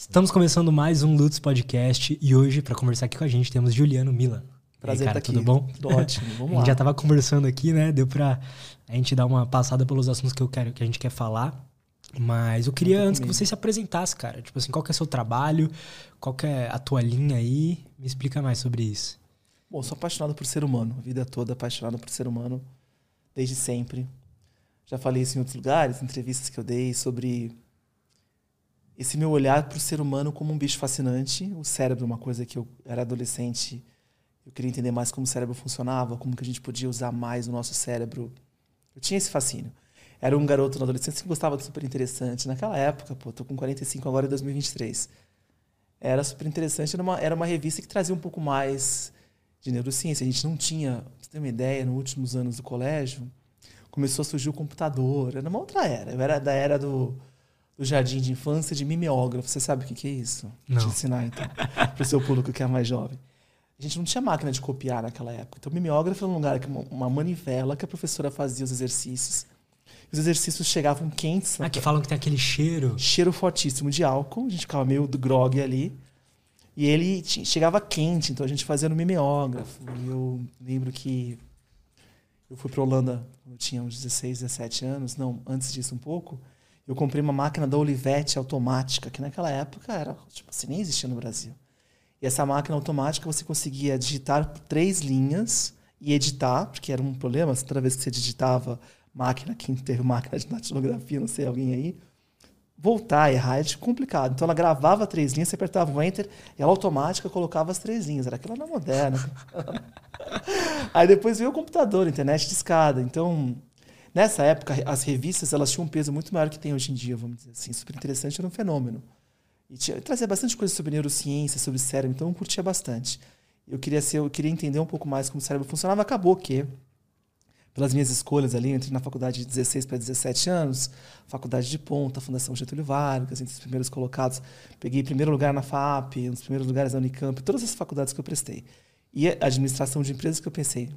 Estamos começando mais um Lutz Podcast e hoje, para conversar aqui com a gente, temos Juliano Milan. Prazer aí, cara, tudo aqui. bom? Tudo ótimo, vamos A lá. gente já tava conversando aqui, né? Deu pra a gente dar uma passada pelos assuntos que eu quero, que a gente quer falar. Mas eu queria, antes que comigo. você se apresentasse, cara. Tipo assim, qual que é o seu trabalho? Qual que é a tua linha aí? Me explica mais sobre isso. Bom, sou apaixonado por ser humano, a vida toda apaixonado por ser humano, desde sempre. Já falei isso em outros lugares, entrevistas que eu dei, sobre esse meu olhar para o ser humano como um bicho fascinante. O cérebro, uma coisa que eu era adolescente, eu queria entender mais como o cérebro funcionava, como que a gente podia usar mais o nosso cérebro. Eu tinha esse fascínio. Era um garoto na adolescência que gostava de super interessante. Naquela época, pô, tô com 45 agora em 2023. Era super interessante, era uma, era uma revista que trazia um pouco mais de neurociência. A gente não tinha, pra você ter uma ideia, nos últimos anos do colégio, começou a surgir o computador. Era uma outra era. Eu era da era do, do jardim de infância de mimeógrafo. Você sabe o que, que é isso? Vou Não. te ensinar, então, para o seu público que é mais jovem. A gente não tinha máquina de copiar naquela época. Então, mimeógrafo era um lugar, que uma, uma manivela que a professora fazia os exercícios. Os exercícios chegavam quentes, Ah, que falam que tem aquele cheiro. cheiro fortíssimo de álcool, a gente ficava meio do grog ali. E ele chegava quente, então a gente fazia no mimeógrafo. E eu lembro que eu fui para Holanda quando eu tinha uns 16, 17 anos, não, antes disso um pouco. Eu comprei uma máquina da Olivetti automática, que naquela época era, tipo assim, nem existia no Brasil. E essa máquina automática você conseguia digitar três linhas e editar, porque era um problema, toda vez que você digitava máquina, quem teve máquina de datilografia, não sei, alguém aí, voltar, errar, é complicado. Então ela gravava três linhas, você apertava o enter e ela automática colocava as três linhas. Era aquilo na moderna. Aí depois veio o computador, internet de escada. Então, nessa época, as revistas elas tinham um peso muito maior que tem hoje em dia, vamos dizer assim. Super interessante, era um fenômeno. E tinha, trazia bastante coisa sobre neurociência, sobre cérebro, então eu curtia bastante. Eu queria, ser, eu queria entender um pouco mais como o cérebro funcionava. Acabou que, pelas minhas escolhas ali, eu entrei na faculdade de 16 para 17 anos, faculdade de ponta, Fundação Getúlio Vargas, entre os primeiros colocados. Peguei primeiro lugar na FAP, um dos primeiros lugares da Unicamp, todas as faculdades que eu prestei. E a administração de empresas que eu pensei.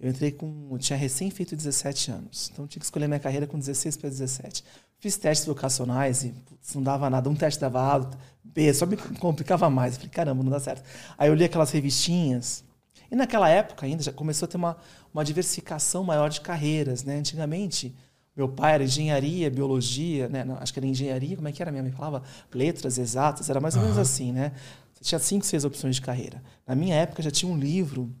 Eu entrei com. Eu tinha recém feito 17 anos. Então eu tinha que escolher minha carreira com 16 para 17. Fiz testes vocacionais e putz, não dava nada. Um teste dava A, B, só me complicava mais. Eu falei, caramba, não dá certo. Aí eu li aquelas revistinhas. E naquela época ainda já começou a ter uma, uma diversificação maior de carreiras. Né? Antigamente, meu pai era engenharia, biologia, né? Não, acho que era engenharia, como é que era? Minha mãe falava letras exatas, era mais ou menos Aham. assim, né? Você tinha cinco, seis opções de carreira. Na minha época já tinha um livro,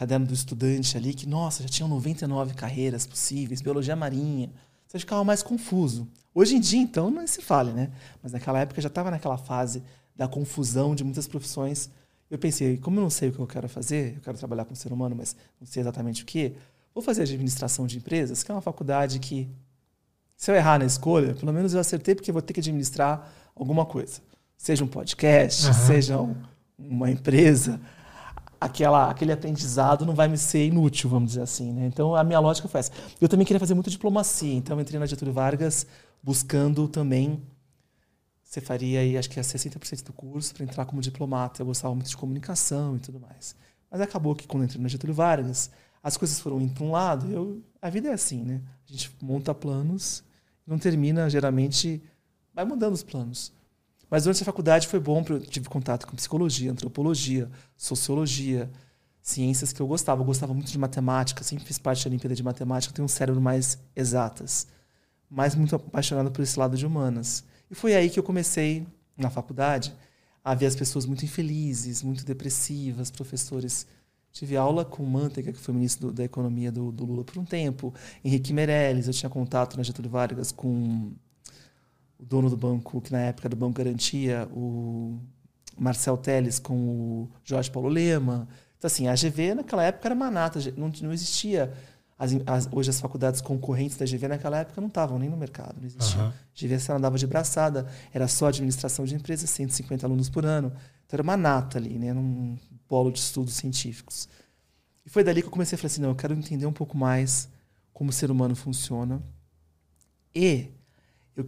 caderno do estudante ali, que, nossa, já tinham 99 carreiras possíveis, biologia marinha. Você ficava mais confuso. Hoje em dia, então, não se fale, né? Mas naquela época já estava naquela fase da confusão de muitas profissões. Eu pensei, como eu não sei o que eu quero fazer, eu quero trabalhar com o ser humano, mas não sei exatamente o que, vou fazer administração de empresas, que é uma faculdade que, se eu errar na escolha, pelo menos eu acertei porque eu vou ter que administrar alguma coisa. Seja um podcast, Aham. seja um- uma empresa, aquela, aquele aprendizado não vai me ser inútil, vamos dizer assim. Né? Então, a minha lógica foi essa. Eu também queria fazer muito diplomacia, então eu entrei na Getúlio Vargas buscando também. Você faria aí, acho que é 60% do curso para entrar como diplomata. Eu gostava muito de comunicação e tudo mais. Mas acabou que quando eu entrei na Getúlio Vargas, as coisas foram indo para um lado. Eu, a vida é assim, né? A gente monta planos, não termina, geralmente, vai mudando os planos. Mas durante a faculdade foi bom, porque eu tive contato com psicologia, antropologia, sociologia, ciências que eu gostava. Eu gostava muito de matemática, sempre fiz parte da Olimpíada de Matemática, tenho um cérebro mais exatas, mas muito apaixonado por esse lado de humanas. E foi aí que eu comecei, na faculdade, a ver as pessoas muito infelizes, muito depressivas, professores. Tive aula com Manteiga, que foi ministro do- da Economia do, do Lula por um tempo, Henrique Meirelles, eu tinha contato na Getúlio Vargas com o dono do banco, que na época era do Banco Garantia, o Marcel Teles com o Jorge Paulo Lema. Então, assim, a GV naquela época era uma nata, não, não existia. As, as- hoje as faculdades concorrentes da GV naquela época não estavam nem no mercado, não existiam. Aham. GV você andava de braçada, era só administração de empresas, 150 alunos por ano. Então era uma nata ali, né? num polo de estudos científicos. E foi dali que eu comecei a falar assim, não, eu quero entender um pouco mais como o ser humano funciona. E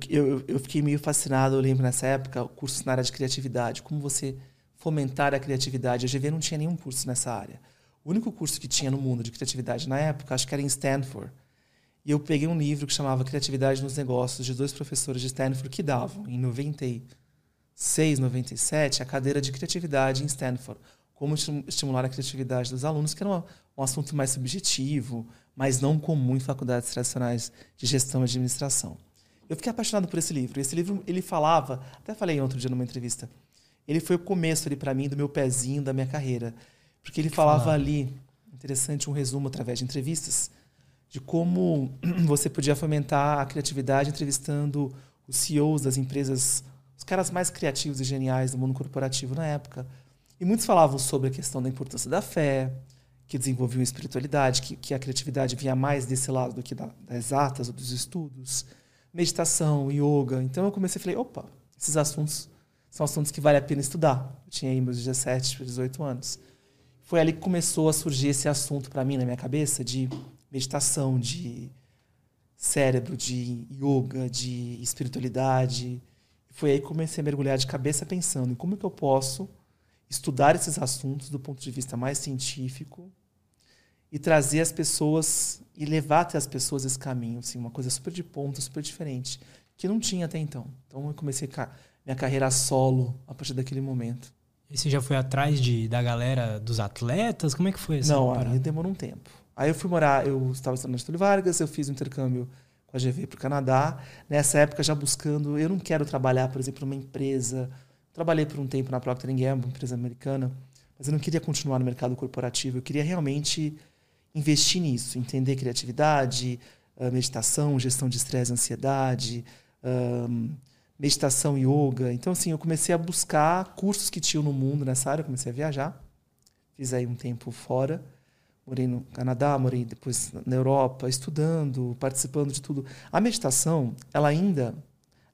eu, eu, fiquei meio fascinado, eu lembro nessa época, cursos na área de criatividade, como você fomentar a criatividade. A GV não tinha nenhum curso nessa área. O único curso que tinha no mundo de criatividade na época, acho que era em Stanford. E eu peguei um livro que chamava Criatividade nos Negócios, de dois professores de Stanford que davam, em 90, e- 96, 97, a cadeira de criatividade em Stanford. Como estimular a criatividade dos alunos, que era um assunto mais subjetivo, mas não comum em faculdades tradicionais de gestão e administração. Eu fiquei apaixonado por esse livro. Esse livro, ele falava, até falei outro dia numa entrevista, ele foi o começo ali para mim do meu pezinho da minha carreira, porque ele falava ali, interessante um resumo através de entrevistas, de como você podia fomentar a criatividade entrevistando os CEOs das empresas, os caras mais criativos e geniais do mundo corporativo na época. E muitos falavam sobre a questão da importância da fé, que desenvolviam espiritualidade, que, que a criatividade vinha mais desse lado do que da, das exatas ou dos estudos, meditação, yoga. Então eu comecei a falei, opa, esses assuntos são assuntos que vale a pena estudar. Eu tinha aí meus 17, 18 anos. Foi ali que começou a surgir esse assunto para mim na minha cabeça de meditação, de cérebro, de yoga, de espiritualidade. Foi aí que comecei a mergulhar de cabeça pensando em como que eu posso estudar esses assuntos do ponto de vista mais científico e trazer as pessoas e levar até as pessoas esse caminho, assim, uma coisa super de ponta, super diferente, que não tinha até então. Então eu comecei minha carreira solo a partir daquele momento. E você já foi atrás de, da galera dos atletas? Como é que foi isso? Não, aí demorou um tempo. Aí eu fui morar, eu estava estudando na Getúlio Vargas, eu fiz um intercâmbio com a GV para o Canadá. Nessa época, já buscando, eu não quero trabalhar, por exemplo, numa empresa. Trabalhei por um tempo na Procter Gamble, uma empresa americana, mas eu não queria continuar no mercado corporativo. Eu queria realmente investir nisso, entender criatividade, ah, meditação, gestão de estresse, ansiedade, meditação, yoga. Então, assim, eu comecei a buscar cursos que tinham no mundo nessa área. Eu comecei a viajar, fiz aí um tempo fora morei no Canadá, morei depois na Europa, estudando, participando de tudo. A meditação, ela ainda,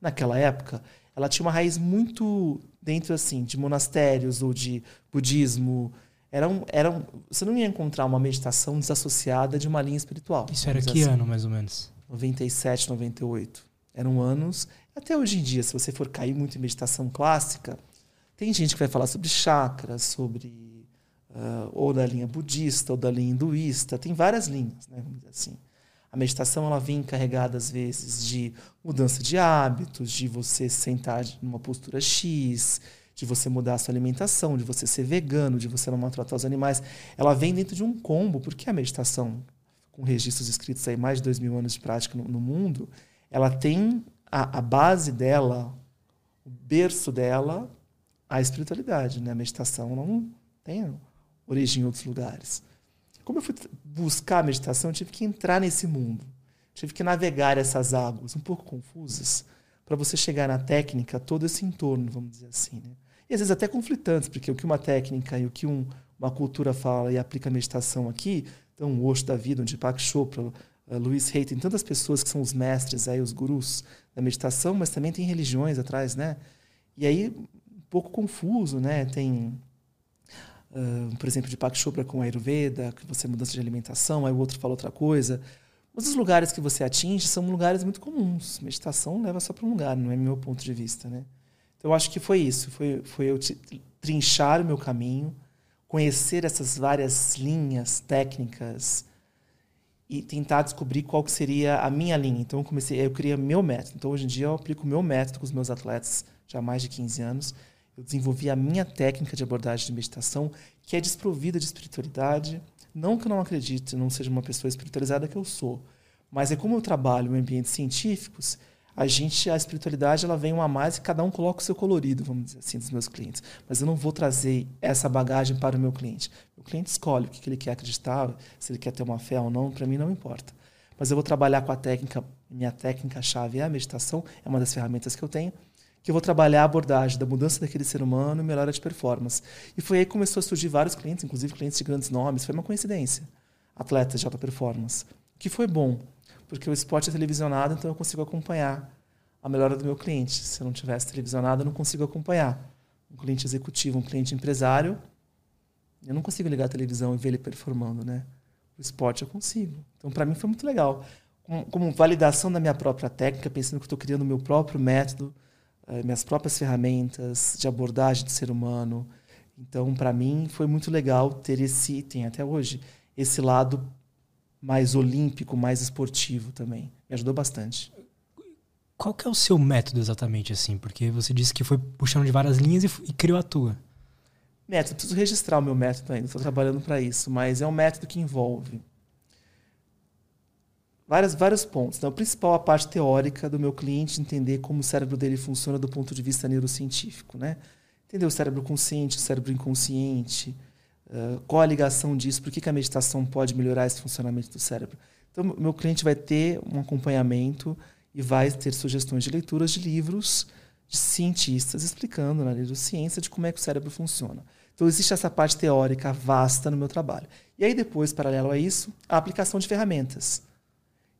naquela época, ela tinha uma raiz muito dentro assim de monastérios ou de budismo. Era um, era um, você não ia encontrar uma meditação desassociada de uma linha espiritual. Isso era que assim. ano, mais ou menos? 97, 98. Eram anos. Até hoje em dia, se você for cair muito em meditação clássica, tem gente que vai falar sobre chakras, sobre uh, ou da linha budista, ou da linha hinduísta, tem várias linhas, né, vamos dizer assim. A meditação ela vem carregada às vezes de mudança de hábitos, de você sentar numa postura X, de você mudar a sua alimentação, de você ser vegano, de você não maltratar os animais. Ela vem dentro de um combo, porque a meditação, com registros escritos aí mais de dois mil anos de prática no, no mundo, ela tem a, a, base dela, o berço dela, a espiritualidade. Né? A meditação não tem origem em outros lugares. Como eu fui buscar a meditação, eu tive que entrar nesse mundo. Tive que navegar essas águas um pouco confusas para você chegar na técnica, todo esse entorno, vamos dizer assim. Né? E às vezes até conflitantes, porque o que uma técnica e o que um, uma cultura fala e aplica a meditação aqui, então o Osho da vida, um Deepak Chopra, uh, Louis Hay, tem tantas pessoas que são os mestres, aí, os gurus da meditação, mas também tem religiões atrás, né? E aí, um pouco confuso, né? Tem uh, por exemplo, de Pak Chopra com Ayurveda, que você mudança de alimentação, aí o outro fala outra coisa. Mas os lugares que você atinge são lugares muito comuns. Meditação leva só para um lugar, não é meu ponto de vista, né? Então eu acho que foi isso, foi, foi eu trinchar o meu caminho, conhecer essas várias linhas técnicas e tentar descobrir qual que seria a minha linha. Então eu comecei, eu criei meu método. Então hoje em dia eu aplico o meu método com os meus atletas já há mais de 15 anos eu desenvolvi a minha técnica de abordagem de meditação, que é desprovida de espiritualidade. Não que eu não acredite, não seja uma pessoa espiritualizada que eu sou, mas é como eu trabalho em ambientes científicos, a gente, a espiritualidade, ela vem uma mais e cada um coloca o seu colorido, vamos dizer assim, dos meus clientes. Mas eu não vou trazer essa bagagem para o meu cliente. O cliente escolhe o que ele quer acreditar, se ele quer ter uma fé ou não, para mim não importa. Mas eu vou trabalhar com a técnica, minha técnica-chave é a meditação, é uma das ferramentas que eu tenho, que eu vou trabalhar a abordagem da mudança daquele ser humano e melhora de performance. E foi aí que começou a surgir vários clientes, inclusive clientes de grandes nomes. Foi uma coincidência. Atletas de alta performance. Que foi bom, porque o esporte é televisionado, então eu consigo acompanhar a melhora do meu cliente. Se eu não tivesse televisionado, eu não consigo acompanhar. Um cliente executivo, um cliente empresário, eu não consigo ligar a televisão e ver ele performando, né? O esporte eu consigo. Então, para mim, foi muito legal. Como, validação da minha própria técnica, pensando que estou criando o meu próprio método, eh, minhas próprias ferramentas de abordagem do ser humano. Então, para mim, foi muito legal ter esse, tem até hoje, esse lado mais olímpico, mais esportivo também. Me ajudou bastante. Qual que é o seu método exatamente, assim? Porque você disse que foi puxando de várias linhas e, e criou a tua. Método, preciso registrar o meu método ainda, estou trabalhando para isso, mas é um método que envolve várias, vários pontos. Então, o principal, a parte teórica do meu cliente, entender como o cérebro dele funciona do ponto de vista neurocientífico. Né? Entender o cérebro consciente, o cérebro inconsciente, uh, qual a ligação disso, por que, que a meditação pode melhorar esse funcionamento do cérebro. Então, meu cliente vai ter um acompanhamento e vai ter sugestões de leituras de livros de cientistas explicando na neurociência de como é que o cérebro funciona. Então, existe essa parte teórica vasta no meu trabalho. E aí, depois, paralelo a isso, a aplicação de ferramentas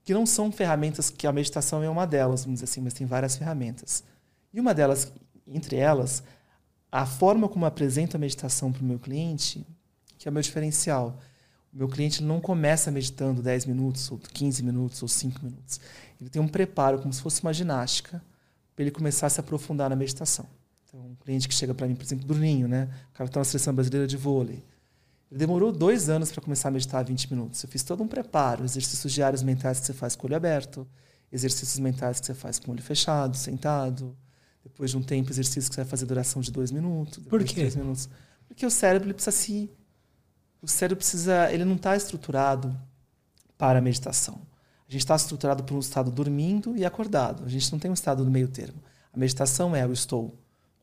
que não são ferramentas que a meditação é uma delas, vamos dizer assim, mas tem várias ferramentas. E uma delas, entre elas, a forma como apresento a meditação para o meu cliente, que é o meu diferencial. O meu cliente não começa meditando 10 minutos, ou 15 minutos, ou 5 minutos. Ele tem um preparo, como se fosse uma ginástica, para ele começar a se aprofundar na meditação. Então, um cliente que chega para mim, por exemplo, Bruninho, né? capitão da seleção brasileira de vôlei. Ele demorou dois anos para começar a meditar 20 minutos. Eu fiz todo um preparo, exercícios diários mentais que você faz com o olho aberto, exercícios mentais que você faz com o olho fechado, sentado. Depois de um tempo, exercícios que você vai fazer duração de dois minutos. Por quê? De minutos. Porque o cérebro precisa se. O cérebro precisa. Ele não está estruturado para a meditação. A gente está estruturado por um estado dormindo e acordado. A gente não tem um estado no meio termo. A meditação é eu estou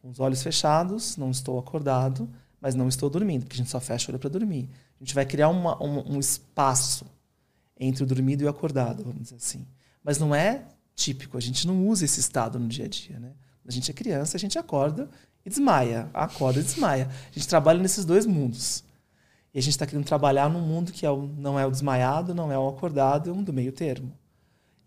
com os olhos fechados, não estou acordado, mas não estou dormindo, porque a gente só fecha o olho para dormir. A gente vai criar uma, um, um espaço entre o dormido e o acordado, vamos dizer assim. Mas não é típico, a gente não usa esse estado no dia a dia. Né? A gente é criança, a gente acorda e desmaia, acorda e desmaia. A gente trabalha nesses dois mundos. E a gente está querendo trabalhar num mundo que é o, não é o desmaiado, não é o acordado, é um do meio termo.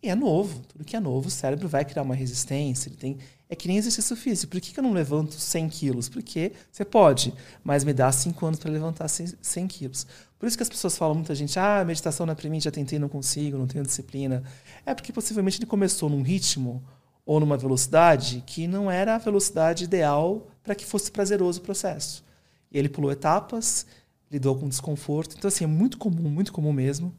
E é novo. Tudo que é novo, o cérebro vai criar uma resistência. Ele tem, é que nem exercício físico. Por que, que eu não levanto 100 quilos? Porque você pode, mas me dá 5 anos para levantar 100 quilos. Por isso que as pessoas falam, muita gente, ah, meditação não é para mim, já tentei, não consigo, não tenho disciplina. É porque possivelmente ele começou num ritmo ou numa velocidade que não era a velocidade ideal para que fosse prazeroso o processo. E ele pulou etapas, lidou com desconforto. Então, assim, é muito comum, muito comum mesmo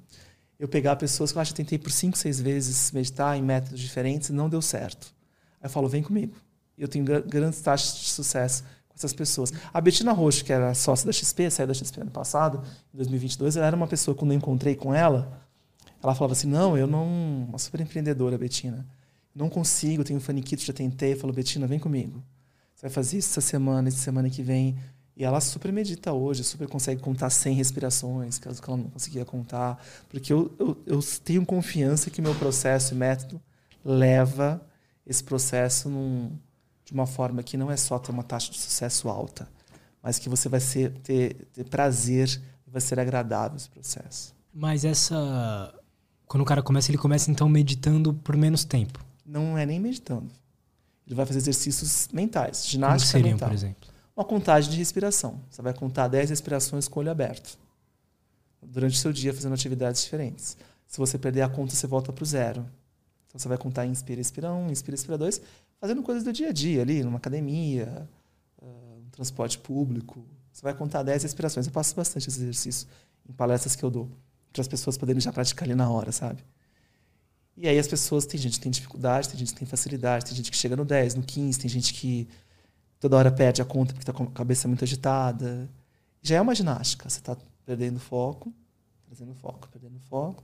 eu pegar pessoas que eu acho que tentei por cinco, seis vezes meditar em métodos diferentes e não deu certo. Aí eu falo, vem comigo. Eu tenho grandes taxas de sucesso com essas pessoas. A Betina Rocha, que era sócia da XP, saiu da XP ano passado, em 2022, ela era uma pessoa, quando eu encontrei com ela, ela falava assim, não, eu não... Uma super empreendedora, Betina. Não consigo, tenho faniquito, já tentei. Eu falo, Betina, vem comigo. Você vai fazer isso essa semana, essa semana que vem e ela super medita hoje, super consegue contar 100 respirações, caso ela não conseguia contar. Porque eu, eu, eu tenho confiança que meu processo e método leva esse processo num, de uma forma que não é só ter uma taxa de sucesso alta, mas que você vai ser, ter, ter prazer e vai ser agradável esse processo. Mas essa. Quando o cara começa, ele começa então meditando por menos tempo. Não é nem meditando. Ele vai fazer exercícios mentais, ginástica Como seriam, mental. por exemplo? Uma contagem de respiração. Você vai contar 10 respirações com o olho aberto. Durante o seu dia, fazendo atividades diferentes. Se você perder a conta, você volta para o zero. Então você vai contar inspira, expira um, inspira, expira dois, fazendo coisas do dia a dia ali, numa academia, uh, transporte público. Você vai contar 10 respirações. Eu passo bastante esse exercício em palestras que eu dou, para as pessoas poderem já praticar ali na hora, sabe? E aí as pessoas, tem gente que tem dificuldade, tem gente que tem facilidade, tem gente que chega no 10, no 15, tem gente que toda hora perde a conta porque está com a cabeça muito agitada. Já é uma ginástica. Você está perdendo foco, trazendo foco, perdendo foco.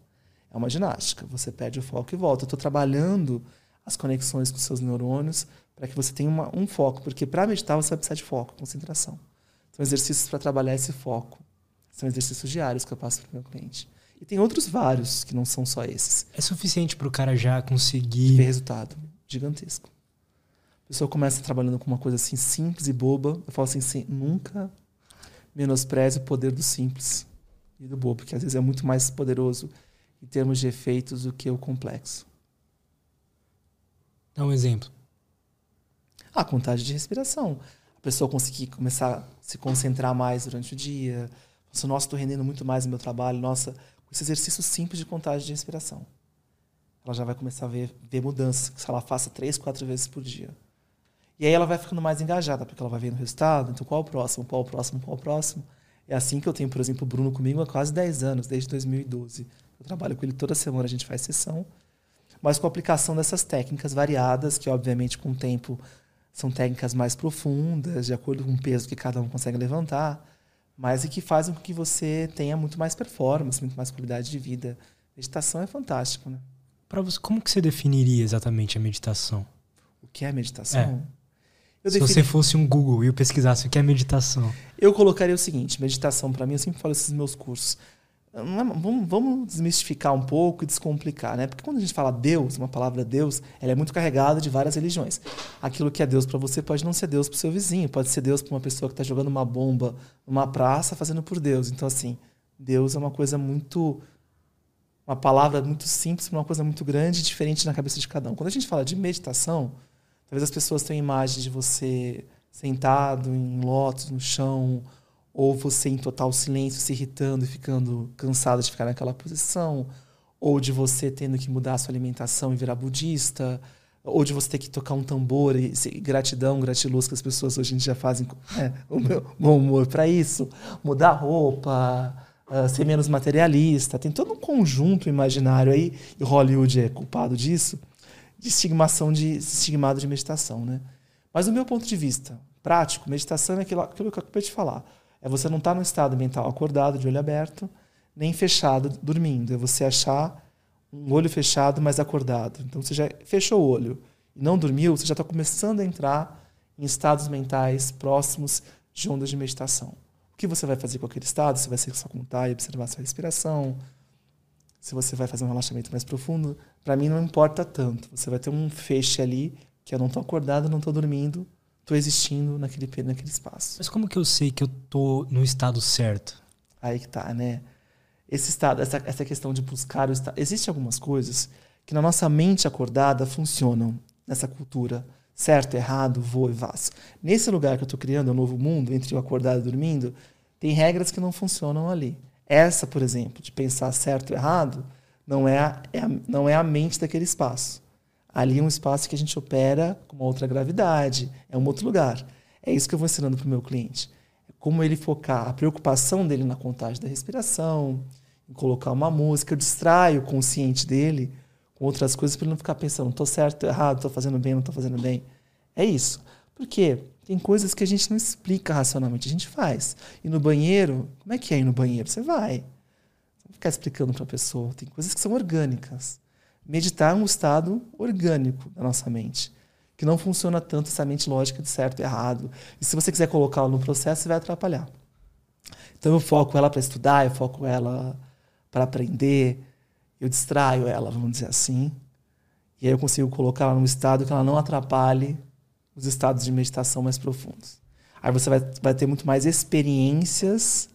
É uma ginástica. Você perde o foco e volta. Eu estou trabalhando as conexões com seus neurônios para que você tenha uma, um foco. Porque para meditar você vai precisar de foco, concentração. São exercícios para trabalhar esse foco. São exercícios diários que eu passo para o meu cliente. E tem outros vários que não são só esses. É suficiente para o cara já conseguir. Ver resultado gigantesco. A pessoa começa trabalhando com uma coisa assim simples e boba. Eu falo assim, sim, nunca menospreze o poder do simples e do bobo, porque às vezes é muito mais poderoso em termos de efeitos do que o complexo. Dá um exemplo. A contagem de respiração. A pessoa conseguir começar a se concentrar mais durante o dia. Nossa, estou rendendo muito mais no meu trabalho. Nossa, com esse exercício simples de contagem de respiração. Ela já vai começar a ver, ver mudanças, se ela faça três, quatro vezes por dia. E aí ela vai ficando mais engajada, porque ela vai vendo o resultado. Então, qual o próximo? Qual o próximo? Qual o próximo? É assim que eu tenho, por exemplo, o Bruno comigo há quase 10 anos, desde 2012. Eu trabalho com ele toda semana, a gente faz sessão. mas com a aplicação dessas técnicas variadas, que obviamente com o tempo são técnicas mais profundas, de acordo com o peso que cada um consegue levantar, mas e que fazem com que você tenha muito mais performance, muito mais qualidade de vida. Meditação é fantástico, né? Para você, como que você definiria exatamente a meditação? O que é meditação? É. Se defini... você fosse um Google e eu pesquisasse o que é meditação. Eu colocaria o seguinte: meditação, para mim, eu sempre falo esses meus cursos. É, vamos, vamos, desmistificar um pouco e descomplicar, né? Porque quando a gente fala Deus, uma palavra Deus, ela é muito carregada de várias religiões. Aquilo que é Deus para você pode não ser Deus para o seu vizinho, pode ser Deus para uma pessoa que está jogando uma bomba numa praça fazendo por Deus. Então, assim, Deus é uma coisa muito uma palavra muito simples uma coisa muito grande diferente na cabeça de cada um. Quando a gente fala de meditação, talvez as pessoas tenham imagem de você sentado em lótus no chão, ou você em total silêncio, se irritando e ficando cansado de ficar naquela posição, ou de você tendo que mudar a sua alimentação e virar budista, ou de você ter que tocar um tambor e, gratidão, gratiluz que as pessoas hoje em dia fazem é, o meu bom humor para isso, mudar roupa, uh, ser menos materialista. Tem todo um conjunto imaginário aí, e Hollywood é culpado disso, de estigmação de estigmado de meditação, né? Mas do meu ponto de vista prático, meditação é aquilo, aquilo que eu acabei de falar. É você não estar tá no estado mental acordado, de olho aberto, nem fechado, dormindo. É você achar um olho fechado, mas acordado. Então você já fechou o olho e não dormiu, você já está começando a entrar em estados mentais próximos de ondas de meditação. O que você vai fazer com aquele estado? Você vai se só contar e observar sua respiração? Se você vai fazer um relaxamento mais profundo? Para mim não importa tanto. Você vai ter um feixe ali que eu não estou acordado, não estou dormindo, estou existindo naquele, naquele espaço. Mas como que eu sei que eu estou no estado certo? Aí que tá, né? Esse estado, essa, essa questão de buscar o estado. Existem algumas coisas que na nossa mente acordada funcionam nessa cultura certo, errado, vou e vaso. Nesse lugar que eu estou criando, o um novo mundo, entre o acordado e dormindo, tem regras que não funcionam ali. Essa, por exemplo, de pensar certo e errado, não é, a, é a, não é a mente daquele espaço. Ali é um espaço que a gente opera com uma outra gravidade, é um outro lugar. É isso que eu vou ensinando para o meu cliente. É como ele focar a preocupação dele na contagem da respiração, em colocar uma música, eu distraio o consciente dele com outras coisas para ele não ficar pensando, estou certo, errado, estou fazendo bem, não estou fazendo bem. É isso. Porque tem coisas que a gente não explica racionalmente, a gente faz. E no banheiro, como é que é ir no banheiro? Você vai. Não ficar explicando para a pessoa. Tem coisas que são orgânicas. Meditar é um estado orgânico da nossa mente, que não funciona tanto essa mente lógica de certo e errado. E se você quiser colocá-la no processo, você vai atrapalhar. Então eu foco ela para estudar, eu foco ela para aprender, eu distraio ela, vamos dizer assim. E aí eu consigo colocar ela num estado que ela não atrapalhe os estados de meditação mais profundos. Aí você vai, vai ter muito mais experiências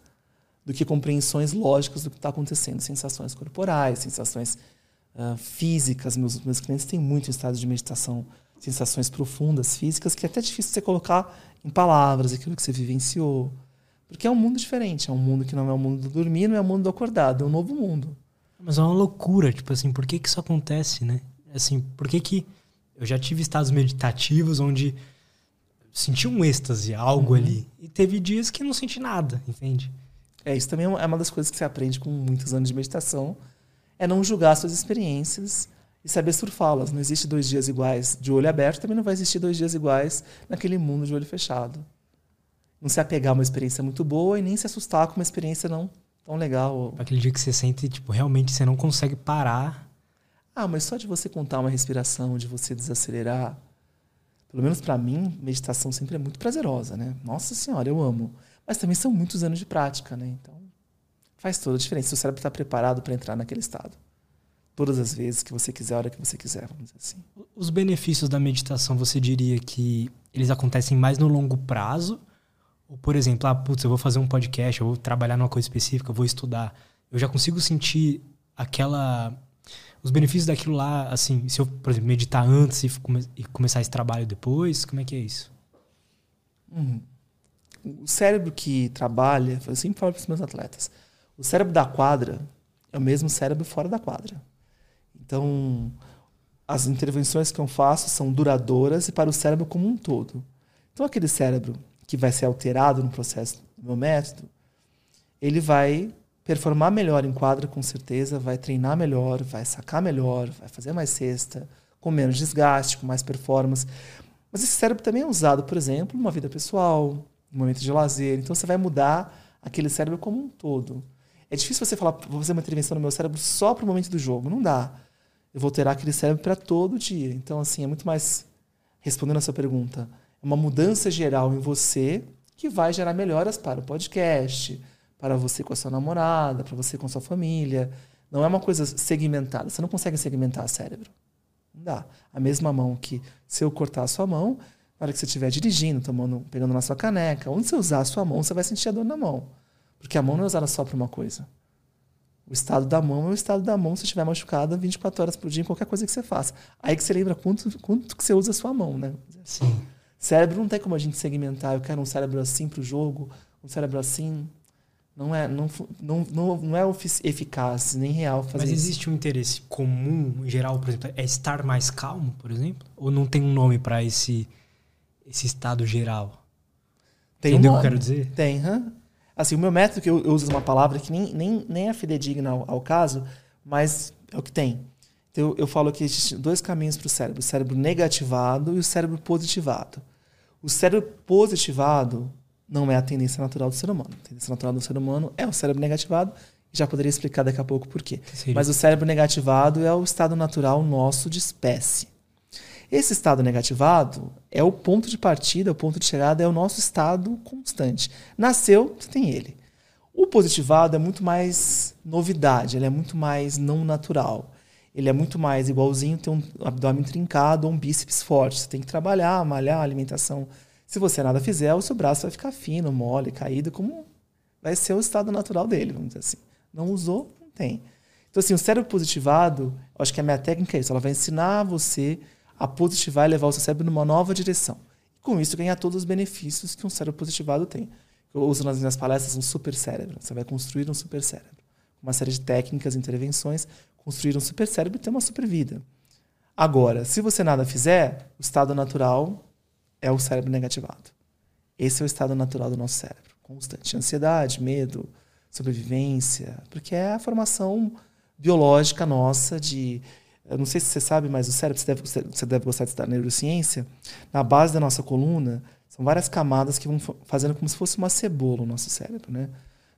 do que compreensões lógicas do que está acontecendo. Sensações corporais, sensações uh, físicas. Meus, meus clientes têm muito estado de meditação, sensações profundas, físicas, que é até difícil você colocar em palavras aquilo que você vivenciou. Porque é um mundo diferente. É um mundo que não é o mundo do dormir, não é o mundo do acordado. É um novo mundo. Mas é uma loucura, tipo assim, por que que isso acontece, né? Assim, por que que... Eu já tive estados meditativos onde senti um êxtase, algo uhum. ali. E teve dias que não senti nada, entende? É, isso também é uma das coisas que você aprende com muitos anos de meditação. É não julgar suas experiências e saber surfá-las. Não existe dois dias iguais de olho aberto, também não vai existir dois dias iguais naquele mundo de olho fechado. Não se apegar a uma experiência muito boa e nem se assustar com uma experiência não tão legal. Aquele dia que você sente, tipo, realmente você não consegue parar. Ah, mas só de você contar uma respiração, de você desacelerar, pelo menos para mim, meditação sempre é muito prazerosa, né? Nossa senhora, eu amo. Mas também são muitos anos de prática, né? Então, faz toda a diferença. O cérebro está preparado para entrar naquele estado. Todas as vezes que você quiser, a hora que você quiser, vamos dizer assim. Os benefícios da meditação, você diria que eles acontecem mais no longo prazo ou, por exemplo, ah, putz, eu vou fazer um podcast, eu vou trabalhar numa coisa específica, eu vou estudar. Eu já consigo sentir aquela. Os benefícios daquilo lá, assim, se eu, por exemplo, meditar antes e, come, e começar esse trabalho depois, como é que é isso? Uhum. O cérebro que trabalha, eu sempre falo para os meus atletas, o cérebro da quadra é o mesmo cérebro fora da quadra. Então, as intervenções que eu faço são duradouras e para o cérebro como um todo. Então, aquele cérebro que vai ser alterado no processo do meu método, ele vai performar melhor em quadra, com certeza, vai treinar melhor, vai sacar melhor, vai fazer mais cesta, com menos desgaste, com mais performance. Mas esse cérebro também é usado, por exemplo, numa vida pessoal, no momento de lazer. Então você vai mudar aquele cérebro como um todo. É difícil você falar, vou fazer uma intervenção no meu cérebro só para o momento do jogo. Não dá. Eu vou ter aquele cérebro para todo dia. Então, assim, é muito mais. Respondendo a sua pergunta, é uma mudança geral em você que vai gerar melhoras para o podcast, para você com a sua namorada, para você com a sua família. Não é uma coisa segmentada. Você não consegue segmentar o cérebro. Não dá. A mesma mão que, se eu cortar a sua mão, na hora que você estiver dirigindo, tomando, pegando na sua caneca, onde você usar a sua mão, você vai sentir a dor na mão. Porque a mão não é usada só para uma coisa. O estado da mão é o estado da mão se estiver machucada 24 horas por dia em qualquer coisa que você faça. Aí que você lembra quanto, quanto que você usa a sua mão, né? Sim. Cérebro não tem como a gente segmentar. Eu quero um cérebro assim para o jogo, um cérebro assim. Não é, não, não, não, não é eficaz nem real fazer Mas isso. existe um interesse comum, geral, por exemplo, é estar mais calmo, por exemplo? Ou não tem um nome para esse esse estado geral. Tem Entendeu um o que eu quero dizer? Tem, hã? Assim, o meu método, que eu, eu uso uma palavra que nem, nem, nem é fidedigna ao, ao caso, mas é o que tem. Então, eu, eu falo que existem dois caminhos para o cérebro: o cérebro negativado e o cérebro positivado. O cérebro positivado não é a tendência natural do ser humano. A tendência natural do ser humano é o cérebro negativado. Já poderia explicar daqui a pouco por quê. Mas o cérebro negativado é o estado natural nosso de espécie. Esse estado negativado é o ponto de partida, o ponto de chegada é o nosso estado constante. Nasceu, você tem ele. O positivado é muito mais novidade, ele é muito mais não natural. Ele é muito mais igualzinho ter um abdômen trincado ou um bíceps forte. Você tem que trabalhar, malhar, alimentação. Se você nada fizer, o seu braço vai ficar fino, mole, caído, como vai ser o estado natural dele, vamos dizer assim. Não usou, não tem. Então, assim, o cérebro positivado, acho que a minha técnica é isso. Ela vai ensinar você a positivar e levar o seu cérebro numa nova direção. E com isso ganhar todos os benefícios que um cérebro positivado tem. Eu uso nas minhas palestras um super cérebro. Você vai construir um super cérebro. Uma série de técnicas, intervenções, construir um super cérebro e ter uma super vida. Agora, se você nada fizer, o estado natural é o cérebro negativado. Esse é o estado natural do nosso cérebro. Constante ansiedade, medo, sobrevivência, porque é a formação biológica nossa de eu não sei se você sabe, mas o cérebro, você deve, você deve gostar de estudar neurociência, na base da nossa coluna, são várias camadas que vão fazendo como se fosse uma cebola o nosso cérebro, né?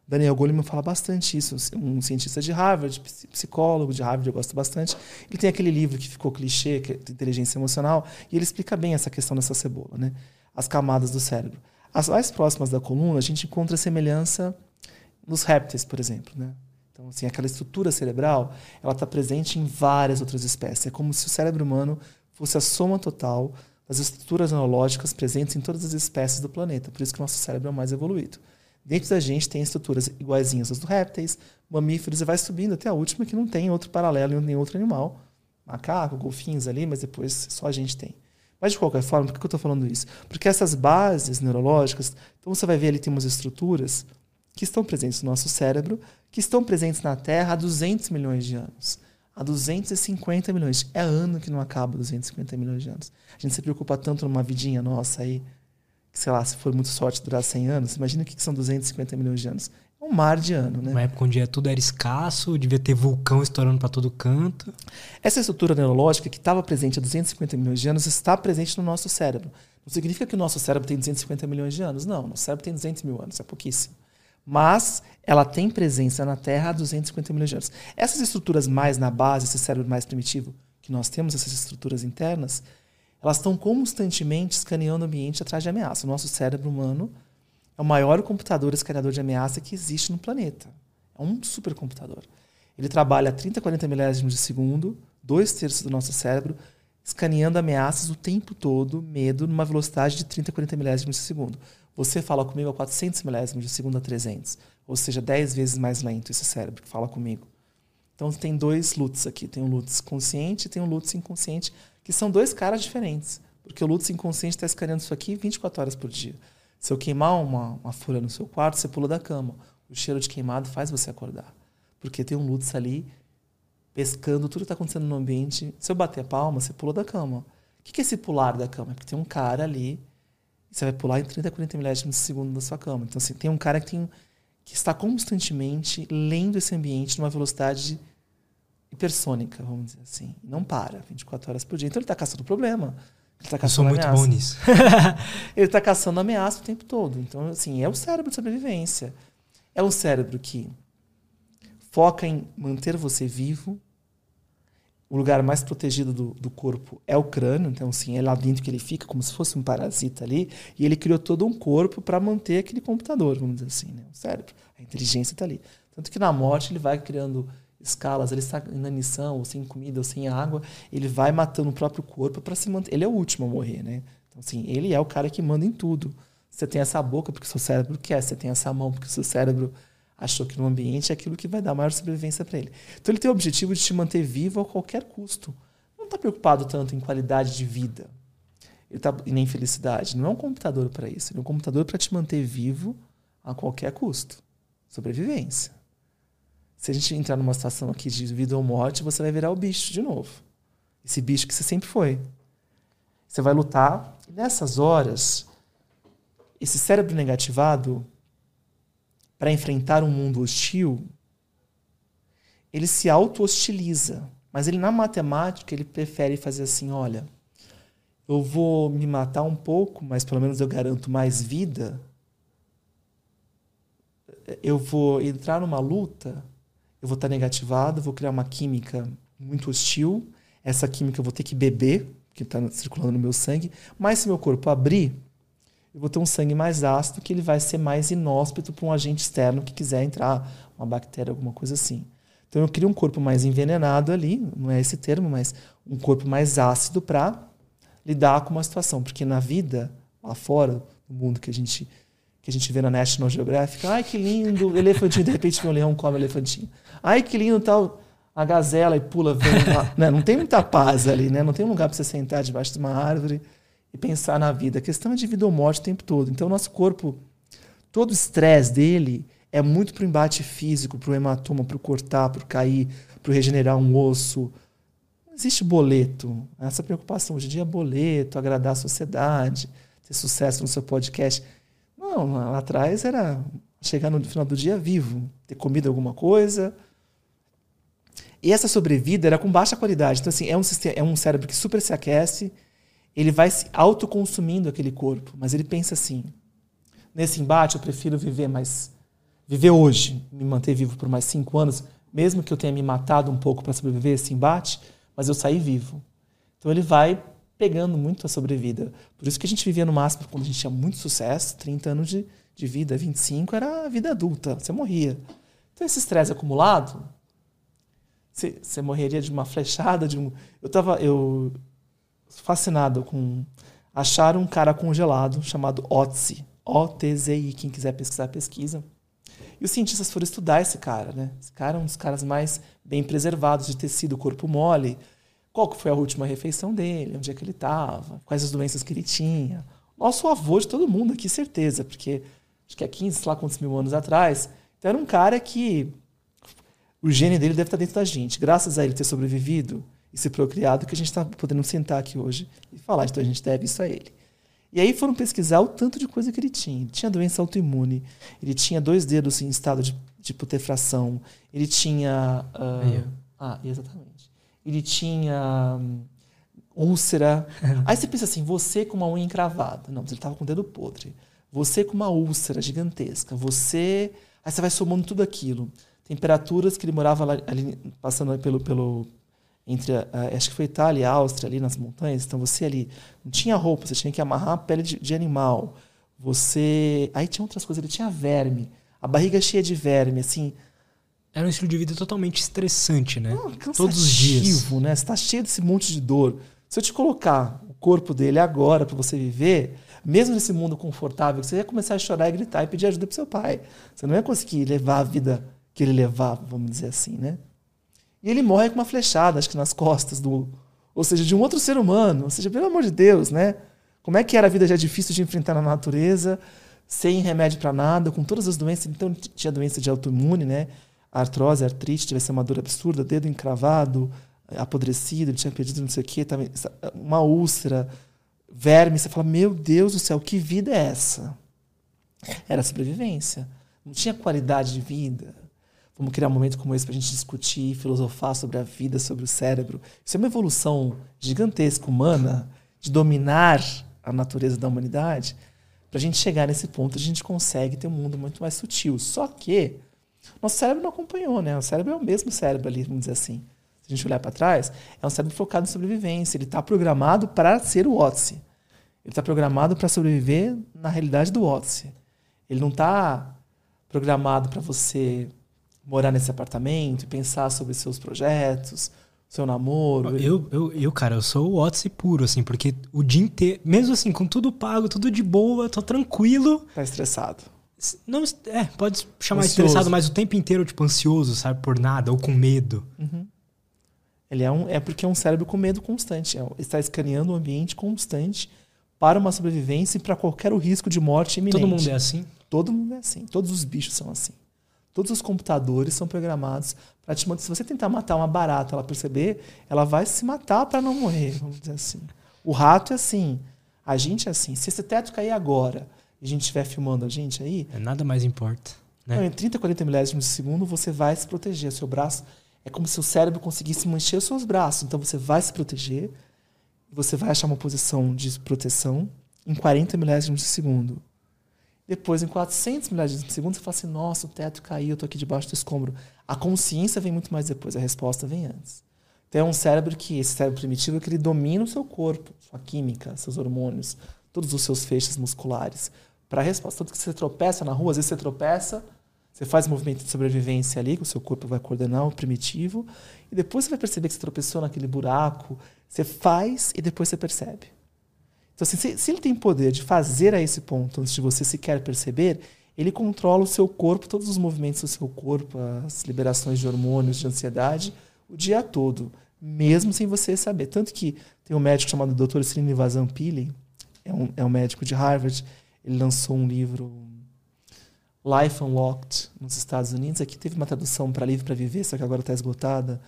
Daniel Goleman fala bastante isso, um cientista de Harvard, psicólogo de Harvard, eu gosto bastante. Ele tem aquele livro que ficou clichê, que é Inteligência Emocional, e ele explica bem essa questão dessa cebola, né? As camadas do cérebro. As mais próximas da coluna, a gente encontra semelhança nos répteis, por exemplo, né? Então, assim, aquela estrutura cerebral, ela está presente em várias outras espécies. É como se o cérebro humano fosse a soma total das estruturas neurológicas presentes em todas as espécies do planeta. Por isso que o nosso cérebro é o mais evoluído. Dentro da gente tem estruturas iguaizinhas às do répteis, mamíferos, e vai subindo até a última que não tem outro paralelo em nenhum outro animal. Macaco, golfinhos ali, mas depois só a gente tem. Mas de qualquer forma, por que eu estou falando isso? Porque essas bases neurológicas, então você vai ver ali tem umas estruturas que estão presentes no nosso cérebro, que estão presentes na Terra há 200 milhões de anos. Há 250 milhões. É ano que não acaba 250 milhões de anos. A gente se preocupa tanto numa vidinha nossa aí, sei lá, se for muito sorte durar 100 anos, imagina o que são 250 milhões de anos. É um mar de ano, né? Uma época onde tudo era escasso, devia ter vulcão estourando para todo canto. Essa estrutura neurológica que estava presente há 250 milhões de anos está presente no nosso cérebro. Não significa que o nosso cérebro tem 250 milhões de anos. Não, nosso cérebro tem 200 mil anos, é pouquíssimo mas ela tem presença na Terra há 250 milhões de anos. Essas estruturas mais na base, esse cérebro mais primitivo que nós temos, essas estruturas internas, elas estão constantemente escaneando o ambiente atrás de ameaça. O nosso cérebro humano é o maior computador escaneador de ameaça que existe no planeta. É um supercomputador. Ele trabalha a 30, 40 milésimos de segundo, dois terços do nosso cérebro, escaneando ameaças o tempo todo, medo, numa velocidade de 30, 40 milésimos de segundo. Você fala comigo a 400 milésimos de segundo a 300. Ou seja, 10 vezes mais lento esse cérebro que fala comigo. Então tem dois lutz aqui. Tem um lutz consciente e tem um lutz inconsciente, que são dois caras diferentes. Porque o lutz inconsciente está escaneando isso aqui 24 horas por dia. Se eu queimar uma, uma folha no seu quarto, você pula da cama. O cheiro de queimado faz você acordar. Porque tem um lutz ali pescando tudo que está acontecendo no ambiente. Se eu bater a palma, você pula da cama. O que é esse pular da cama? É porque tem um cara ali você vai pular em 30, 40 milésimos de segundo da sua cama. Então, assim, tem um cara que tem que está constantemente lendo esse ambiente numa velocidade hipersônica, vamos dizer assim. Não para, 24 horas por dia. Então ele está caçando problema. Ele tá Eu sou muito ameaça. bom nisso. ele está caçando ameaça o tempo todo. Então, assim, é o cérebro de sobrevivência. É um cérebro que foca em manter você vivo. O lugar mais protegido do, do corpo é o crânio, então, assim, é lá dentro que ele fica, como se fosse um parasita ali. E ele criou todo um corpo para manter aquele computador, vamos dizer assim, né? O cérebro. A inteligência está ali. Tanto que na morte ele vai criando escalas, ele está em inanição, ou sem comida, ou sem água, ele vai matando o próprio corpo para se manter. Ele é o último a morrer, né? Então, assim, ele é o cara que manda em tudo. Você tem essa boca porque seu cérebro quer, você tem essa mão porque seu cérebro achou que no ambiente é aquilo que vai dar maior sobrevivência para ele. Então ele tem o objetivo de te manter vivo a qualquer custo. Não está preocupado tanto em qualidade de vida ele tá, e nem felicidade. Não é um computador para isso. Ele é um computador para te manter vivo a qualquer custo. Sobrevivência. Se a gente entrar numa situação aqui de vida ou morte, você vai virar o bicho de novo. Esse bicho que você sempre foi. Você vai lutar. E nessas horas, esse cérebro negativado, para enfrentar um mundo hostil, ele se auto-hostiliza. Mas ele, na matemática, ele prefere fazer assim: olha, eu vou me matar um pouco, mas pelo menos eu garanto mais vida. Eu vou entrar numa luta, eu vou estar negativado, vou criar uma química muito hostil. Essa química eu vou ter que beber, que está circulando no meu sangue. Mas se meu corpo abrir, eu vou ter um sangue mais ácido que ele vai ser mais inóspito para um agente externo que quiser entrar, uma bactéria, alguma coisa assim. Então eu crio um corpo mais envenenado ali, não é esse termo, mas um corpo mais ácido para lidar com uma situação, porque na vida lá fora, no mundo que a gente que a gente vê na National Geographic, ai que lindo, elefantinho, de repente vem um leão come elefantinho. Ai que lindo tal a gazela e pula vem né? Não tem muita paz ali, né? Não tem um lugar para você sentar debaixo de uma árvore e pensar na vida. A questão é de vida ou morte o tempo todo. Então, o nosso corpo, todo o estresse dele é muito para o embate físico, para o hematoma, para o cortar, para o cair, para o regenerar um osso. Não existe boleto. Essa preocupação hoje em dia é boleto, agradar a sociedade, ter sucesso no seu podcast. Não, lá atrás era chegar no final do dia vivo, ter comido alguma coisa. E essa sobrevida era com baixa qualidade. Então, assim, é um, sistema, é um cérebro que super se aquece, ele vai se autoconsumindo aquele corpo, mas ele pensa assim: nesse embate eu prefiro viver mais. viver hoje, me manter vivo por mais cinco anos, mesmo que eu tenha me matado um pouco para sobreviver esse embate, mas eu saí vivo. Então ele vai pegando muito a sobrevida. Por isso que a gente vivia no máximo quando a gente tinha muito sucesso, 30 anos de, de vida, 25 era a vida adulta, você morria. Então esse estresse acumulado, você, você morreria de uma flechada, de um. Eu tava. Eu, fascinado com achar um cara congelado chamado Otzi, O-T-Z-I. Quem quiser pesquisar, pesquisa. E os cientistas foram estudar esse cara, né? Esse cara é um dos caras mais bem preservados de tecido, corpo mole. Qual que foi a última refeição dele? Onde é que ele estava? Quais as doenças que ele tinha? Nosso avô de todo mundo aqui, certeza, porque acho que há 15, sei lá quantos mil anos atrás. Então era um cara que o gene dele deve estar dentro da gente. Graças a ele ter sobrevivido, e ser procriado que a gente está podendo sentar aqui hoje e falar. Então a gente deve isso a ele. E aí foram pesquisar o tanto de coisa que ele tinha. Ele tinha doença autoimune, ele tinha dois dedos em estado de, de putrefração, ele tinha. Uh, ah, exatamente. Ele tinha um, úlcera. aí você pensa assim: você com uma unha encravada. Não, mas ele estava com o dedo podre. Você com uma úlcera gigantesca. Você. Aí você vai somando tudo aquilo. Temperaturas que ele morava lá, ali, passando pelo, pelo, entre a, acho que foi Itália e Áustria ali nas montanhas então você ali não tinha roupa você tinha que amarrar a pele de, de, animal você aí tinha outras coisas ele tinha verme a barriga cheia de verme assim era um estilo de vida totalmente estressante né ah, todos os dias né você está cheio desse monte de dor se eu te colocar o corpo dele agora para você viver mesmo nesse mundo confortável você ia começar a chorar e gritar e pedir ajuda para seu pai você não ia conseguir levar a vida que ele levava vamos dizer assim né e ele morre com uma flechada, acho que nas costas do. Ou seja, de um outro ser humano. Ou seja, pelo amor de Deus, né? Como é que era a vida já difícil de enfrentar na natureza, sem remédio para nada, com todas as doenças. Então, tinha doença de autoimune, né? Artrose, artrite, tivesse uma dor absurda, dedo encravado, apodrecido, ele tinha perdido não sei o quê, tava, uma úlcera, verme. Você fala, meu Deus do céu, que vida é essa? Era sobrevivência. não tinha qualidade de vida. Vamos criar um momento como esse para a gente discutir, filosofar sobre a vida, sobre o cérebro. Isso é uma evolução gigantesca humana de dominar a natureza da humanidade. Para a gente chegar nesse ponto, a gente consegue ter um mundo muito mais sutil. Só que nosso cérebro não acompanhou, né? O cérebro é o mesmo cérebro ali, vamos dizer assim. Se a gente olhar para trás, é um cérebro focado em sobrevivência. Ele está programado para ser o Odyssey. Ele está programado para sobreviver na realidade do Odyssey. Ele não está programado para você morar nesse apartamento e pensar sobre seus projetos, seu namoro. Eu, eu, eu, cara, eu sou o Odyssey puro, assim, porque o dia inteiro, mesmo assim, com tudo pago, tudo de boa, tô tranquilo. Tá estressado. Não, é, pode chamar ansioso. estressado, mas o tempo inteiro, tipo, ansioso, sabe, por nada, ou com medo. Uhum. Ele é, um, é porque é um cérebro com medo constante. É, está escaneando um ambiente constante para uma sobrevivência e para qualquer risco de morte iminente. Todo mundo é assim? Todo mundo é assim. Todos os bichos são assim. Todos os computadores são programados para te manter. Se você tentar matar uma barata, ela perceber, ela vai se matar para não morrer, vamos dizer assim. O rato é assim. A gente é assim. Se esse teto cair agora e a gente estiver filmando a gente aí. É nada mais importa. Né? Não, em 30, 40 milésimos de segundo, você vai se proteger. Seu braço. É como se o cérebro conseguisse manter os seus braços. Então você vai se proteger. Você vai achar uma posição de proteção em 40 milésimos de segundo. Depois, em 400 milésimos de segundo, você fala assim: nossa, o teto caiu, eu estou aqui debaixo do escombro. A consciência vem muito mais depois, a resposta vem antes. Então, é um cérebro que, esse cérebro primitivo, é que ele domina o seu corpo, sua química, seus hormônios, todos os seus feixes musculares. Para a resposta, tanto que você tropeça na rua, às vezes você tropeça, você faz movimento de sobrevivência ali, que o seu corpo vai coordenar o primitivo, e depois você vai perceber que você tropeçou naquele buraco. Você faz e depois você percebe. Então, assim, se, se, ele tem poder de fazer a esse ponto antes de você sequer perceber, ele controla o seu corpo, todos os movimentos do seu corpo, as liberações de hormônios, de ansiedade, o dia todo, mesmo sem você saber. Tanto que tem um médico chamado Dr. Srinivasan Pillai, é um, é um médico de Harvard, ele lançou um livro Life Unlocked nos Estados Unidos. Aqui teve uma tradução para Livre para Viver, só que agora está esgotada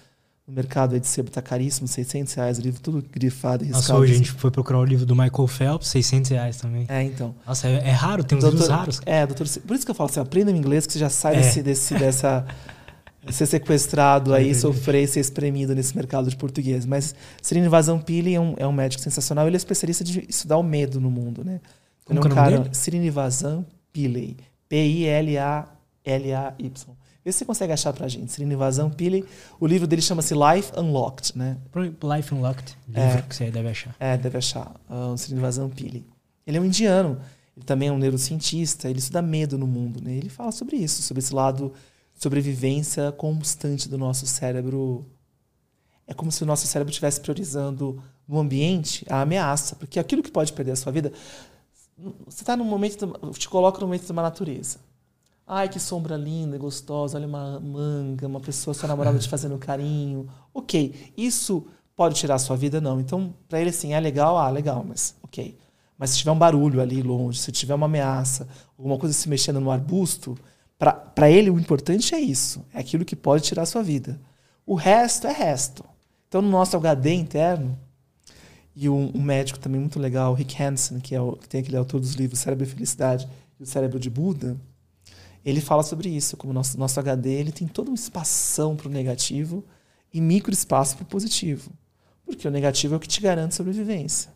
no mercado de sebo está caríssimo, 600 reais o livro, tudo grifado e riscado. Nossa, hoje a gente foi procurar o livro do Michael Phelps, 600 reais também. É, então. Nossa, é, é raro, tem uns doutor, livros raros. É, doutor, por isso que eu falo assim, aprenda inglês que você já sai é. desse, desse, dessa... ser sequestrado aí, é sofrer, ser espremido nesse mercado de português. Mas Srinivasam Pillai é um, é um médico sensacional, ele é especialista de estudar o medo no mundo, né? Como é um cara... Srinivasam Pillai. P-I-L-A-L-A-Y. Vê se você consegue achar pra gente. Srinivasam Pillai. O livro dele chama-se Life Unlocked, né? Life Unlocked. Livro é, que você deve achar. É, deve achar. Uh, Srinivasam Pillai. Ele é um indiano. Ele também é um neurocientista. Ele estuda medo no mundo, né? Ele fala sobre isso, sobre esse lado sobrevivência constante do nosso cérebro. É como se o nosso cérebro estivesse priorizando no ambiente a ameaça, porque aquilo que pode perder a sua vida, você está no momento, te coloca no momento de uma natureza. Ai, que sombra linda, gostosa, olha uma manga, uma pessoa, sua namorada te fazendo carinho. Ok, isso pode tirar a sua vida? Não. Então, para ele, assim, é legal? Ah, legal, mas ok. Mas se tiver um barulho ali longe, se tiver uma ameaça, alguma coisa se mexendo no arbusto, para ele o importante é isso. É aquilo que pode tirar a sua vida. O resto é resto. Então, no nosso HD interno, e um, um médico também muito legal, Rick Hansen, que, é o, que tem aquele autor dos livros Cérebro e Felicidade e o Cérebro de Buda, ele fala sobre isso, como nosso, nosso HD ele tem todo um espação para o negativo e micro espaço para o positivo. Porque o negativo é o que te garante sobrevivência.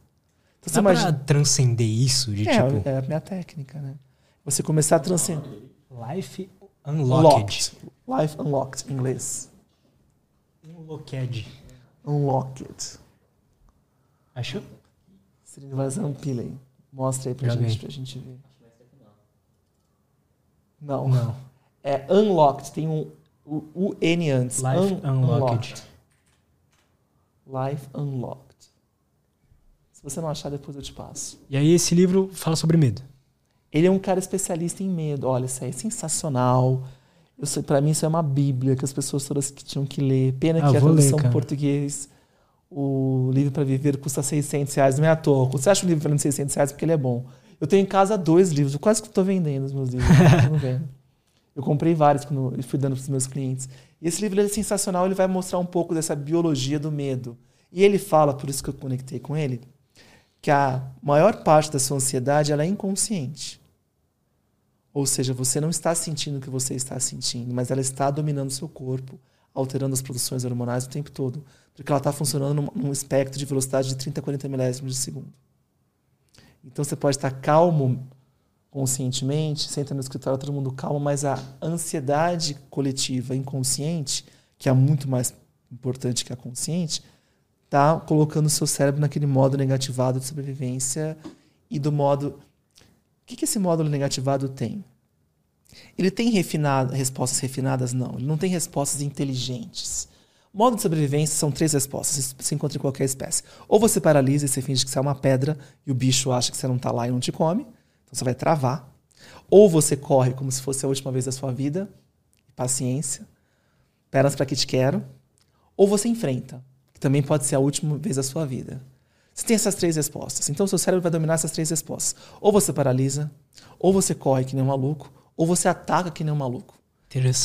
Então, Dá você imagina... transcender isso? De, é, tipo... é a minha técnica, né? Você começar a transcender. Life Unlocked. Life Unlocked, em inglês. Unlocked. Unlocked. Achou? Srinivasam Pillai. Mostra aí pra gente, pra gente ver. Não. Não. É Unlocked, tem um o, N antes. Life Un Unlocked. Life Unlocked. Se você não achar, depois eu te passo. E aí esse livro fala sobre medo. Ele é um cara especialista em medo. Olha, isso aí é sensacional. Eu para mim isso é uma bíblia que as pessoas todas que tinham que ler. Pena ah, que a tradução em português, o livro para viver custa 600 reais. Não é à toa. Você acha um livro valendo 600 reais porque ele é bom. Eu tenho em casa dois livros, eu quase que estou vendendo os meus livros. eu comprei vários quando eu fui dando para os meus clientes. E esse livro é sensacional, ele vai mostrar um pouco dessa biologia do medo. E ele fala, por isso que eu conectei com ele, que a maior parte da sua ansiedade ela é inconsciente. Ou seja, você não está sentindo o que você está sentindo, mas ela está dominando o seu corpo, alterando as produções hormonais o tempo todo. Porque ela está funcionando num, espectro de velocidade de 30 a 40 milésimos de segundo. Então você pode estar calmo conscientemente, senta no escritório todo mundo calmo, mas a ansiedade coletiva inconsciente, que é muito mais importante que a consciente, está colocando o seu cérebro naquele modo negativado de sobrevivência e do modo. O que, que esse módulo negativado tem? Ele tem refinado, respostas refinadas? Não. Ele não tem respostas inteligentes. Modo de sobrevivência são três respostas. Se encontra em qualquer espécie. Ou você paralisa e você finge que você é uma pedra e o bicho acha que você não está lá e não te come. Então você vai travar. Ou você corre como se fosse a última vez da sua vida. Paciência. Pernas para que te quero. Ou você enfrenta, que também pode ser a última vez da sua vida. Você tem essas três respostas. Então, seu cérebro vai dominar essas três respostas. Ou você paralisa, ou você corre que nem um maluco, ou você ataca que nem um maluco.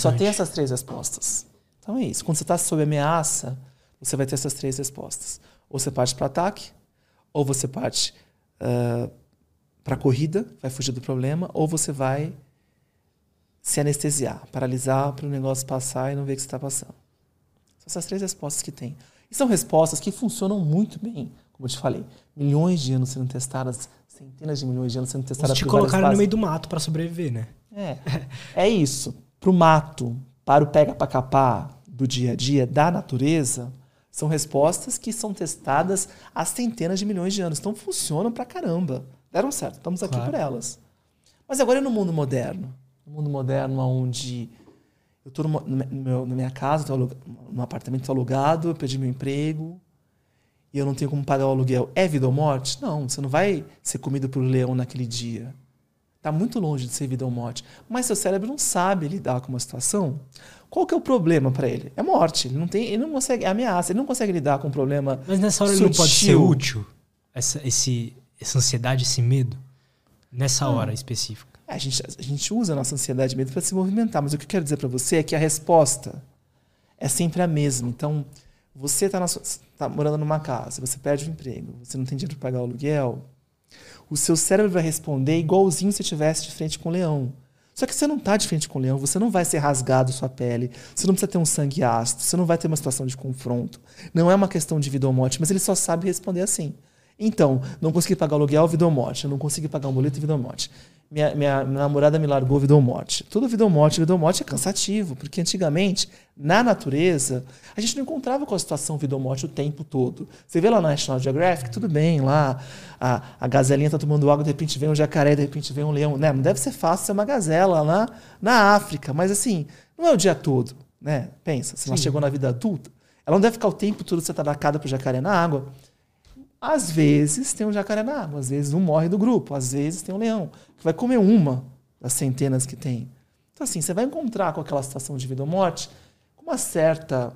Só tem essas três respostas. Então é isso. Quando você está sob ameaça, você vai ter essas três respostas. Ou você parte para ataque, ou você parte uh, para corrida, vai fugir do problema, ou você vai se anestesiar, paralisar para o negócio passar e não ver o que está passando. São essas três respostas que tem. E são respostas que funcionam muito bem, como eu te falei. Milhões de anos sendo testadas, centenas de milhões de anos sendo testadas. Te colocaram no meio do mato para sobreviver, né? É, é isso. Para o mato, para o pega para capar do dia a dia, da natureza, são respostas que são testadas há centenas de milhões de anos. Então funcionam para caramba. Deram certo, estamos aqui claro. por elas. Mas agora é no mundo moderno. No mundo moderno, onde eu estou na minha casa, num apartamento alugado, eu perdi meu emprego e eu não tenho como pagar o aluguel. É vida ou morte? Não, você não vai ser comido por um leão naquele dia. Está muito longe de ser vida ou morte. Mas seu cérebro não sabe lidar com uma situação. Qual que é o problema para ele? É morte. Ele não tem, ele não consegue, é ameaça. Ele não consegue lidar com um problema. Mas nessa hora sutil. ele não pode ser útil. Essa, esse, essa ansiedade, esse medo, nessa hora específica. A gente, a gente usa a nossa ansiedade e medo para se movimentar, mas o que eu quero dizer para você é que a resposta é sempre a mesma. Então, você está tá morando numa casa, você perde o emprego, você não tem dinheiro para pagar o aluguel, o seu cérebro vai responder igualzinho se estivesse de frente com o leão. Só que você não está de frente com o leão, você não vai ser rasgado sua pele, você não precisa ter um sangue ácido, você não vai ter uma situação de confronto. Não é uma questão de vida ou morte, mas ele só sabe responder assim. Então, não consegui pagar o aluguel, vida ou morte. Eu não consegui pagar um boleto, vida ou morte minha, minha, minha namorada me largou vida ou morte. Tudo vida ou morte, vida ou morte é cansativo, porque antigamente, na natureza, a gente não encontrava com a situação vida ou morte o tempo todo. Você vê lá na National Geographic, tudo bem, lá a, a gazelinha está tomando água, de repente vem um jacaré, de repente vem um leão. Né? Não deve ser fácil ser uma gazela lá na África, mas assim, não é o dia todo. Né? Pensa, se ela chegou na vida adulta, ela não deve ficar o tempo todo você atacada por jacaré na água. Às vezes tem um jacaré na água, às vezes um morre do grupo, às vezes tem um leão, que vai comer uma das centenas que tem. Então, assim, você vai encontrar com aquela situação de vida ou morte com uma certa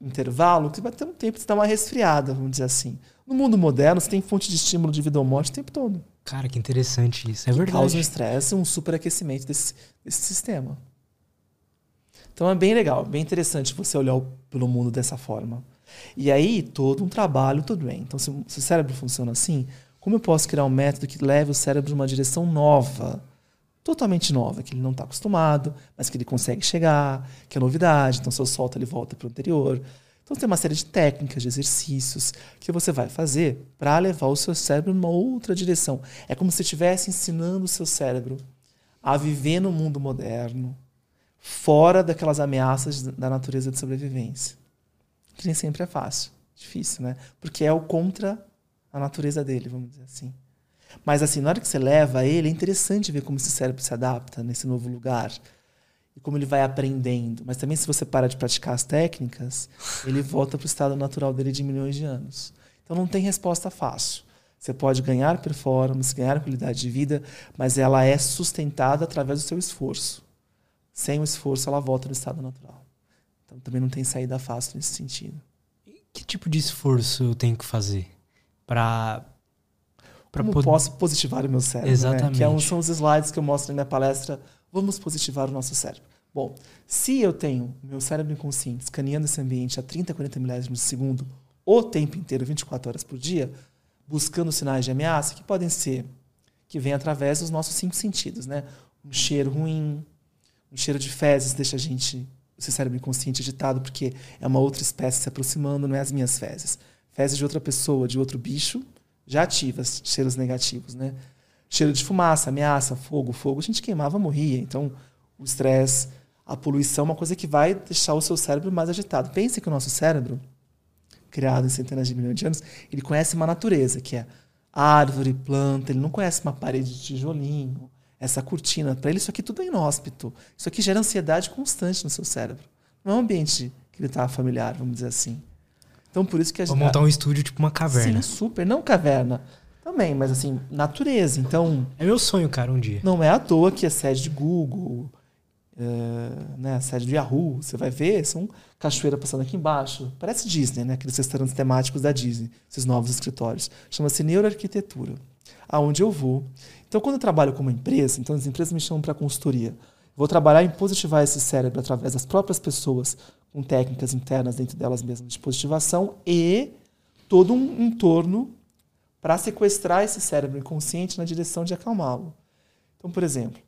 intervalo que vai ter um tempo de dar uma resfriada, vamos dizer assim. No mundo moderno, você tem fonte de estímulo de vida ou morte o tempo todo. Cara, que interessante isso. É verdade. Causa um estresse, um superaquecimento desse, desse sistema. Então é bem legal, bem interessante você olhar pelo mundo dessa forma. E aí, todo um trabalho, tudo bem. Então, se, se o cérebro funciona assim, como eu posso criar um método que leve o cérebro numa direção nova? Totalmente nova, que ele não está acostumado, mas que ele consegue chegar, que é novidade. Então, se eu solto, ele volta para o anterior. Então, tem uma série de técnicas, de exercícios que você vai fazer para levar o seu cérebro numa outra direção. É como se estivesse ensinando o seu cérebro a viver no mundo moderno, fora daquelas ameaças da natureza de sobrevivência nem sempre é fácil. Difícil, né? Porque é o contra a natureza dele, vamos dizer assim. Mas assim, na hora que você leva ele, é interessante ver como esse cérebro se adapta nesse novo lugar e como ele vai aprendendo. Mas também se você para de praticar as técnicas, ele volta para o estado natural dele de milhões de anos. Então não tem resposta fácil. Você pode ganhar performance, ganhar qualidade de vida, mas ela é sustentada através do seu esforço. Sem o esforço, ela volta no estado natural. Então também não tem saída fácil nesse sentido. Que tipo de esforço eu tenho que fazer para para Como posso positivar o meu cérebro? Exatamente. Né? Que é um, são os slides que eu mostro na minha palestra. Vamos positivar o nosso cérebro. Bom, se eu tenho meu cérebro inconsciente escaneando esse ambiente a 30, 40 milésimos de segundo o tempo inteiro, 24 horas por dia, buscando sinais de ameaça, que podem ser que vêm através dos nossos cinco sentidos, né? um cheiro ruim, um cheiro de fezes deixa a gente, seu cérebro inconsciente agitado, porque é uma outra espécie se aproximando, não é as minhas fezes. Fezes de outra pessoa, de outro bicho, já ativa cheiros negativos, né? Cheiro de fumaça, ameaça, fogo, fogo, a gente queimava, morria. Então, o estresse, a poluição é uma coisa que vai deixar o seu cérebro mais agitado. Pense que o nosso cérebro, criado em centenas de milhões de anos, ele conhece uma natureza, que é árvore, planta, ele não conhece uma parede de tijolinho, essa cortina. Para ele, isso aqui tudo é inóspito. Isso aqui gera ansiedade constante no seu cérebro. Não é um ambiente que ele está familiar, vamos dizer assim. Então, por isso que a gente. Vou montar um estúdio tipo uma caverna. Sim, super. Não caverna. Também, mas assim, natureza. Então. É meu sonho, cara, um dia. Não é à toa que é sede de Google, é, né, a sede do Yahoo. Você vai ver, são cachoeira passando aqui embaixo. Parece Disney, né? Aqueles restaurantes temáticos da Disney, esses novos escritórios. Chama-se neuroarquitetura. Aonde eu vou. Então, quando eu trabalho com uma empresa, então as empresas me chamam para consultoria. Vou trabalhar em positivar esse cérebro através das próprias pessoas, com técnicas internas dentro delas mesmas de positivação e todo um entorno para sequestrar esse cérebro inconsciente na direção de acalmá-lo. Então, por exemplo,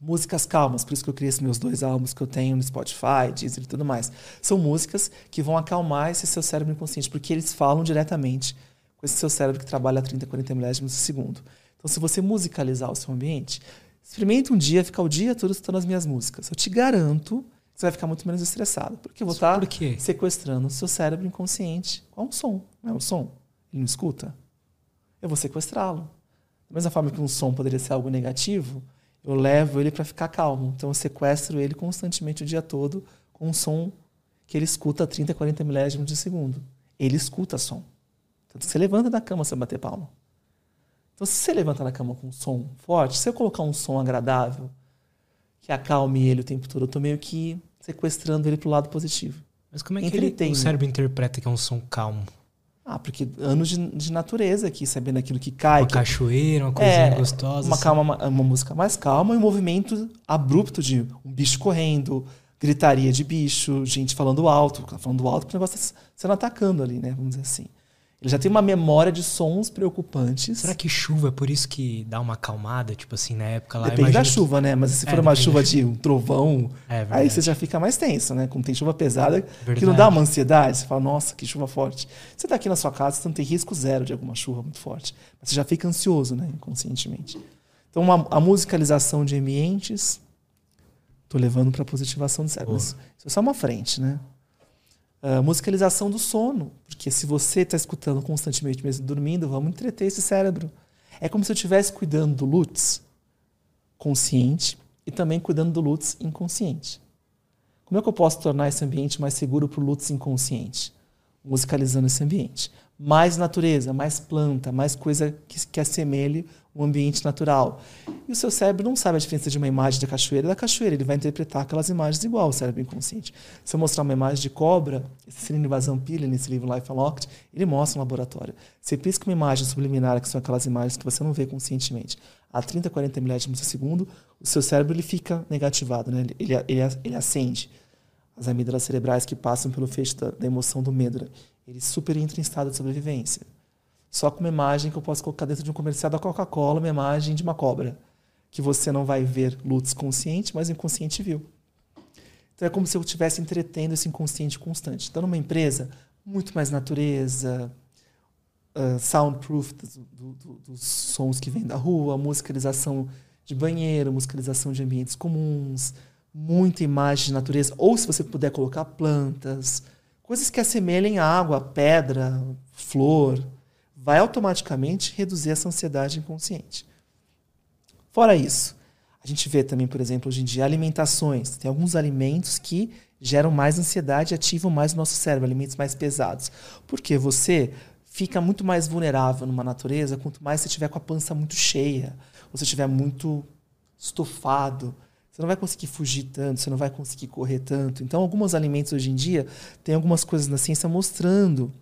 músicas calmas, por isso que eu criei esses meus dois álbuns que eu tenho no Spotify, Deezer e tudo mais. São músicas que vão acalmar esse seu cérebro inconsciente, porque eles falam diretamente com esse seu cérebro que trabalha a 30, 40 milésimos de segundo. Então, se você musicalizar o seu ambiente, experimente um dia ficar o dia todo escutando as minhas músicas. Eu te garanto que você vai ficar muito menos estressado, porque eu vou estar sequestrando o seu cérebro inconsciente com um som. Não é um som? Ele não escuta? Eu vou sequestrá-lo. Da mesma forma que um som poderia ser algo negativo, eu levo ele para ficar calmo. Então eu sequestro ele constantemente o dia todo com um som que ele escuta a 30, 40 milésimos de segundo. Ele escuta som. Então você levanta da cama sem bater palma. Então se você levanta da cama com um som forte, se eu colocar um som agradável que acalme ele o tempo todo, eu estou meio que sequestrando ele para o lado positivo. Mas como é que ele, o cérebro interpreta que é um som calmo? Ah, porque anos de, de natureza aqui, sabendo aquilo que cai. Uma que, cachoeira, uma coisinha é, gostosa. Uma, assim. calma, uma, uma, música mais calma e um movimento abrupto de um bicho correndo, gritaria de bicho, gente falando alto, falando alto porque o negócio está sendo atacando ali, né? Vamos dizer assim. Ele já tem uma memória de sons preocupantes. Será que chuva é por isso que dá uma acalmada? Tipo assim, na época lá. Depende da chuva, que... né? Mas se é, for uma chuva de um trovão, é, aí você já fica mais tenso, né? Quando tem chuva pesada, verdade. que não dá uma ansiedade. Você fala, nossa, que chuva forte. Você tá aqui na sua casa, você não tem risco zero de alguma chuva muito forte. Mas você já fica ansioso, né? Inconscientemente. Então, uma, a musicalização de ambientes, tô levando para positivação do cérebro. Isso é só uma frente, né? Uh, musicalização do sono. Porque se você está escutando constantemente mesmo dormindo, vamos entreter esse cérebro. É como se eu estivesse cuidando do Lutz consciente e também cuidando do Lutz inconsciente. Como é que eu posso tornar esse ambiente mais seguro para o Lutz inconsciente? Musicalizando esse ambiente. Mais natureza, mais planta, mais coisa que, que assemelhe um ambiente natural. E o seu cérebro não sabe a diferença de uma imagem da cachoeira da cachoeira, ele vai interpretar aquelas imagens igual, o cérebro inconsciente. Se eu mostrar uma imagem de cobra, esse Cine Pili, nesse livro Life Unlocked, ele mostra um laboratório. Você pisca uma imagem subliminar, que são aquelas imagens que você não vê conscientemente, a 30, 40 milésimos de segundo, o seu cérebro ele fica negativado, né? ele, ele, ele, acende. As amígdalas cerebrais que passam pelo feixe da, da emoção do medo, ele super entra em estado de sobrevivência só com uma imagem que eu posso colocar dentro de um comercial da Coca-Cola, uma imagem de uma cobra. Que você não vai ver Lutz consciente, mas o inconsciente viu. Então é como se eu estivesse entretendo esse inconsciente constante. Então, numa empresa, muito mais natureza, uh, soundproof do, do, dos sons que vêm da rua, musicalização de banheiro, musicalização de ambientes comuns, muita imagem de natureza. Ou, se você puder colocar plantas, coisas que assemelhem água, pedra, flor vai automaticamente reduzir essa ansiedade inconsciente. Fora isso, a gente vê também, por exemplo, hoje em dia, alimentações. Tem alguns alimentos que geram mais ansiedade e ativam mais o nosso cérebro, alimentos mais pesados. Porque você fica muito mais vulnerável numa natureza quanto mais você tiver com a pança muito cheia, ou você estiver muito estofado. Você não vai conseguir fugir tanto, você não vai conseguir correr tanto. Então, alguns alimentos hoje em dia tem algumas coisas na ciência mostrando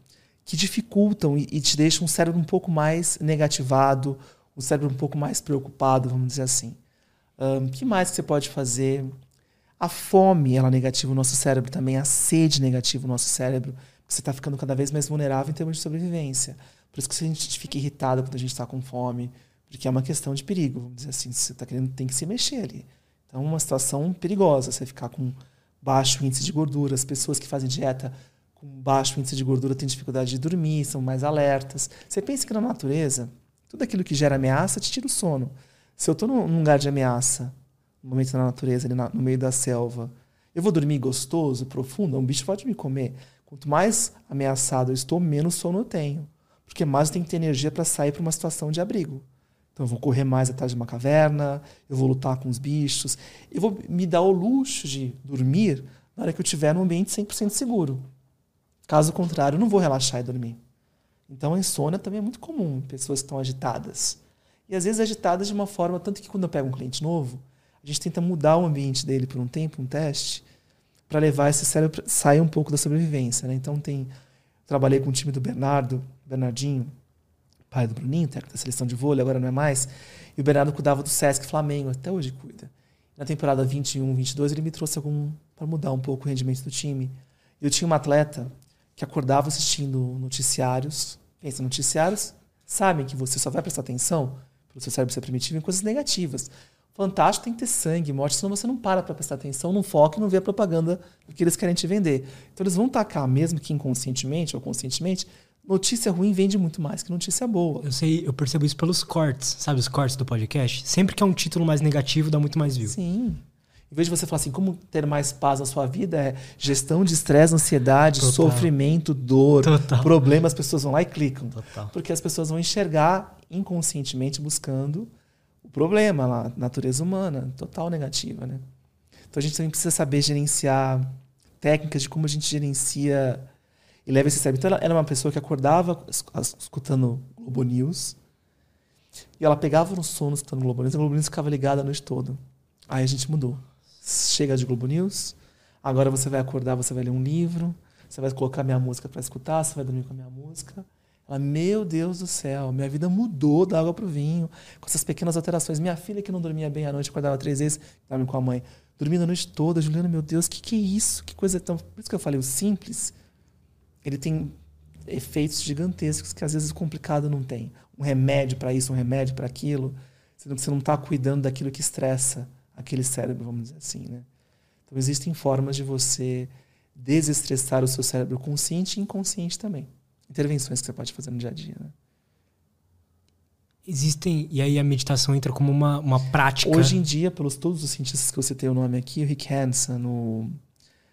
que dificultam e, e te deixam um cérebro um pouco mais negativado, um cérebro um pouco mais preocupado, vamos dizer assim. O um, que mais você pode fazer? A fome, ela negativa o nosso cérebro também, a sede negativa o nosso cérebro, porque você está ficando cada vez mais vulnerável em termos de sobrevivência. Por isso que a gente fica irritado quando a gente está com fome, Porque é uma questão de perigo. Vamos dizer assim, você está querendo, tem que se mexer ali. Então, é uma situação perigosa. Você ficar com baixo índice de gordura. As pessoas que fazem dieta com baixo índice de gordura têm dificuldade de dormir, são mais alertas. Você pensa que na natureza, tudo aquilo que gera ameaça te tira o sono. Se eu estou num lugar de ameaça, no momento na natureza, na, no meio da selva, eu vou dormir gostoso, profundo? Um bicho pode me comer. Quanto mais ameaçado eu estou, menos sono eu tenho. Porque mais eu tenho que ter energia para sair para uma situação de abrigo. Então eu vou correr mais atrás de uma caverna, eu vou lutar com os bichos, eu vou me dar o luxo de dormir na hora que eu estiver num ambiente 100% seguro. Caso contrário, eu não vou relaxar e dormir. Então a insônia também é muito comum, pessoas que estão agitadas. E às vezes agitadas de uma forma, tanto que quando eu pego um cliente novo, a gente tenta mudar o ambiente dele por um tempo, um teste, para levar esse cérebro sair um pouco da sobrevivência. Né? Então tem, trabalhei com o time do Bernardo, Bernardinho, pai do Bruninho, técnico da seleção de vôlei, agora não é mais. E o Bernardo cuidava do Sesc Flamengo, até hoje cuida. Na temporada 21, 22, ele me trouxe algum para mudar um pouco o rendimento do time. Eu tinha uma atleta que acordava assistindo noticiários. Pensa, noticiários sabem que você só vai prestar atenção para o seu cérebro ser primitivo em coisas negativas. Fantástico tem que ter sangue, morte, senão você não para para prestar atenção, não foca e não vê a propaganda que eles querem te vender. Então eles vão tacar, mesmo que inconscientemente ou conscientemente, notícia ruim vende muito mais que notícia boa. Eu sei, eu percebo isso pelos cortes, sabe os cortes do podcast? Sempre que é um título mais negativo, dá muito mais view. Sim. Em vez de você falar assim, como ter mais paz na sua vida, é gestão de estresse, ansiedade, Total. sofrimento, dor, Total. problema, as pessoas vão lá e clicam. Total. Porque as pessoas vão enxergar inconscientemente buscando o problema lá, natureza humana, total negativa, né? Então a gente também precisa saber gerenciar técnicas de como a gente gerencia e leva esse cérebro. Então ela era uma pessoa que acordava escutando Globo News e ela pegava no sono escutando Globo News e a Globo News ficava ligada a noite toda. Aí a gente mudou. Chega de Globo News, agora você vai acordar, você vai ler um livro, você vai colocar minha música para escutar, você vai dormir com a minha música. Ela, meu Deus do céu, minha vida mudou da água para o vinho, com essas pequenas alterações. Minha filha que não dormia bem à noite, acordava três vezes, dorme com a mãe, dormindo a noite toda. Juliana, meu Deus, que, que é isso? Que coisa tão. Por isso que eu falei, o simples ele tem efeitos gigantescos que às vezes o complicado não tem. Um remédio para isso, um remédio para aquilo, sendo que você não está cuidando daquilo que estressa aquele cérebro, vamos dizer assim, né? Então existem formas de você desestressar o seu cérebro consciente e inconsciente também. Intervenções que você pode fazer no dia a dia, né? Existem, e aí a meditação entra como uma, uma prática. Hoje em dia, pelos todos os cientistas que você tem o nome aqui, o Rick Hansen, o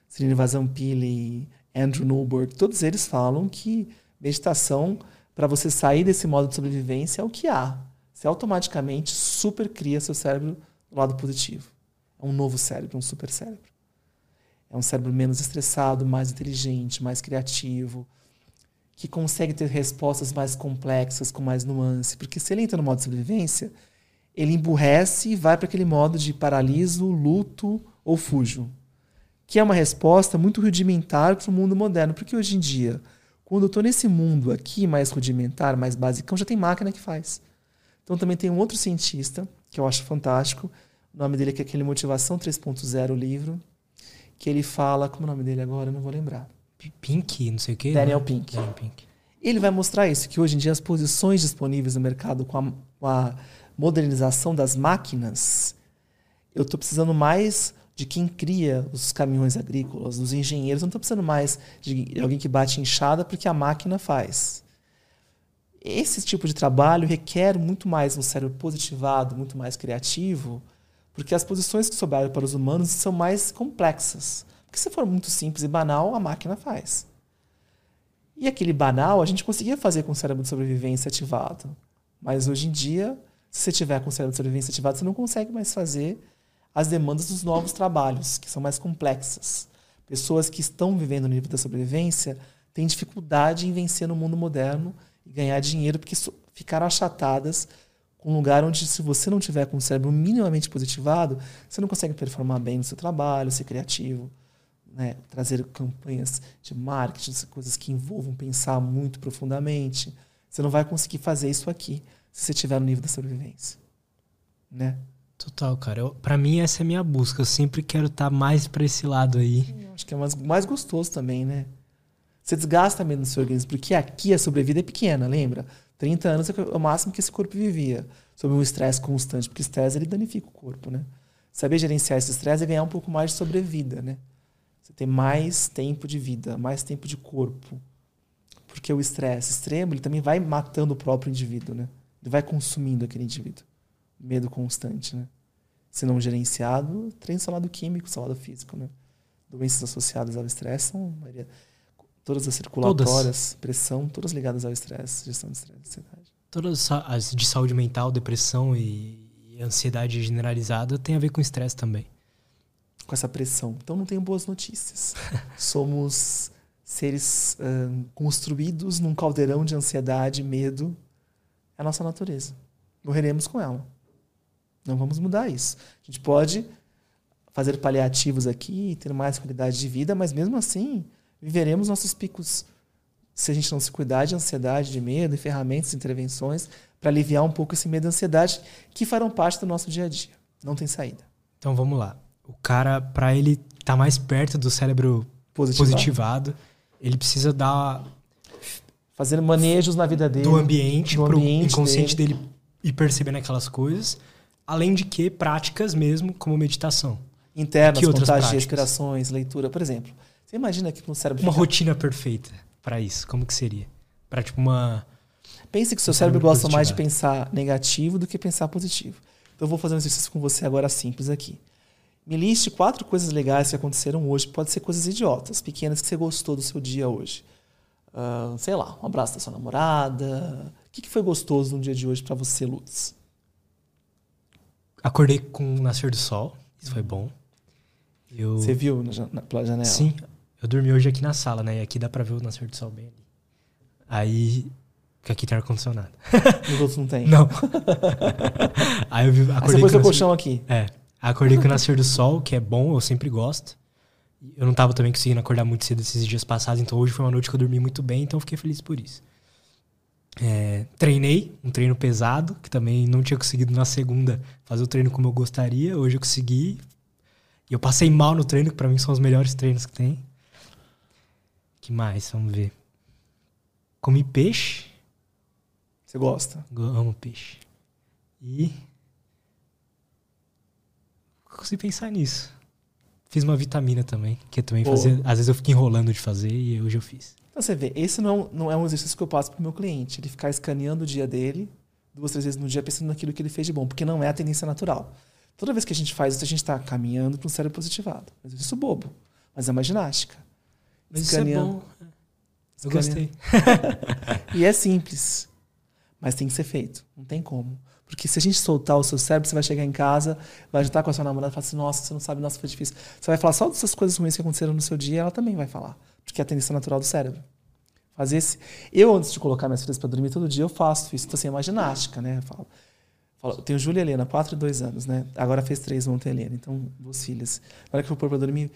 Srinivas Pillay, Andrew Newberg, todos eles falam que meditação, para você sair desse modo de sobrevivência, é o que há. Você automaticamente super cria seu cérebro do lado positivo. É um novo cérebro, um super cérebro. É um cérebro menos estressado, mais inteligente, mais criativo, que consegue ter respostas mais complexas, com mais nuance. Porque se ele entra no modo de sobrevivência, ele emburrece e vai para aquele modo de paraliso, luto ou fujo que é uma resposta muito rudimentar para o mundo moderno. Porque hoje em dia, quando eu estou nesse mundo aqui mais rudimentar, mais basicão, já tem máquina que faz. Então também tem um outro cientista, que eu acho fantástico, o nome dele é aquele Motivação 3.0 livro, que ele fala, como é o nome dele agora? Eu não vou lembrar. Pink, não sei o quê. Daniel né? Pink. Daniel Pink. Ele vai mostrar isso, que hoje em dia as posições disponíveis no mercado com a, com a modernização das máquinas, eu estou precisando mais de quem cria os caminhões agrícolas, dos engenheiros. Não estou precisando mais de alguém que bate enxada porque a máquina faz. Esse tipo de trabalho requer muito mais um cérebro positivado, muito mais criativo, porque as posições que sobraram para os humanos são mais complexas. Porque se for muito simples e banal, a máquina faz. E aquele banal a gente conseguia fazer com o cérebro de sobrevivência ativado. Mas hoje em dia, se você tiver com o cérebro de sobrevivência ativado, você não consegue mais fazer as demandas dos novos trabalhos, que são mais complexas. Pessoas que estão vivendo no nível da sobrevivência têm dificuldade em vencer no mundo moderno e ganhar dinheiro porque ficaram achatadas um lugar onde, se você não tiver com o cérebro minimamente positivado, você não consegue performar bem no seu trabalho, ser criativo, né? trazer campanhas de marketing, coisas que envolvam pensar muito profundamente. Você não vai conseguir fazer isso aqui se você estiver no nível da sobrevivência. Né? Total, cara. Pra mim, essa é a minha busca. Eu sempre quero estar tá mais pra esse lado aí. Eu acho que é mais, mais gostoso também, né? Você desgasta menos no seu organismo, porque aqui a sobrevida é pequena, lembra? 30 anos é o máximo que esse corpo vivia, sob um estresse constante, porque o estresse ele danifica o corpo, né? Saber gerenciar esse estresse é ganhar um pouco mais de sobrevida, né? Você tem mais tempo de vida, mais tempo de corpo. Porque o estresse extremo, ele também vai matando o próprio indivíduo, né? Ele vai consumindo aquele indivíduo. Medo constante, né? Se não gerenciado, treino seu lado químico, seu lado físico, né? Doenças associadas ao estresse são todas as circulatórias, todas. pressão, todas ligadas ao estresse, gestão de estresse, ansiedade. Todas as de saúde mental, depressão e ansiedade generalizada tem a ver com estresse também. Com essa pressão. Então não tenho boas notícias. Somos seres uh, construídos num caldeirão de ansiedade, medo. É a nossa natureza. Morreremos com ela. Não vamos mudar isso. A gente pode fazer paliativos aqui, ter mais qualidade de vida, mas mesmo assim viveremos nossos picos se a gente não se cuidar de ansiedade, de medo, e ferramentas, intervenções para aliviar um pouco esse medo e ansiedade que farão parte do nosso dia a dia. Não tem saída. Então vamos lá. O cara, para ele estar tá mais perto do cérebro positivado. positivado, ele precisa dar fazendo manejos na vida dele, do ambiente, do ambiente inconsciente dele. dele e percebendo aquelas coisas, além de que práticas mesmo, como meditação. Internas, contagem de respirações, leitura, por exemplo. Você imagina que no cérebro. Uma fica... rotina perfeita para isso, como que seria? Para tipo uma. Pense que o seu cérebro, cérebro gosta mais de pensar negativo do que pensar positivo. Então eu vou fazer um exercício com você agora simples aqui. Me liste quatro coisas legais que aconteceram hoje. Pode ser coisas idiotas, pequenas que você gostou do seu dia hoje. Uh, sei lá, um abraço da sua namorada. O que, que foi gostoso no dia de hoje para você, Lutz? Acordei com o nascer do sol. Isso foi bom. Eu... Você viu na, na, pela janela? Sim. Eu dormi hoje aqui na sala, né? E aqui dá pra ver o nascer do sol bem ali. Aí. Porque aqui tem ar-condicionado. Os outros não tem? Não. Aí eu vi, acordei Aí você pôs seu colchão aqui. É. Acordei com o nascer do sol, que é bom, eu sempre gosto. Eu não tava também conseguindo acordar muito cedo esses dias passados, então hoje foi uma noite que eu dormi muito bem, então eu fiquei feliz por isso. É, treinei, um treino pesado, que também não tinha conseguido na segunda fazer o treino como eu gostaria. Hoje eu consegui, e eu passei mal no treino, que pra mim são os melhores treinos que tem. Que mais? Vamos ver. Comi peixe. Você gosta? Eu amo peixe. E. Consegui pensar nisso. Fiz uma vitamina também, que também Pô. fazia. Às vezes eu fico enrolando de fazer e hoje eu fiz. Então você vê, esse não, não é um exercício que eu passo pro meu cliente. Ele ficar escaneando o dia dele, duas, três vezes no dia, pensando naquilo que ele fez de bom, porque não é a tendência natural. Toda vez que a gente faz isso, a gente está caminhando para um cérebro positivado. Mas isso é bobo. Mas é uma ginástica. Mas isso é bom. Eu gostei. e é simples. Mas tem que ser feito. Não tem como. Porque se a gente soltar o seu cérebro, você vai chegar em casa, vai jantar com a sua namorada e falar assim: nossa, você não sabe, nossa, foi difícil. Você vai falar só dessas coisas ruins que aconteceram no seu dia, ela também vai falar. Porque é a tendência natural do cérebro. Fazer esse. Eu, antes de colocar minhas filhas para dormir todo dia, eu faço isso. Então, assim, é uma ginástica, né? Eu falo. Eu tenho Júlia e Helena, 4 e 2 anos, né? Agora fez 3, vão ter Helena. Então, duas filhas. Na hora que eu for pôr pra dormir,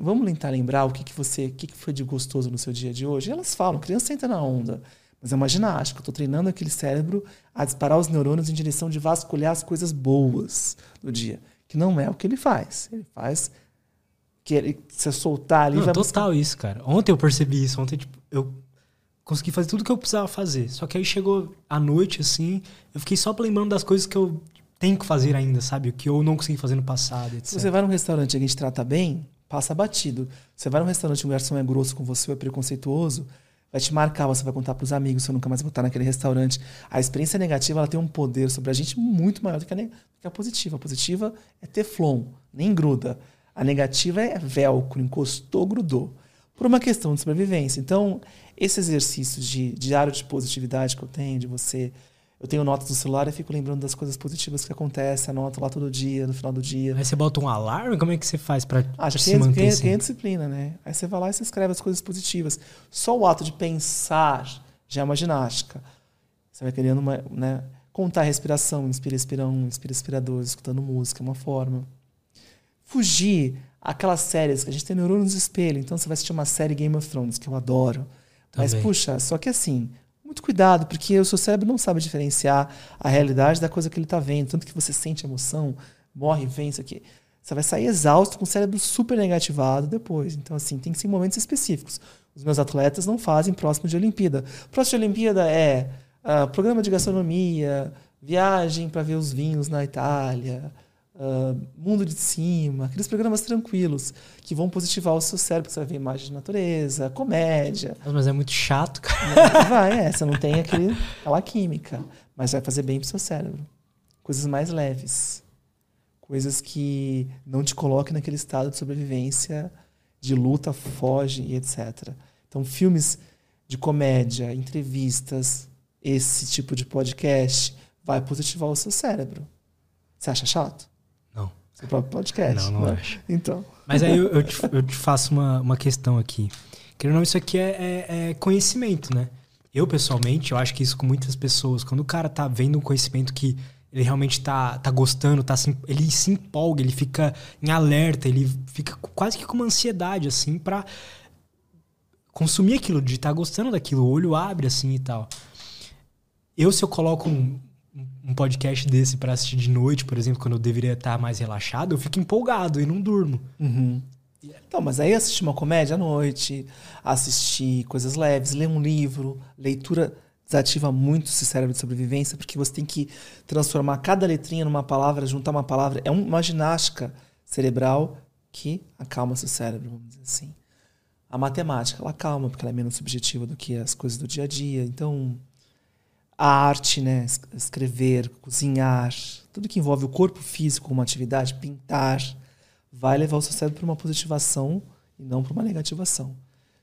vamos tentar lembrar o que, que você, o que, que foi de gostoso no seu dia de hoje? E elas falam, criança senta na onda. Mas é uma ginástica. Eu tô treinando aquele cérebro a disparar os neurônios em direção de vasculhar as coisas boas do dia. Que não é o que ele faz. Ele faz que ele, se soltar ali. Não, vai total buscar... isso, cara. Ontem eu percebi isso. Ontem, tipo, eu consegui fazer tudo que eu precisava fazer. Só que aí chegou a noite, assim, eu fiquei só lembrando das coisas que eu tenho que fazer ainda, sabe? O que eu não consegui fazer no passado, etc. Se você vai num restaurante e a gente trata bem, passa batido. Você vai num restaurante o garçom é grosso com você, é preconceituoso, vai te marcar, você vai contar para os amigos, você nunca mais vai estar naquele restaurante. A experiência negativa ela tem um poder sobre a gente muito maior do que a, que a positiva. A positiva é teflon, nem gruda. A negativa é velcro, encostou, grudou. Por uma questão de sobrevivência. Então, esse exercício de diário de positividade que eu tenho, de você. Eu tenho notas no celular e fico lembrando das coisas positivas que acontecem, anoto lá todo dia, no final do dia. Aí você bota um alarme? Como é que você faz para Acho que se manter quem, assim? é disciplina, né? Aí você vai lá e você escreve as coisas positivas. Só o ato de pensar já é uma ginástica. Você vai querendo uma, né, contar a respiração, inspira, expira um, inspira, expira dois, escutando música, é uma forma. Fugir aquelas séries que a gente tem neurônios no espelho. Então você vai assistir uma série Game of Thrones, que eu adoro. Mas, puxa, só que assim, muito cuidado, porque o seu cérebro não sabe diferenciar a realidade da coisa que ele está vendo. Tanto que você sente emoção, morre, vem, isso aqui. Você vai sair exausto com o cérebro super negativado depois. Então, assim, tem que ser momentos específicos. Os meus atletas não fazem próximo de Olimpíada. Próximo de Olimpíada é uh, programa de gastronomia, viagem para ver os vinhos na Itália, uh, mundo de cima, aqueles programas tranquilos que vão positivar o seu cérebro, você vai ver imagem de natureza, comédia. Mas é muito chato, cara. Vai, é, você não tem aquele, aquela química, mas vai fazer bem pro seu cérebro. Coisas mais leves. Coisas que não te coloquem naquele estado de sobrevivência, de luta, foge e etc. Então, filmes de comédia, entrevistas, esse tipo de podcast vai positivar o seu cérebro. Você acha chato? Seu próprio podcast? Não, não, acho. Então. Mas aí eu, eu, te, eu te, faço uma, uma questão aqui. Querendo ou não, isso aqui é, é, é, conhecimento, né? Eu, pessoalmente, eu acho que isso com muitas pessoas, quando o cara tá vendo um conhecimento que ele realmente tá, tá gostando, tá se, ele se empolga, ele fica em alerta, ele fica quase que com uma ansiedade, assim, pra consumir aquilo, de estar tá gostando daquilo, o olho abre, assim, e tal. Eu, se eu coloco um, um podcast desse para assistir de noite, por exemplo, quando eu deveria estar mais relaxado, eu fico empolgado e não durmo. Uhum. Então, mas aí assistir uma comédia à noite, assistir coisas leves, ler um livro, leitura desativa muito esse cérebro de sobrevivência, porque você tem que transformar cada letrinha numa palavra, juntar uma palavra. É uma ginástica cerebral que acalma seu cérebro, vamos dizer assim. A matemática, ela acalma, porque ela é menos subjetiva do que as coisas do dia a dia. Então, a arte, né? Escrever, cozinhar, tudo que envolve o corpo físico, uma atividade, pintar, vai levar o seu cérebro para uma positivação e não para uma negativação.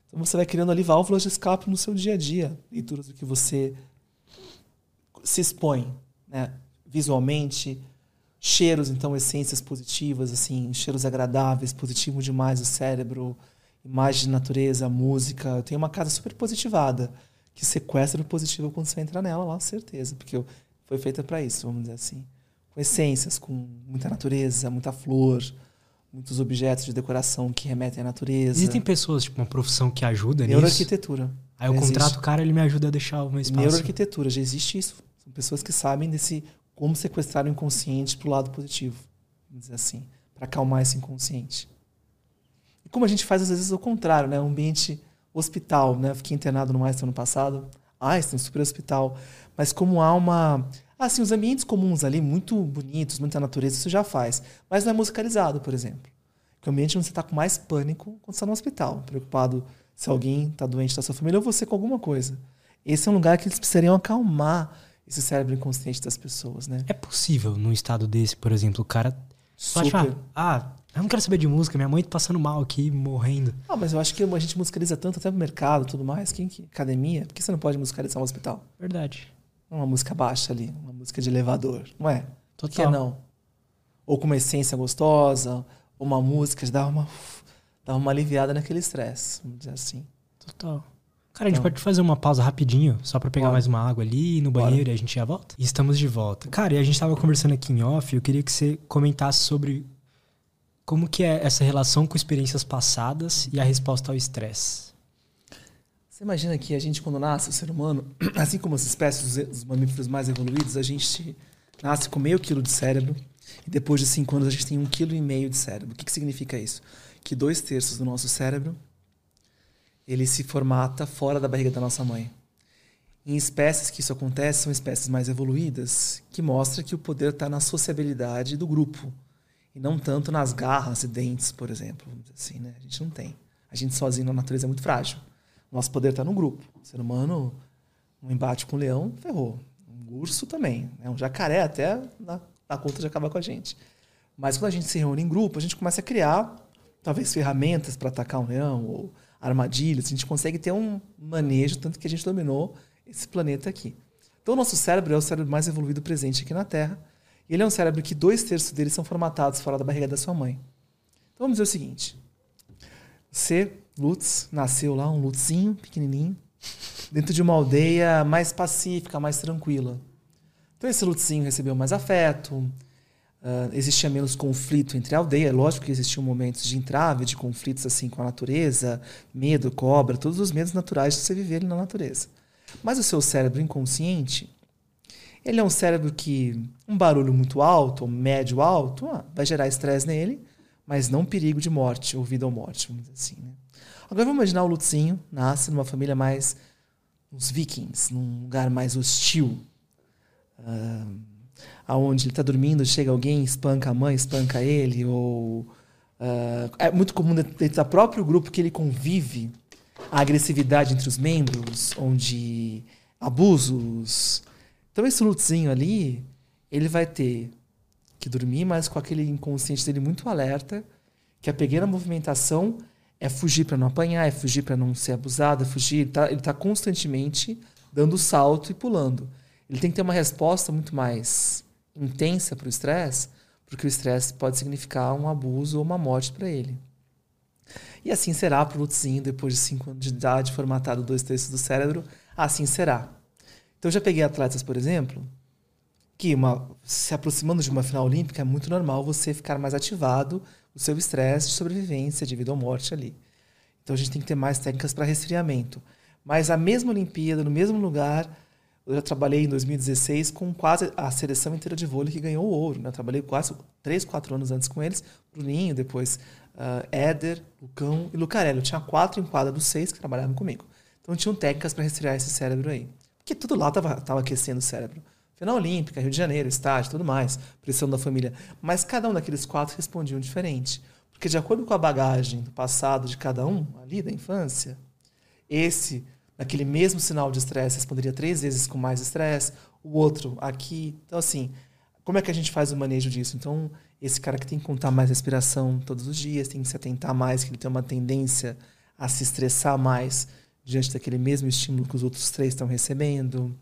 Então você vai criando ali válvulas de escape no seu dia a dia, leituras do que você se expõe, né? Visualmente, cheiros, então essências positivas, assim, cheiros agradáveis, positivo demais o cérebro, imagem de natureza, música. Eu tenho uma casa super positivada que sequestra o positivo quando você entra nela, lá, certeza, porque foi feita para isso, vamos dizer assim. Com essências, com muita natureza, muita flor, muitos objetos de decoração que remetem à natureza. Existem pessoas, tipo, uma profissão que ajuda nisso? Neuroarquitetura. Aí eu contrato o cara, ele me ajuda a deixar o meu espaço. Neuroarquitetura, já existe isso. São pessoas que sabem desse como sequestrar o inconsciente para o lado positivo, vamos dizer assim, para acalmar esse inconsciente. E como a gente faz às vezes o contrário, né? Um ambiente hospital, né? Fiquei internado no Einstein ano passado. Einstein, super hospital. Mas como há uma... Assim, os ambientes comuns ali, muito bonitos, muita natureza, isso já faz. Mas não é musicalizado, por exemplo. Que é o ambiente onde você está com mais pânico quando está no hospital. Preocupado se alguém está doente da sua família ou você com alguma coisa. Esse é um lugar que eles precisariam acalmar esse cérebro inconsciente das pessoas, né? É possível, num estado desse, por exemplo, o cara... Super. Falar, ah, eu não quero saber de música, minha mãe tá passando mal aqui, morrendo. Ah, mas eu acho que a gente musicaliza tanto até no mercado tudo mais. Quem que. Academia? Por que você não pode musicalizar um hospital? Verdade. Uma música baixa ali, uma música de elevador, não é? Total. Que não? Ou com uma essência gostosa, ou uma música que dá uma, dá uma aliviada naquele estresse, vamos dizer assim. Total. Cara, a gente então, pode fazer uma pausa rapidinho, só para pegar bora. mais uma água ali no banheiro bora. e a gente já volta? E estamos de volta. Cara, e a gente tava conversando aqui em off, eu queria que você comentasse sobre como que é essa relação com experiências passadas e a resposta ao estresse? Você imagina que a gente, quando nasce, o ser humano, assim como as espécies dos mamíferos mais evoluídos, a gente nasce com meio quilo de cérebro e depois de cinco anos a gente tem um quilo e meio de cérebro. O que, que significa isso? Que dois terços do nosso cérebro ele se formata fora da barriga da nossa mãe. Em espécies que isso acontece, são espécies mais evoluídas, que mostra que o poder está na sociabilidade do grupo e não tanto nas garras e dentes, por exemplo. Assim, né? A gente não tem. A gente sozinho na natureza é muito frágil. Nosso poder está no grupo. O ser humano, um embate com um leão, ferrou. Um urso também. Né? Um jacaré até na, na conta de acabar com a gente. Mas quando a gente se reúne em grupo, a gente começa a criar talvez ferramentas para atacar um leão ou armadilhas. A gente consegue ter um manejo, tanto que a gente dominou esse planeta aqui. Então, o nosso cérebro é o cérebro mais evoluído presente aqui na Terra ele é um cérebro que dois terços dele são formatados fora da barriga da sua mãe. Então vamos dizer o seguinte: você, Lutz, nasceu lá, um Lutzinho, pequenininho, dentro de uma aldeia mais pacífica, mais tranquila. Então esse Lutzinho recebeu mais afeto, uh, existia menos conflito entre a aldeia. Lógico que existiam momentos de entrave, de conflitos assim com a natureza, medo, cobra, todos os medos naturais de você viver na natureza. Mas o seu cérebro inconsciente ele é um cérebro que um barulho muito alto, ou médio alto, ah, vai gerar estresse nele, mas não perigo de morte, ou vida ou morte, vamos dizer assim. Né? Agora vamos imaginar o Lutzinho nasce numa família mais nos vikings, num lugar mais hostil, uh, aonde ele está dormindo, chega alguém, espanca a mãe, espanca ele, ou uh, é muito comum dentro do próprio grupo que ele convive a agressividade entre os membros, onde abusos. Então esse lutezinho ali, ele vai ter que dormir, mas com aquele inconsciente dele muito alerta, que a pequena movimentação é fugir para não apanhar, é fugir para não ser abusado, é fugir. Ele está tá constantemente dando salto e pulando. Ele tem que ter uma resposta muito mais intensa para o estresse, porque o estresse pode significar um abuso ou uma morte para ele. E assim será para o Lutzinho, depois de 5 anos de idade, formatado dois terços do cérebro, assim será. Então, eu já peguei atletas, por exemplo, que uma, se aproximando de uma final olímpica, é muito normal você ficar mais ativado, o seu estresse de sobrevivência, de vida ou morte ali. Então, a gente tem que ter mais técnicas para resfriamento. Mas a mesma Olimpíada, no mesmo lugar, eu já trabalhei em 2016 com quase a seleção inteira de vôlei que ganhou o ouro. Né? Eu trabalhei quase 3, 4 anos antes com eles. Bruninho, depois uh, Éder, Lucão e Lucarelli. Eu tinha quatro em quadra dos seis que trabalhavam comigo. Então tinham técnicas para resfriar esse cérebro aí. Porque tudo lá estava aquecendo o cérebro. Final Olímpica, Rio de Janeiro, estádio, tudo mais, pressão da família. Mas cada um daqueles quatro respondiam diferente. Porque de acordo com a bagagem do passado de cada um, ali da infância, esse, naquele mesmo sinal de estresse, responderia três vezes com mais estresse, o outro aqui. Então, assim, como é que a gente faz o manejo disso? Então, esse cara que tem que contar mais respiração todos os dias, tem que se atentar mais, que ele tem uma tendência a se estressar mais diante daquele mesmo estímulo que os outros três estão recebendo.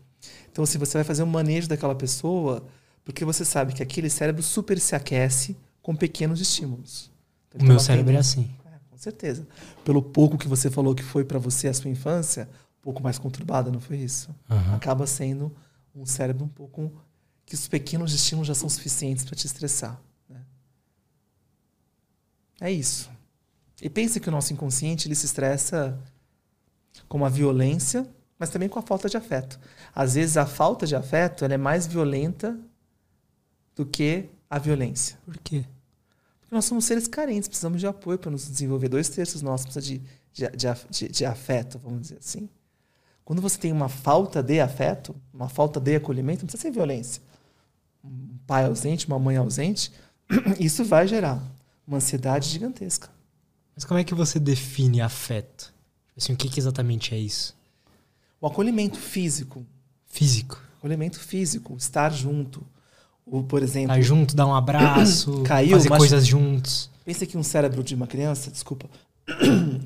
Então, se assim, você vai fazer um manejo daquela pessoa, porque você sabe que aquele cérebro super se aquece com pequenos estímulos. Então, o meu cérebro é assim. É, com certeza. Pelo pouco que você falou que foi para você a sua infância, um pouco mais conturbada, não foi isso? Uhum. Acaba sendo um cérebro um pouco que os pequenos estímulos já são suficientes para te estressar. É isso. E pense que o nosso inconsciente ele se estressa com a violência, mas também com a falta de afeto. Às vezes a falta de afeto é mais violenta do que a violência. Por quê? Porque nós somos seres carentes, precisamos de apoio para nos desenvolver. Dois terços nossos precisam de, de, de, de afeto, vamos dizer assim. Quando você tem uma falta de afeto, uma falta de acolhimento, não precisa ser violência. Um pai ausente, uma mãe ausente, isso vai gerar uma ansiedade gigantesca. Mas como é que você define afeto? Assim, o que, que exatamente é isso? O acolhimento físico. Físico? Acolhimento físico, estar junto. Ou, por exemplo. Estar junto, dar um abraço, caiu, fazer mas... coisas juntos. Pensa que um cérebro de uma criança, desculpa,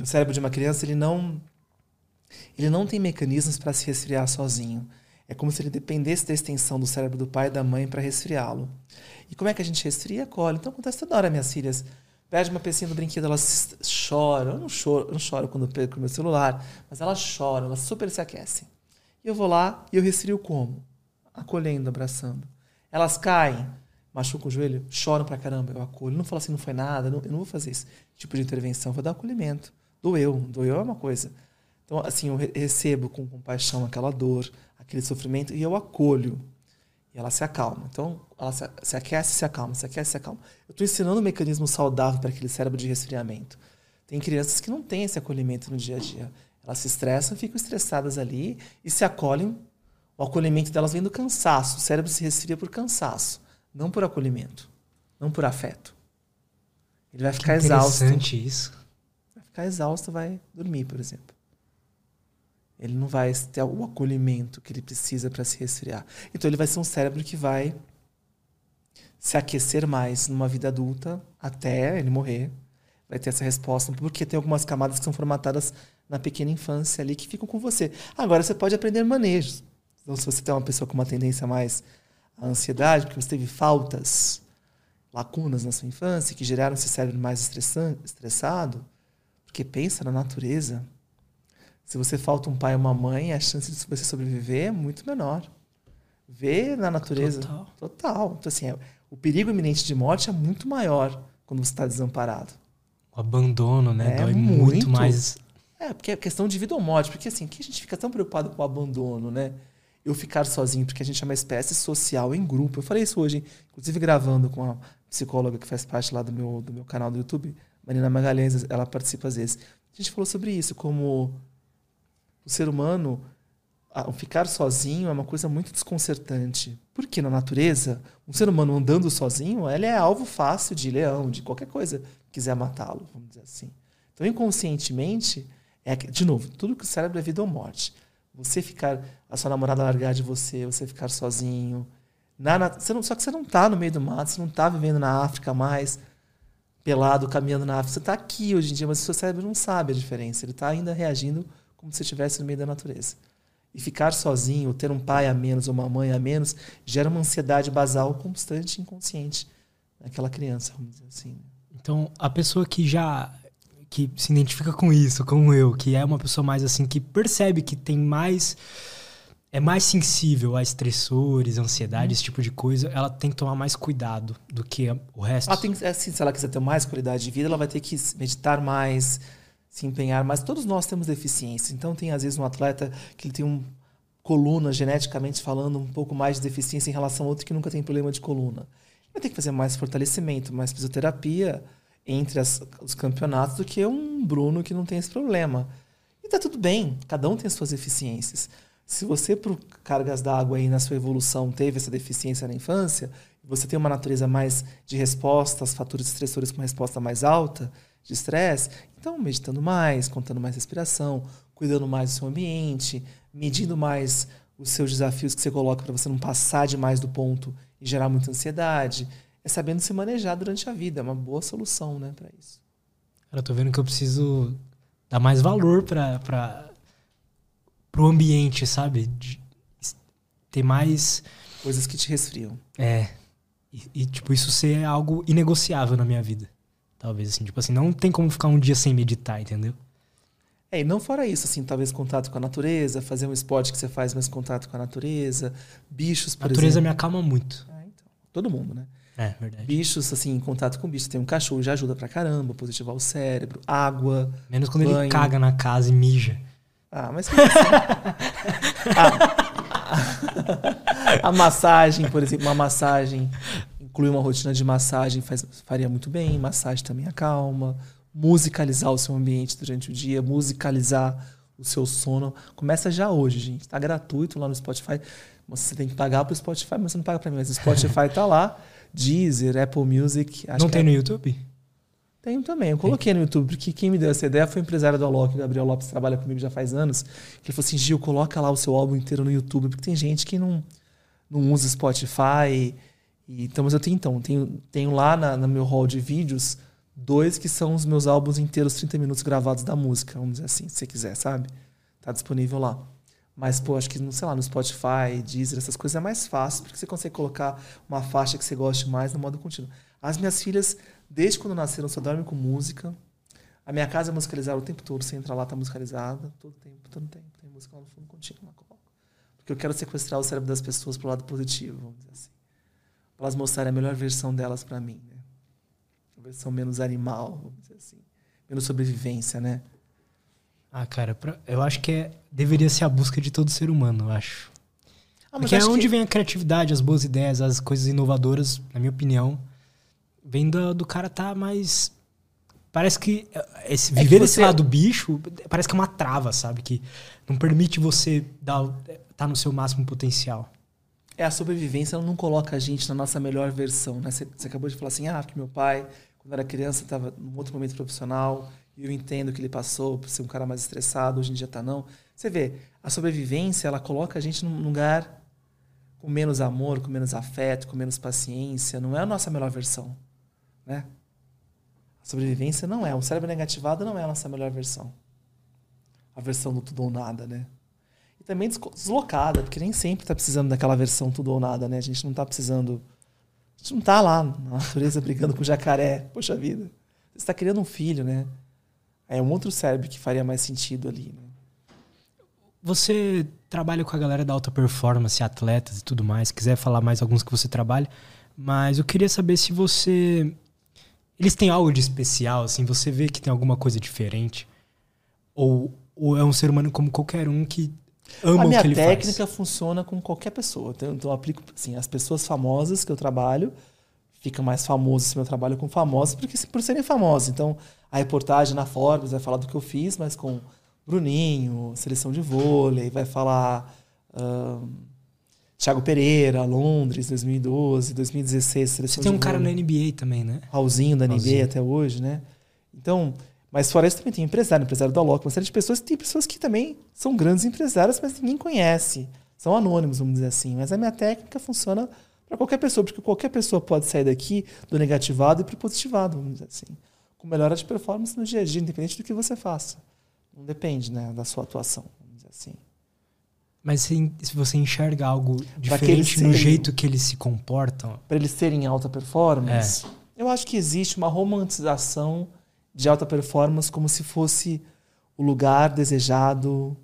o cérebro de uma criança, ele não ele não tem mecanismos para se resfriar sozinho. É como se ele dependesse da extensão do cérebro do pai e da mãe para resfriá-lo. E como é que a gente resfria? Colhe. Então acontece toda hora, minhas filhas. Perde uma pecinha no brinquedo, elas choram. Eu não choro, eu não choro quando perco meu celular, mas elas choram, elas super se aquecem. E eu vou lá e eu resfrio como? Acolhendo, abraçando. Elas caem, machucam o joelho, choram pra caramba, eu acolho. Não falo assim, não foi nada, não, eu não vou fazer esse tipo de intervenção, vou dar acolhimento. Doeu, doeu é uma coisa. Então, assim, eu recebo com compaixão aquela dor, aquele sofrimento e eu acolho. E ela se acalma. Então, ela se, se aquece, se acalma, se aquece, se acalma. Eu estou ensinando um mecanismo saudável para aquele cérebro de resfriamento. Tem crianças que não têm esse acolhimento no dia a dia. Elas se estressam, ficam estressadas ali e se acolhem. O acolhimento delas vem do cansaço. O cérebro se resfria por cansaço, não por acolhimento, não por afeto. Ele vai ficar exausto. isso. Vai ficar exausto, vai dormir, por exemplo ele não vai ter o acolhimento que ele precisa para se resfriar. Então ele vai ser um cérebro que vai se aquecer mais numa vida adulta até ele morrer. Vai ter essa resposta, porque tem algumas camadas que são formatadas na pequena infância ali que ficam com você. Agora você pode aprender manejos. Então, se você tem uma pessoa com uma tendência mais à ansiedade, porque você teve faltas, lacunas na sua infância que geraram esse cérebro mais estressado, porque pensa na natureza, se você falta um pai ou uma mãe, a chance de você sobreviver é muito menor. Ver na natureza. Total. Total. Então, assim, é, o perigo iminente de morte é muito maior quando você está desamparado. O abandono, né? É Dói muito, muito mais. É, porque é questão de vida ou morte. Porque, assim, que a gente fica tão preocupado com o abandono, né? Eu ficar sozinho, porque a gente é uma espécie social em grupo. Eu falei isso hoje, inclusive gravando com a psicóloga que faz parte lá do meu, do meu canal do YouTube, Marina Magalhães, ela participa às vezes. A gente falou sobre isso, como o ser humano ficar sozinho é uma coisa muito desconcertante. Porque na natureza, um ser humano andando sozinho, ele é alvo fácil de leão, de qualquer coisa que quiser matá-lo, vamos dizer assim. Então, inconscientemente, é de novo, tudo que o cérebro é vida ou morte. Você ficar, a sua namorada largar de você, você ficar sozinho. Na, na, você não, só que você não está no meio do mato, você não está vivendo na África mais, pelado, caminhando na África. Você está aqui hoje em dia, mas o seu cérebro não sabe a diferença. Ele está ainda reagindo como se estivesse no meio da natureza. E ficar sozinho, ter um pai a menos ou uma mãe a menos, gera uma ansiedade basal constante e inconsciente naquela criança, vamos dizer assim. Então, a pessoa que já que se identifica com isso, como eu, que é uma pessoa mais assim que percebe que tem mais é mais sensível a estressores, ansiedade, hum. esse tipo de coisa, ela tem que tomar mais cuidado do que o resto. Ela tem, assim, se ela quiser ter mais qualidade de vida, ela vai ter que meditar mais, se empenhar mais. Todos nós temos deficiência. Então tem às vezes um atleta que ele tem um coluna geneticamente falando um pouco mais de deficiência em relação a outro que nunca tem problema de coluna. Vai ter que fazer mais fortalecimento, mais fisioterapia, entre as, os campeonatos do que um Bruno que não tem esse problema. E tá tudo bem, cada um tem as suas deficiências. Se você, por cargas d'água aí na sua evolução, teve essa deficiência na infância, você tem uma natureza mais de respostas, fatores estressores com resposta mais alta de estresse, então meditando mais, contando mais respiração, cuidando mais do seu ambiente, medindo mais os seus desafios que você coloca para você não passar demais do ponto e gerar muita ansiedade, é sabendo se manejar durante a vida. É uma boa solução, né, para isso. Eu tô vendo que eu preciso dar mais valor para o ambiente, sabe? De ter mais coisas que te resfriam. É. E, e, tipo isso ser algo inegociável na minha vida. Talvez assim, tipo assim, não tem como ficar um dia sem meditar, entendeu? É, e não fora isso, assim, talvez contato com a natureza, fazer um esporte que você faz mais contato com a natureza, bichos, por a natureza exemplo. me acalma muito. É, então. Todo mundo, né? É, verdade. Bichos, assim, em contato com bichos. Tem um cachorro, já ajuda pra caramba, positivar o cérebro. Água. Menos quando banho. ele caga na casa e mija. Ah, mas. Assim, a, a, a, massagem, por exemplo, uma massagem. Incluir uma rotina de massagem faz, faria muito bem. Massagem também acalma. Musicalizar o seu ambiente durante o dia. Musicalizar o seu sono. Começa já hoje, gente. Tá gratuito lá no Spotify. Você tem que pagar pro Spotify, mas você não paga pra mim. Mas o Spotify tá lá. Deezer, Apple Music. não tem é... no YouTube? Tenho também. Eu coloquei no YouTube, porque quem me deu essa ideia foi o empresário do Alok, o Gabriel Lopes, trabalha comigo já faz anos. Ele falou assim: Gil, coloca lá o seu álbum inteiro no YouTube, porque tem gente que não, não usa Spotify. Então, mas eu tenho então, tenho, tenho lá na, no meu hall de vídeos dois que são os meus álbuns inteiros, 30 minutos gravados da música, vamos dizer assim, se você quiser, sabe? Tá disponível lá. Mas, pô, acho que, sei lá, no Spotify, Deezer, essas coisas é mais fácil, porque você consegue colocar uma faixa que você goste mais no modo contínuo. As minhas filhas, desde quando nasceram, só dormem com música. A minha casa é musicalizada o tempo todo. Você entra lá, tá musicalizada. Todo tempo, todo tempo. Tem música lá no fundo contínuo. Lá coloco. Porque eu quero sequestrar o cérebro das pessoas pro lado positivo, vamos dizer assim. Elas mostrarem a melhor versão delas para mim, né? A versão menos animal, vamos dizer assim. Menos sobrevivência, né? Ah, cara, pra, eu acho que é, deveria ser a busca de todo ser humano, eu acho. Ah, Porque é onde que... vem a criatividade, as boas ideias, as coisas inovadoras, na minha opinião. Vem do, do cara tá mais. Parece que eh, esse, viver é que você... esse lado bicho parece que é uma trava, sabe? Que não permite você dar, tá no seu máximo potencial. É, a sobrevivência ela não coloca a gente na nossa melhor versão, né? Você, acabou de falar assim, ah, porque meu pai, quando era criança, estava num outro momento profissional, e eu entendo que ele passou por ser um cara mais estressado, hoje em dia tá não. Você vê, a sobrevivência, ela coloca a gente num lugar com menos amor, com menos afeto, com menos paciência. Não é a nossa melhor versão, né? A sobrevivência não é. O cérebro negativado não é a nossa melhor versão. A versão do tudo ou nada, né? E também deslocada, porque nem sempre está precisando daquela versão tudo ou nada, né? A gente não está precisando. A gente não está lá na natureza brigando com o jacaré. Poxa vida. Você está criando um filho, né? é um outro cérebro que faria mais sentido ali. Né? Você trabalha com a galera da alta performance, atletas e tudo mais. quiser falar mais alguns que você trabalha, mas eu queria saber se você eles têm algo de especial, assim, você vê que tem alguma coisa diferente ou, ou é um ser humano como qualquer um que ama o que ele faz. A minha técnica funciona com qualquer pessoa. Então, eu aplico assim, as pessoas famosas que eu trabalho, fica mais famoso esse meu trabalho com famosos, porque por serem famosos. Então, a reportagem na Forbes vai falar do que eu fiz, mas com Bruninho, seleção de vôlei, vai falar Uh, Thiago Pereira, Londres, 2012, 2016. Você tem um cara na NBA também, né? Raulzinho da Raulzinho. NBA até hoje, né? Então, mas fora isso também tem empresário, empresário da Loco, uma série de pessoas. Tem pessoas que também são grandes empresários, mas ninguém conhece. São anônimos, vamos dizer assim. Mas a minha técnica funciona para qualquer pessoa, porque qualquer pessoa pode sair daqui do negativado e para o positivado, vamos dizer assim. Com melhora de performance no dia a dia, independente do que você faça. Não depende né, da sua atuação, vamos dizer assim. Mas se, se você enxerga algo diferente no serem, jeito que eles se comportam. Para eles serem alta performance, é. eu acho que existe uma romantização de alta performance como se fosse o lugar desejado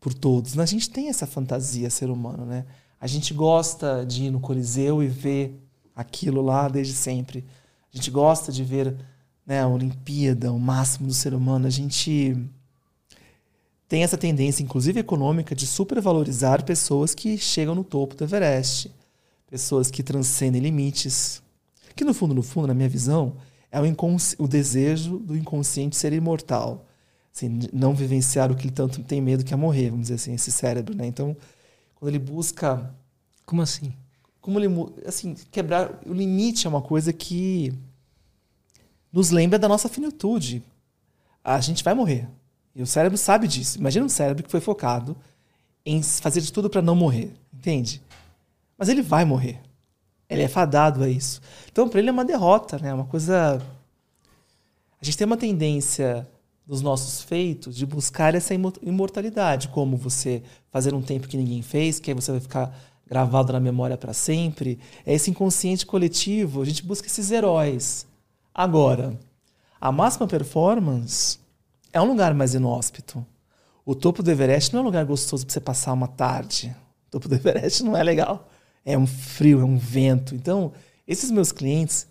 por todos. A gente tem essa fantasia, ser humano, né? A gente gosta de ir no Coliseu e ver aquilo lá desde sempre. A gente gosta de ver né, a Olimpíada, o máximo do ser humano. A gente tem essa tendência, inclusive econômica, de supervalorizar pessoas que chegam no topo do Everest, pessoas que transcendem limites. Que no fundo, no fundo, na minha visão, é o, o desejo do inconsciente ser imortal. Assim, não vivenciar o que ele tanto tem medo que é morrer, vamos dizer assim, esse cérebro, né? Então, quando ele busca... Como assim? Como ele... Assim, quebrar... O limite é uma coisa que nos lembra da nossa finitude. A gente vai morrer. E o cérebro sabe disso. Imagina um cérebro que foi focado em fazer de tudo para não morrer, entende? Mas ele vai morrer. Ele é fadado a isso. Então, para ele é uma derrota, né? Uma coisa. A gente tem uma tendência dos nossos feitos de buscar essa imortalidade, como você fazer um tempo que ninguém fez, que aí você vai ficar gravado na memória para sempre. É esse inconsciente coletivo. A gente busca esses heróis. Agora, a máxima performance é um lugar mais inóspito. O topo do Everest não é um lugar gostoso para você passar uma tarde. O topo do Everest não é legal. É um frio, é um vento. Então, esses meus clientes,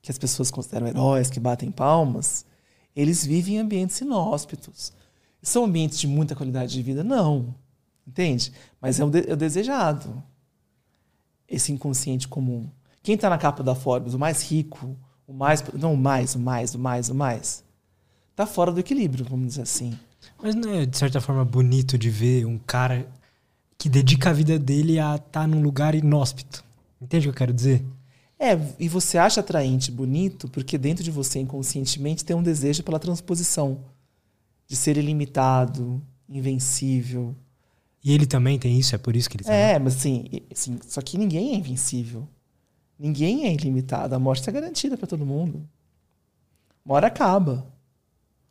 que as pessoas consideram heróis, que batem palmas, eles vivem em ambientes inóspitos. São ambientes de muita qualidade de vida? Não. Entende? Mas é o, de, é o desejado. Esse inconsciente comum. Quem está na capa da Forbes, o mais rico, o mais. Não, o mais, o mais, o mais, o mais tá fora do equilíbrio, vamos dizer assim. Mas não é, de certa forma, bonito de ver um cara que dedica a vida dele a estar tá num lugar inóspito. Entende o que eu quero dizer? É, e você acha atraente, bonito, porque dentro de você, inconscientemente, tem um desejo pela transposição. De ser ilimitado, invencível. E ele também tem isso, é por isso que ele tá É, mas assim, assim, só que ninguém é invencível. Ninguém é ilimitado. A morte está garantida para todo mundo. Uma hora acaba.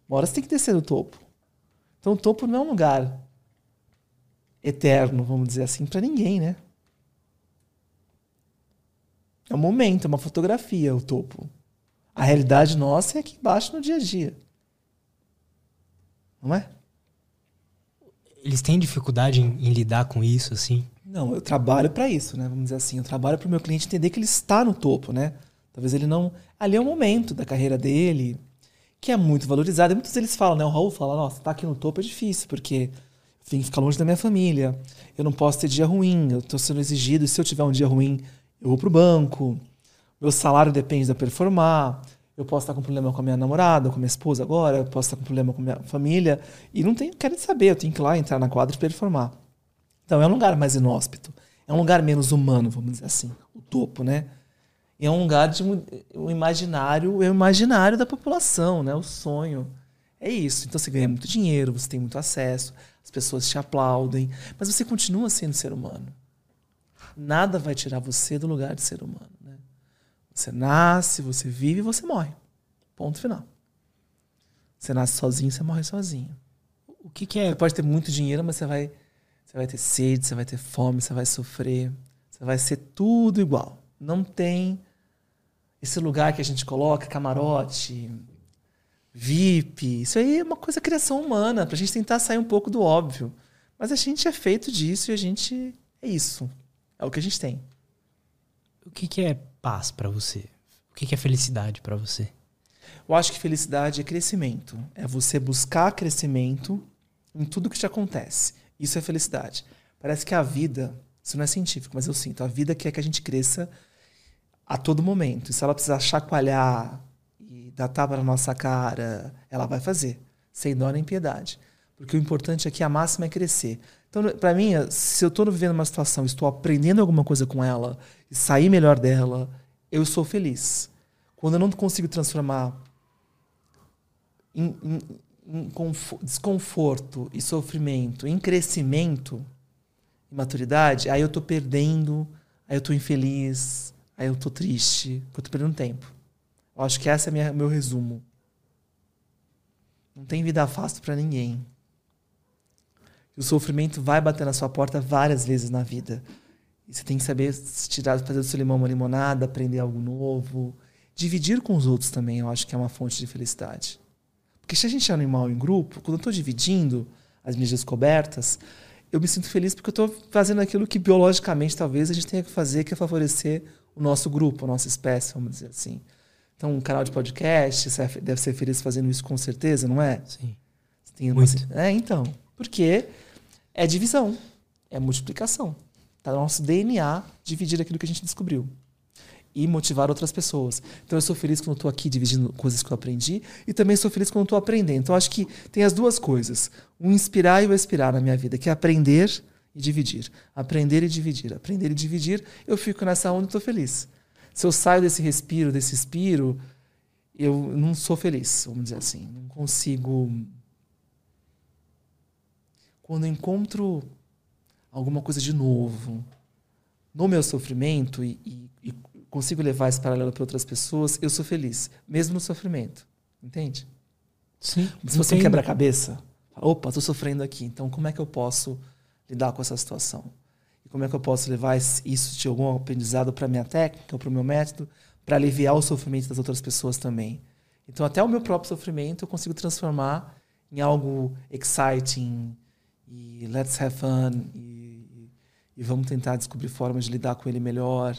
Uma hora você tem que descer do topo. Então o topo não é um lugar eterno, vamos dizer assim, para ninguém, né? É um momento, é uma fotografia o topo. A realidade nossa é aqui embaixo no dia a dia. Não é? Eles têm dificuldade em, em lidar com isso, assim? Não, eu trabalho para isso, né? Vamos dizer assim, eu trabalho para o meu cliente entender que ele está no topo, né? Talvez ele não. Ali é o momento da carreira dele, que é muito valorizado. E muitos deles falam, né? O Raul fala, nossa, tá aqui no topo é difícil, porque tenho que ficar longe da minha família, eu não posso ter dia ruim, eu estou sendo exigido, se eu tiver um dia ruim, eu vou pro banco, meu salário depende da performar, eu posso estar com problema com a minha namorada, com a minha esposa agora, eu posso estar com problema com a minha família, e não tenho, quero saber, eu tenho que ir lá entrar na quadra e performar. Então é um lugar mais inóspito, é um lugar menos humano, vamos dizer assim, o topo, né? E é um lugar de um imaginário, é o imaginário da população, né? O sonho. É isso. Então você ganha muito dinheiro, você tem muito acesso, as pessoas te aplaudem, mas você continua sendo ser humano. Nada vai tirar você do lugar de ser humano. Né? Você nasce, você vive e você morre. Ponto final. Você nasce sozinho, você morre sozinho. O que, que é? Você pode ter muito dinheiro, mas você vai, você vai ter sede, você vai ter fome, você vai sofrer, você vai ser tudo igual. Não tem esse lugar que a gente coloca, camarote, VIP, isso aí é uma coisa criação humana, para a gente tentar sair um pouco do óbvio. Mas a gente é feito disso e a gente é isso. É o que a gente tem. O que, que é paz para você? O que, que é felicidade para você? Eu acho que felicidade é crescimento. É você buscar crescimento em tudo que te acontece. Isso é felicidade. Parece que a vida, isso não é científico, mas eu sinto, a vida quer que a gente cresça a todo momento. E se ela precisar chacoalhar dar tapa na nossa cara, ela vai fazer, sem dó nem piedade. Porque o importante aqui, a máxima é crescer. Então, para mim, se eu estou vivendo uma situação, estou aprendendo alguma coisa com ela e sair melhor dela, eu sou feliz. Quando eu não consigo transformar em, em, em desconforto e sofrimento em crescimento e maturidade, aí eu estou perdendo, aí eu estou infeliz, aí eu estou triste, porque eu estou perdendo tempo. Eu acho que esse é o meu resumo. Não tem vida fácil para ninguém. O sofrimento vai bater na sua porta várias vezes na vida. E você tem que saber tirar, fazer do seu limão uma limonada, aprender algo novo. Dividir com os outros também, eu acho que é uma fonte de felicidade. Porque se a gente é animal em grupo, quando eu estou dividindo as minhas descobertas, eu me sinto feliz porque eu estou fazendo aquilo que biologicamente talvez a gente tenha que fazer, que é favorecer o nosso grupo, a nossa espécie, vamos dizer assim. Então, um canal de podcast, você deve ser feliz fazendo isso com certeza, não é? Sim. Você tem uma... Muito. É, então. Porque é divisão, é multiplicação. Está no nosso DNA dividir aquilo que a gente descobriu e motivar outras pessoas. Então eu sou feliz quando estou aqui dividindo coisas que eu aprendi e também sou feliz quando estou aprendendo. Então acho que tem as duas coisas, o inspirar e o expirar na minha vida, que é aprender e dividir. Aprender e dividir. Aprender e dividir, eu fico nessa onda e estou feliz. Se eu saio desse respiro, desse expiro, eu não sou feliz, vamos dizer assim. Não consigo quando eu encontro alguma coisa de novo no meu sofrimento e, e, e consigo levar esse paralelo para outras pessoas, eu sou feliz, mesmo no sofrimento. Entende? Sim. Se você quebra a cabeça, opa, estou sofrendo aqui, então como é que eu posso lidar com essa situação? E como é que eu posso levar isso de algum aprendizado para a minha técnica, para o meu método, para aliviar o sofrimento das outras pessoas também? Então, até o meu próprio sofrimento eu consigo transformar em algo exciting, e let's have fun e, e vamos tentar descobrir formas de lidar com ele melhor.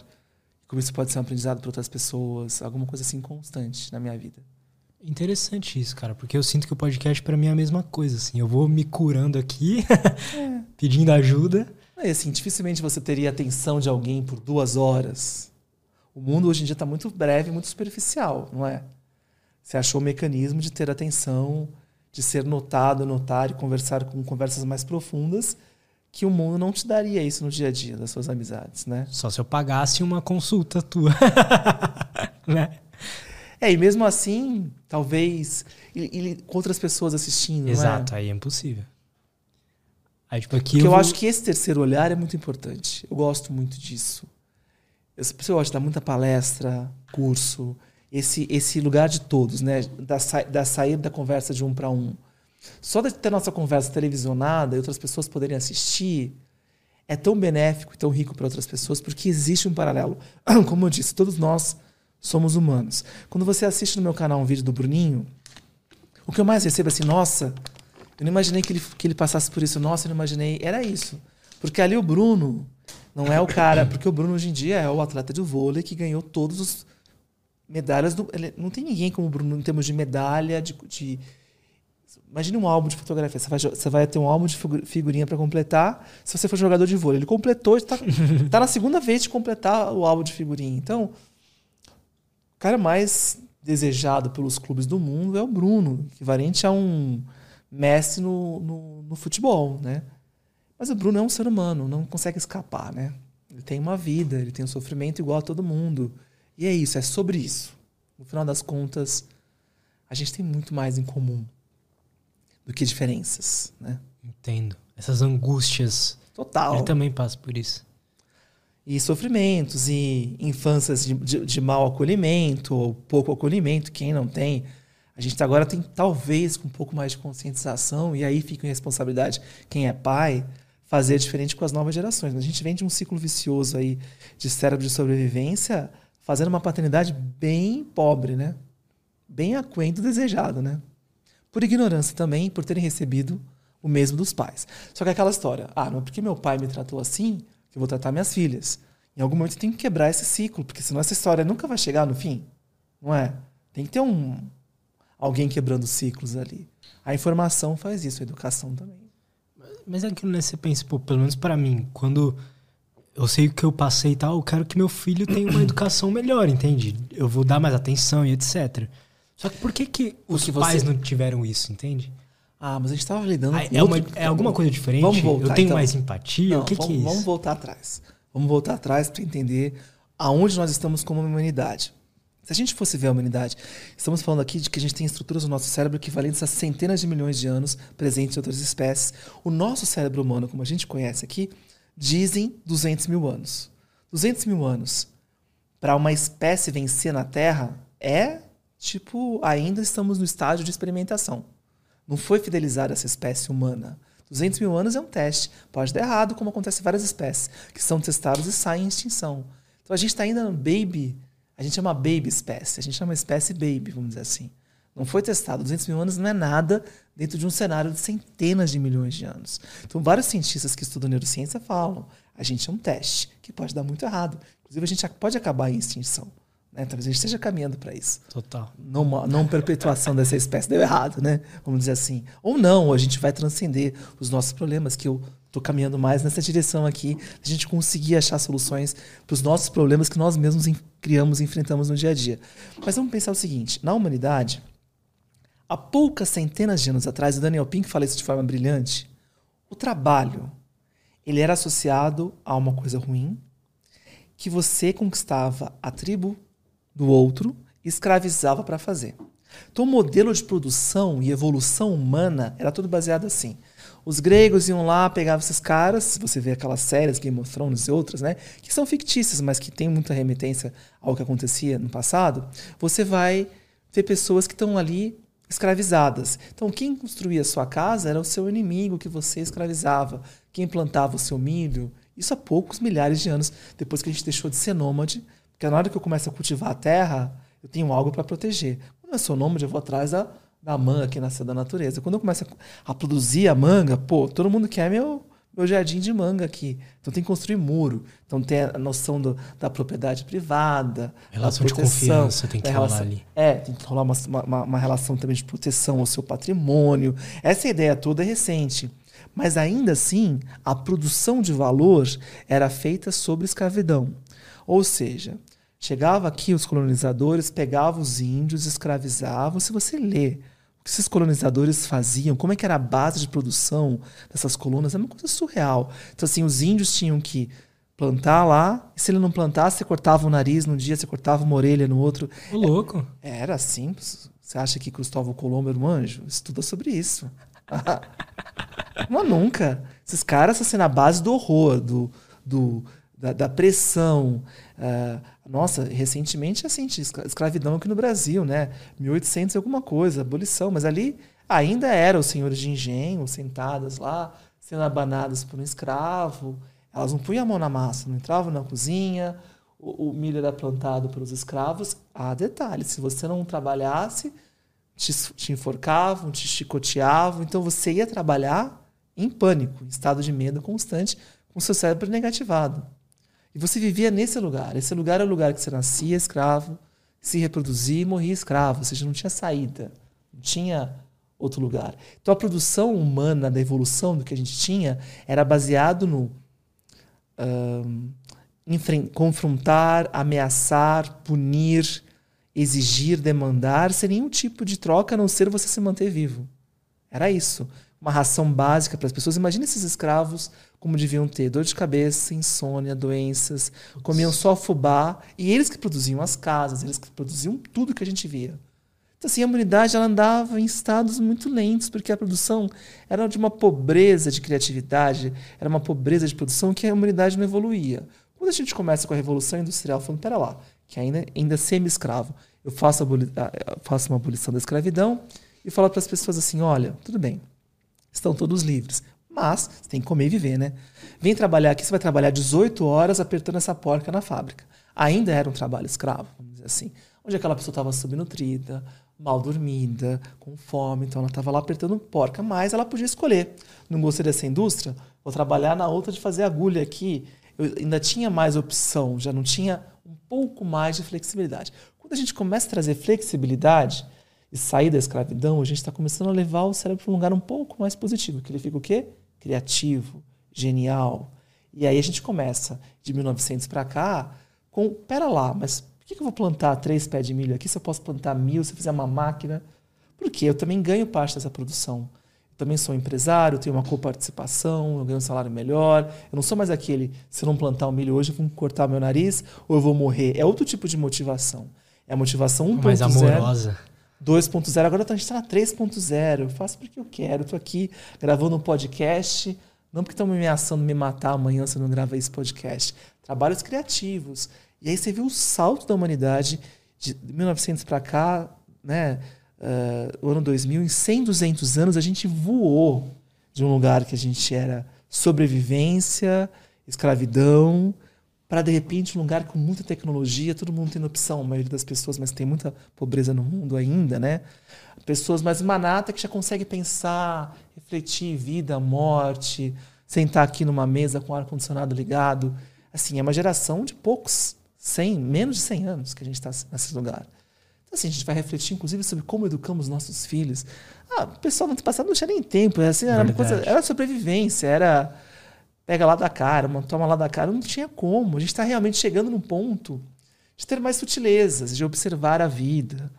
Como isso pode ser um aprendizado para outras pessoas, alguma coisa assim constante na minha vida. Interessante isso, cara, porque eu sinto que o podcast para mim é a mesma coisa, assim. Eu vou me curando aqui, é. pedindo ajuda. É assim, dificilmente você teria a atenção de alguém por duas horas. O mundo hoje em dia está muito breve, muito superficial, não é? Você achou o mecanismo de ter atenção de ser notado, notar e conversar com conversas mais profundas que o mundo não te daria isso no dia a dia das suas amizades, né? Só se eu pagasse uma consulta tua, né? É, e mesmo assim, talvez e, e, com outras pessoas assistindo, Exato, é? aí é impossível. Aí, tipo, aqui Porque eu, vou... acho que esse terceiro olhar é muito importante. Eu gosto muito disso. Eu, eu gosto de dar muita palestra, curso, esse, esse lugar de todos, né? Da, sa da saída da conversa de um para um. Só de ter nossa conversa televisionada e outras pessoas poderem assistir é tão benéfico e tão rico para outras pessoas porque existe um paralelo. Como eu disse, todos nós somos humanos. Quando você assiste no meu canal um vídeo do Bruninho, o que eu mais recebo é assim, nossa, eu não imaginei que ele, que ele passasse por isso, nossa, eu não imaginei. Era isso. Porque ali o Bruno não é o cara, porque o Bruno hoje em dia é o atleta de vôlei que ganhou todos os medalhas. Do, ele, não tem ninguém como o Bruno em termos de medalha, de. de Imagine um álbum de fotografia. Você vai, vai ter um álbum de figurinha para completar se você for jogador de vôlei. Ele completou, está tá na segunda vez de completar o álbum de figurinha. Então, o cara mais desejado pelos clubes do mundo é o Bruno, equivalente a um Messi no, no, no, futebol, né? Mas o Bruno é um ser humano, não consegue escapar, né? Ele tem uma vida, ele tem um sofrimento igual a todo mundo. E é isso, é sobre isso. No final das contas, a gente tem muito mais em comum do que diferenças, né? Entendo. Essas angústias. Total. Ele também passa por isso. E sofrimentos, e infâncias de, de, de mau acolhimento, ou pouco acolhimento, quem não tem. A gente agora tem, talvez, com um pouco mais de conscientização, e aí fica em responsabilidade quem é pai, fazer diferente com as novas gerações. A gente vem de um ciclo vicioso aí de cérebro de sobrevivência fazendo uma paternidade bem pobre, né? Bem aquém do desejado, né? Por ignorância também, por terem recebido o mesmo dos pais. Só que aquela história, ah, não é porque meu pai me tratou assim que eu vou tratar minhas filhas. Em algum momento tem que quebrar esse ciclo, porque senão essa história nunca vai chegar no fim. Não é? Tem que ter um alguém quebrando ciclos ali. A informação faz isso, a educação também. Mas é aquilo, né? Você pensa, pô, pelo menos para mim, quando eu sei o que eu passei e tal, eu quero que meu filho tenha uma educação melhor, entende? Eu vou dar mais atenção e etc. Só que por que, que os Porque pais você... não tiveram isso, entende? Ah, mas a gente estava lidando Ah, com é, uma- outro- é alguma coisa diferente? Vamos voltar, eu tenho então. mais empatia? Não, o que, vamos, que é isso? vamos voltar atrás. Vamos voltar atrás para entender aonde nós estamos como humanidade. Se a gente fosse ver a humanidade, estamos falando aqui de que a gente tem estruturas no nosso cérebro equivalentes a centenas de milhões de anos presentes em outras espécies. O nosso cérebro humano, como a gente conhece aqui, dizem 200 mil anos. 200 mil anos para uma espécie vencer na Terra é tipo, ainda estamos no estágio de experimentação. Não foi fidelizar essa espécie humana. 200 mil anos é um teste. Pode dar errado, como acontece em várias espécies, que são testados e saem em extinção. Então a gente está ainda no baby, a gente é uma baby espécie, a gente é uma espécie baby, vamos dizer assim. Não foi testado. 200 mil anos não é nada dentro de um cenário de centenas de milhões de anos. Então, vários cientistas que estudam neurociência falam: a gente é um teste que pode dar muito errado. Inclusive, a gente pode acabar em extinção. Né? Talvez a gente esteja caminhando para isso Total. não, não perpetuação dessa espécie deu errado, né? Vamos dizer assim. Ou não, a gente vai transcender os nossos problemas, que eu estou caminhando mais nessa direção aqui, a gente conseguir achar soluções para os nossos problemas que nós mesmos criamos e enfrentamos no dia a dia. Mas vamos pensar o seguinte: na humanidade, há poucas centenas de anos atrás, o Daniel Pink fala isso de forma brilhante, o trabalho ele era associado a uma coisa ruim, que você conquistava a tribo do outro e escravizava para fazer. Então, o modelo de produção e evolução humana era tudo baseado assim. Os gregos iam lá, pegavam esses caras, você vê aquelas séries, Game of Thrones e outras, né, que são fictícias, mas que têm muita remetência ao que acontecia no passado. Você vai ter pessoas que estão ali escravizadas. Então, quem construía a sua casa era o seu inimigo que você escravizava. Quem plantava o seu milho, isso há poucos milhares de anos depois que a gente deixou de ser nômade. Porque na hora que eu começo a cultivar a terra, eu tenho algo para proteger. Quando eu sou nômade, eu vou atrás da, da manga que nasceu da natureza. Quando eu começo a, a produzir a manga, pô, todo mundo quer meu, meu jardim de manga aqui. Então tem que construir muro. Então tem a noção do- da propriedade privada, Relação da de proteção, confiança tem que rolar ali. É, tem que rolar uma, uma, uma relação também de proteção ao seu patrimônio. Essa ideia toda é recente. Mas ainda assim, a produção de valor era feita sobre escravidão. Ou seja, chegava aqui os colonizadores, pegavam os índios, escravizavam. Se você lê o que esses colonizadores faziam, como é que era a base de produção dessas colunas, é uma coisa surreal. Então, assim, os índios tinham que plantar lá, e se ele não plantasse, você cortava o nariz num dia, você cortava uma orelha no outro. Ô, louco. Era assim. Você acha que Cristóvão Colombo era um anjo? Estuda sobre isso. Mas nunca. Esses caras assim na base do horror, do, do, da, da pressão. Ah, nossa, recentemente assim, escravidão aqui no Brasil, né? 1800 e alguma coisa, abolição. Mas ali ainda eram os senhores de engenho sentadas lá, sendo abanadas por um escravo. Elas não punham a mão na massa, não entravam na cozinha. O, o milho era plantado pelos escravos. Ah, detalhe, se você não trabalhasse, te, te enforcavam, te chicoteavam. Então você ia trabalhar em pânico, em estado de medo constante, com seu cérebro negativado. E você vivia nesse lugar. Esse lugar era o lugar que você nascia escravo, se reproduzia e morria escravo. Ou seja, não tinha saída. Não tinha outro lugar. Então a produção humana da evolução do que a gente tinha era baseado no enfren- confrontar, ameaçar, punir, exigir, demandar, sem nenhum tipo de troca a não ser você se manter vivo. Era isso. Uma ração básica para as pessoas. Imagina esses escravos como deviam ter dor de cabeça, insônia, doenças, comiam só fubá, e eles que produziam as casas, eles que produziam tudo que a gente via. Então, assim, a humanidade ela andava em estados muito lentos, porque a produção era de uma pobreza de criatividade, era uma pobreza de produção que a humanidade não evoluía. Quando a gente começa com a Revolução Industrial, falando, pera lá, que ainda, ainda semi-escravo, eu faço, faço uma abolição da escravidão e falo para as pessoas assim, olha, tudo bem, estão todos livres, mas você tem que comer e viver, né? Vem trabalhar aqui, você vai trabalhar 18 horas apertando essa porca na fábrica. Ainda era um trabalho escravo, vamos dizer assim. Onde aquela pessoa estava subnutrida, mal dormida, com fome, então ela estava lá apertando porca, mas ela podia escolher. Não gostei dessa indústria? Vou trabalhar na outra de fazer agulha aqui. Eu ainda tinha mais opção, já não tinha um pouco mais de flexibilidade. Quando a gente começa a trazer flexibilidade e sair da escravidão, a gente está começando a levar o cérebro para um lugar um pouco mais positivo, que ele fica o quê? Criativo, genial. E aí a gente começa, de 1900 para cá, com, pera lá, mas por que eu vou plantar três pés de milho aqui se eu posso plantar mil se eu fizer uma máquina? Porque eu também ganho parte dessa produção. também sou empresário, tenho uma coparticipação, eu ganho um salário melhor. Eu não sou mais aquele, se eu não plantar o milho hoje, eu vou cortar meu nariz ou eu vou morrer. É outro tipo de motivação. É a motivação 1.0. Mais amorosa. 2.0. Agora a gente está na 3.0. Eu faço porque eu quero. Estou aqui gravando um podcast. Não porque estão me ameaçando me matar amanhã se eu não gravar esse podcast. Trabalhos criativos. E aí você viu o salto da humanidade de 1900 para cá, né? uh, o ano 2000, em 100, 200 anos, a gente voou de um lugar que a gente era sobrevivência, escravidão, para de repente um lugar com muita tecnologia, todo mundo tendo opção, a maioria das pessoas, mas tem muita pobreza no mundo ainda, né? Pessoas mais manata que já conseguem pensar, refletir vida, morte, sentar aqui numa mesa com ar condicionado ligado. Assim, é uma geração de poucos, 100, menos de 100 anos que a gente está nesse lugar. Então, assim, a gente vai refletir, inclusive, sobre como educamos nossos filhos. Ah, o pessoal no ano passado não tinha nem tempo. Assim, era, uma coisa, era sobrevivência, era pega lá da cara, uma toma lá da cara. Não tinha como. A gente está realmente chegando num ponto de ter mais sutilezas, de observar a vida.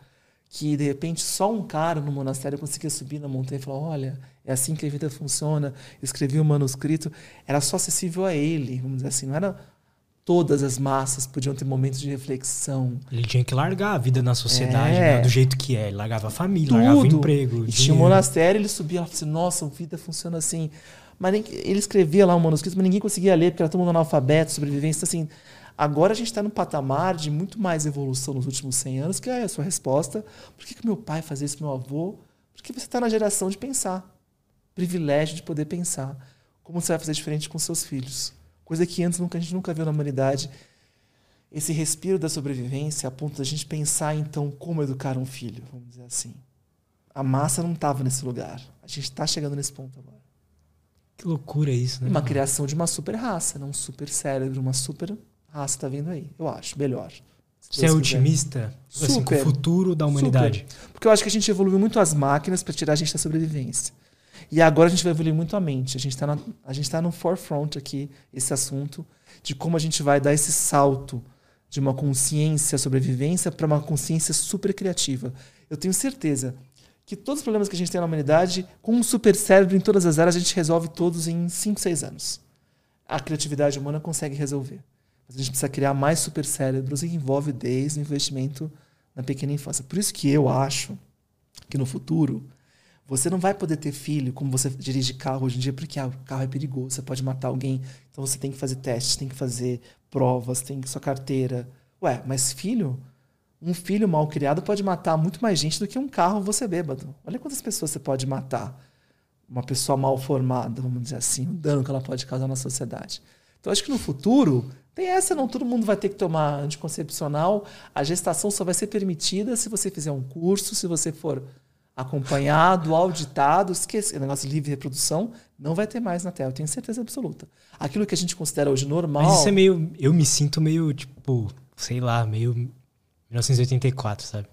Que, de repente, só um cara no monastério conseguia subir na montanha e falar: olha, é assim que a vida funciona. Escrevi um manuscrito. Era só acessível a ele, vamos dizer assim. Não era todas as massas podiam ter momentos de reflexão. Ele tinha que largar a vida na sociedade, é. né? do jeito que é. Ele largava a família, Tudo. largava o emprego. E tinha um monastério, ele subia e falava assim, nossa, a vida funciona assim. Mas nem, ele escrevia lá um manuscrito, mas ninguém conseguia ler, porque era todo mundo analfabeto, sobrevivência. Assim, agora a gente está num patamar de muito mais evolução nos últimos 100 anos, que é a sua resposta. Por que, que meu pai fazia isso, meu avô? Porque você está na geração de pensar. Privilégio de poder pensar. Como você vai fazer diferente com seus filhos? coisa que antes nunca, a gente nunca viu na humanidade. Esse respiro da sobrevivência a ponto da gente pensar, então, como educar um filho, vamos dizer assim. A massa não estava nesse lugar. A gente está chegando nesse ponto agora. Que loucura isso, né? Uma criação de uma super raça, não um super cérebro, uma super raça está vindo aí, eu acho, melhor. Você é otimista assim, com o futuro da humanidade? Super. Porque eu acho que a gente evoluiu muito as máquinas para tirar a gente da sobrevivência. E agora a gente vai evoluir muito a mente. A gente está a gente tá no forefront aqui, esse assunto, de como a gente vai dar esse salto de uma consciência sobrevivência para uma consciência super criativa. Eu tenho certeza que todos os problemas que a gente tem na humanidade, com um super cérebro em todas as áreas, a gente resolve todos em 5, 6 anos. A criatividade humana consegue resolver. Mas a gente precisa criar mais super cérebros e envolve desde o investimento na pequena infância. Por isso que eu acho que no futuro você não vai poder ter filho como você dirige carro hoje em dia, porque ah, o carro é perigoso, você pode matar alguém. Então você tem que fazer testes, tem que fazer provas, tem que sua carteira. Ué, mas filho? Um filho mal criado pode matar muito mais gente do que um carro você bêbado. Olha quantas pessoas você pode matar. Uma pessoa mal formada, vamos dizer assim, o dano que ela pode causar na sociedade. Então acho que no futuro tem essa, não todo mundo vai ter que tomar anticoncepcional. A gestação só vai ser permitida se você fizer um curso, se você for acompanhado, auditado, esquece, negócio de livre reprodução, não vai ter mais na Terra, eu tenho certeza absoluta. Aquilo que a gente considera hoje normal. Mas isso é meio. Eu me sinto meio, tipo, sei lá, meio 1984, sabe?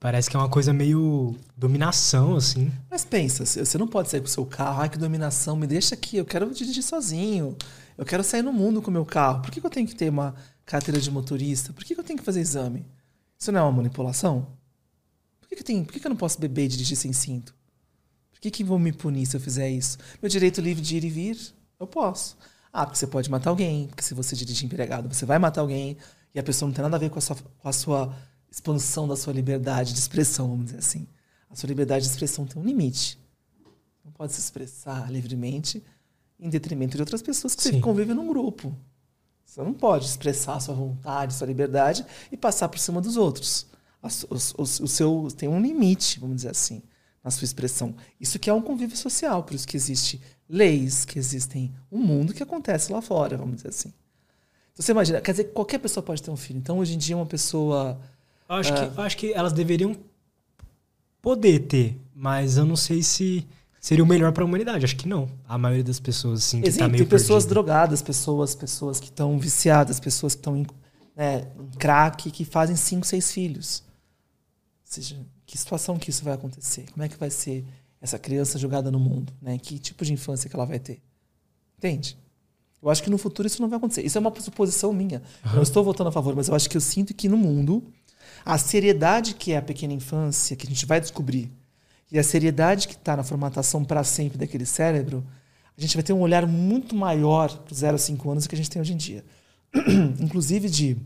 Parece que é uma coisa meio dominação, assim. Mas pensa, você não pode sair com o seu carro, ai que dominação, me deixa aqui, eu quero dirigir sozinho. Eu quero sair no mundo com o meu carro. Por que, eu tenho que ter uma carteira de motorista? Por que, eu tenho que fazer exame? Isso não é uma manipulação? Por que, que, tem, por que, que eu não posso beber e dirigir sem cinto? Por que, que vão me punir se eu fizer isso? Meu direito livre de ir e vir, eu posso. Ah, porque você pode matar alguém, porque se você dirigir empregado, você vai matar alguém, e a pessoa não tem nada a ver com a sua, com a sua expansão da sua liberdade de expressão, vamos dizer assim. A sua liberdade de expressão tem um limite. Não pode se expressar livremente em detrimento de outras pessoas que Sim. você convive num grupo. Você não pode expressar a sua vontade, sua liberdade e passar por cima dos outros o, o, o seu tem um limite, vamos dizer assim, na sua expressão. Isso que é um convívio social, por isso que existe leis, que existem um mundo que acontece lá fora, vamos dizer assim. Então, você imagina, quer dizer, qualquer pessoa pode ter um filho. Então, hoje em dia, uma pessoa. Eu acho, uh, que, eu acho que elas deveriam poder ter, mas eu não sei se seria o melhor para a humanidade. Acho que não. A maioria das pessoas, assim, que tá meio Tem pessoas perdida. drogadas, pessoas, pessoas que estão viciadas, pessoas que estão em, né, em crack, que fazem cinco, seis filhos seja, que situação que isso vai acontecer? Como é que vai ser essa criança jogada no mundo? Né? Que tipo de infância que ela vai ter? Entende? Eu acho que no futuro isso não vai acontecer. Isso é uma suposição minha. Uhum. Eu não estou votando a favor, mas eu acho que eu sinto que no mundo, a seriedade que é a pequena infância, que a gente vai descobrir, e a seriedade que está na formatação para sempre daquele cérebro, a gente vai ter um olhar muito maior para os 0 a 5 anos do que a gente tem hoje em dia. Inclusive de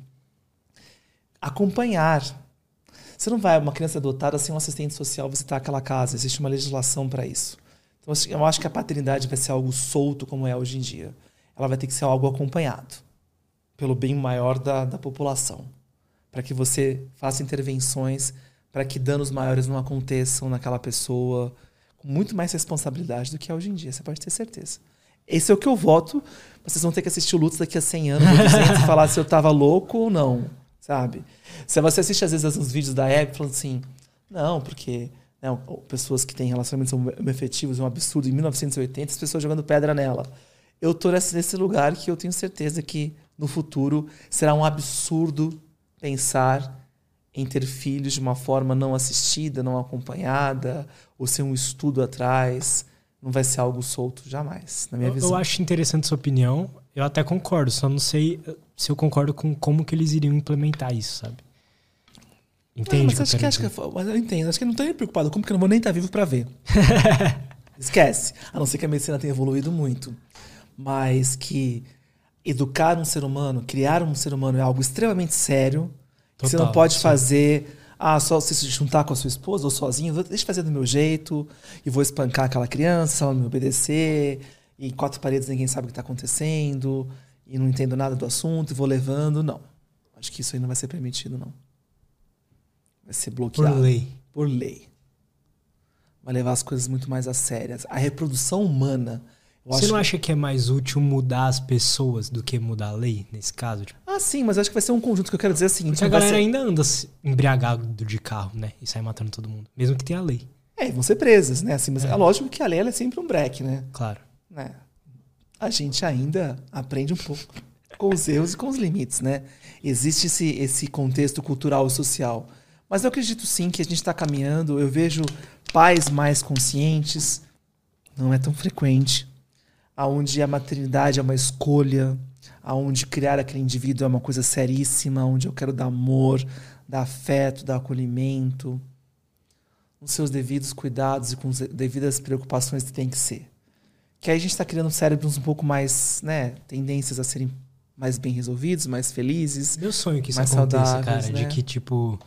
acompanhar. Você não vai, uma criança adotada, sem um assistente social visitar aquela casa. Existe uma legislação para isso. Então, assim, eu acho que a paternidade vai ser algo solto como é hoje em dia. Ela vai ter que ser algo acompanhado pelo bem maior da, da população. Para que você faça intervenções para que danos maiores não aconteçam naquela pessoa, com muito mais responsabilidade do que é hoje em dia, você pode ter certeza. Esse é o que eu voto. Vocês vão ter que assistir o Lutz daqui a 100 anos e falar se eu tava louco ou não, sabe? Se você assiste às vezes uns vídeos da Hebe falando assim, não, porque né, pessoas que têm relacionamentos efetivos é um absurdo. Em 1980, as pessoas jogando pedra nela. Eu tô nesse lugar que eu tenho certeza que no futuro será um absurdo pensar em ter filhos de uma forma não assistida, não acompanhada, ou ser um estudo atrás. Não vai ser algo solto jamais, na minha eu, visão. Eu acho interessante sua opinião. Eu até concordo, só não sei se eu concordo com como que eles iriam implementar isso, sabe? Entende? mas, acho que, acho que, mas eu entendo. Acho que não estou nem preocupado com porque eu não vou nem estar tá vivo para ver. Esquece. A não ser que a medicina tenha evoluído muito. Mas que educar um ser humano, criar um ser humano é algo extremamente sério Total, você não pode sim. fazer ah, só se juntar com a sua esposa ou sozinho, deixa eu fazer do meu jeito e vou espancar aquela criança ela não me obedecer. E quatro paredes ninguém sabe o que está acontecendo e não entendo nada do assunto e vou levando. Não. Acho que isso aí não vai ser permitido, não. Vai ser bloqueado. Por lei. Por lei. Vai levar as coisas muito mais a sérias. A reprodução humana você não acha que é mais útil mudar as pessoas do que mudar a lei, nesse caso? Tipo? Ah, sim, mas acho que vai ser um conjunto que eu quero dizer assim. Porque a galera ser... ainda anda embriagado de carro, né? E sai matando todo mundo. Mesmo que tenha a lei. É, vão ser presas, né? Assim, mas é. é lógico que a lei é sempre um break, né? Claro. Né? A gente ainda aprende um pouco com os erros e com os limites, né? Existe esse, esse contexto cultural e social. Mas eu acredito sim que a gente está caminhando. Eu vejo pais mais conscientes. Não é tão frequente aonde a maternidade é uma escolha, aonde criar aquele indivíduo é uma coisa seríssima, onde eu quero dar amor, dar afeto, dar acolhimento, com seus devidos cuidados e com as devidas preocupações que tem que ser. Que aí a gente está criando cérebros um pouco mais, né, tendências a serem mais bem resolvidos, mais felizes. Meu sonho que isso mais aconteça, cara, né? de que tipo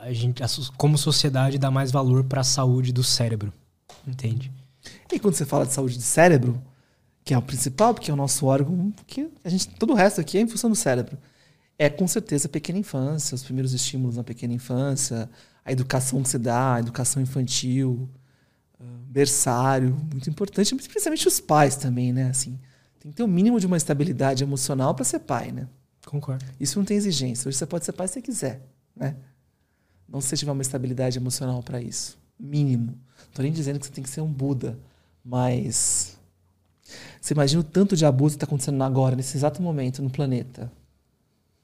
a gente, como sociedade, dá mais valor para a saúde do cérebro, entende? E quando você fala de saúde do cérebro, que é o principal, porque é o nosso órgão, que a gente, todo o resto aqui é em função do cérebro. É com certeza a pequena infância, os primeiros estímulos na pequena infância, a educação que se dá, a educação infantil, uh, berçário, muito importante, principalmente os pais também, né? Assim, tem que ter o um mínimo de uma estabilidade emocional para ser pai, né? Concordo. Isso não tem exigência. Hoje você pode ser pai se você quiser, né? Não se você tiver uma estabilidade emocional para isso. Mínimo. Não tô nem dizendo que você tem que ser um Buda, mas você imagina o tanto de abuso que está acontecendo agora, nesse exato momento, no planeta,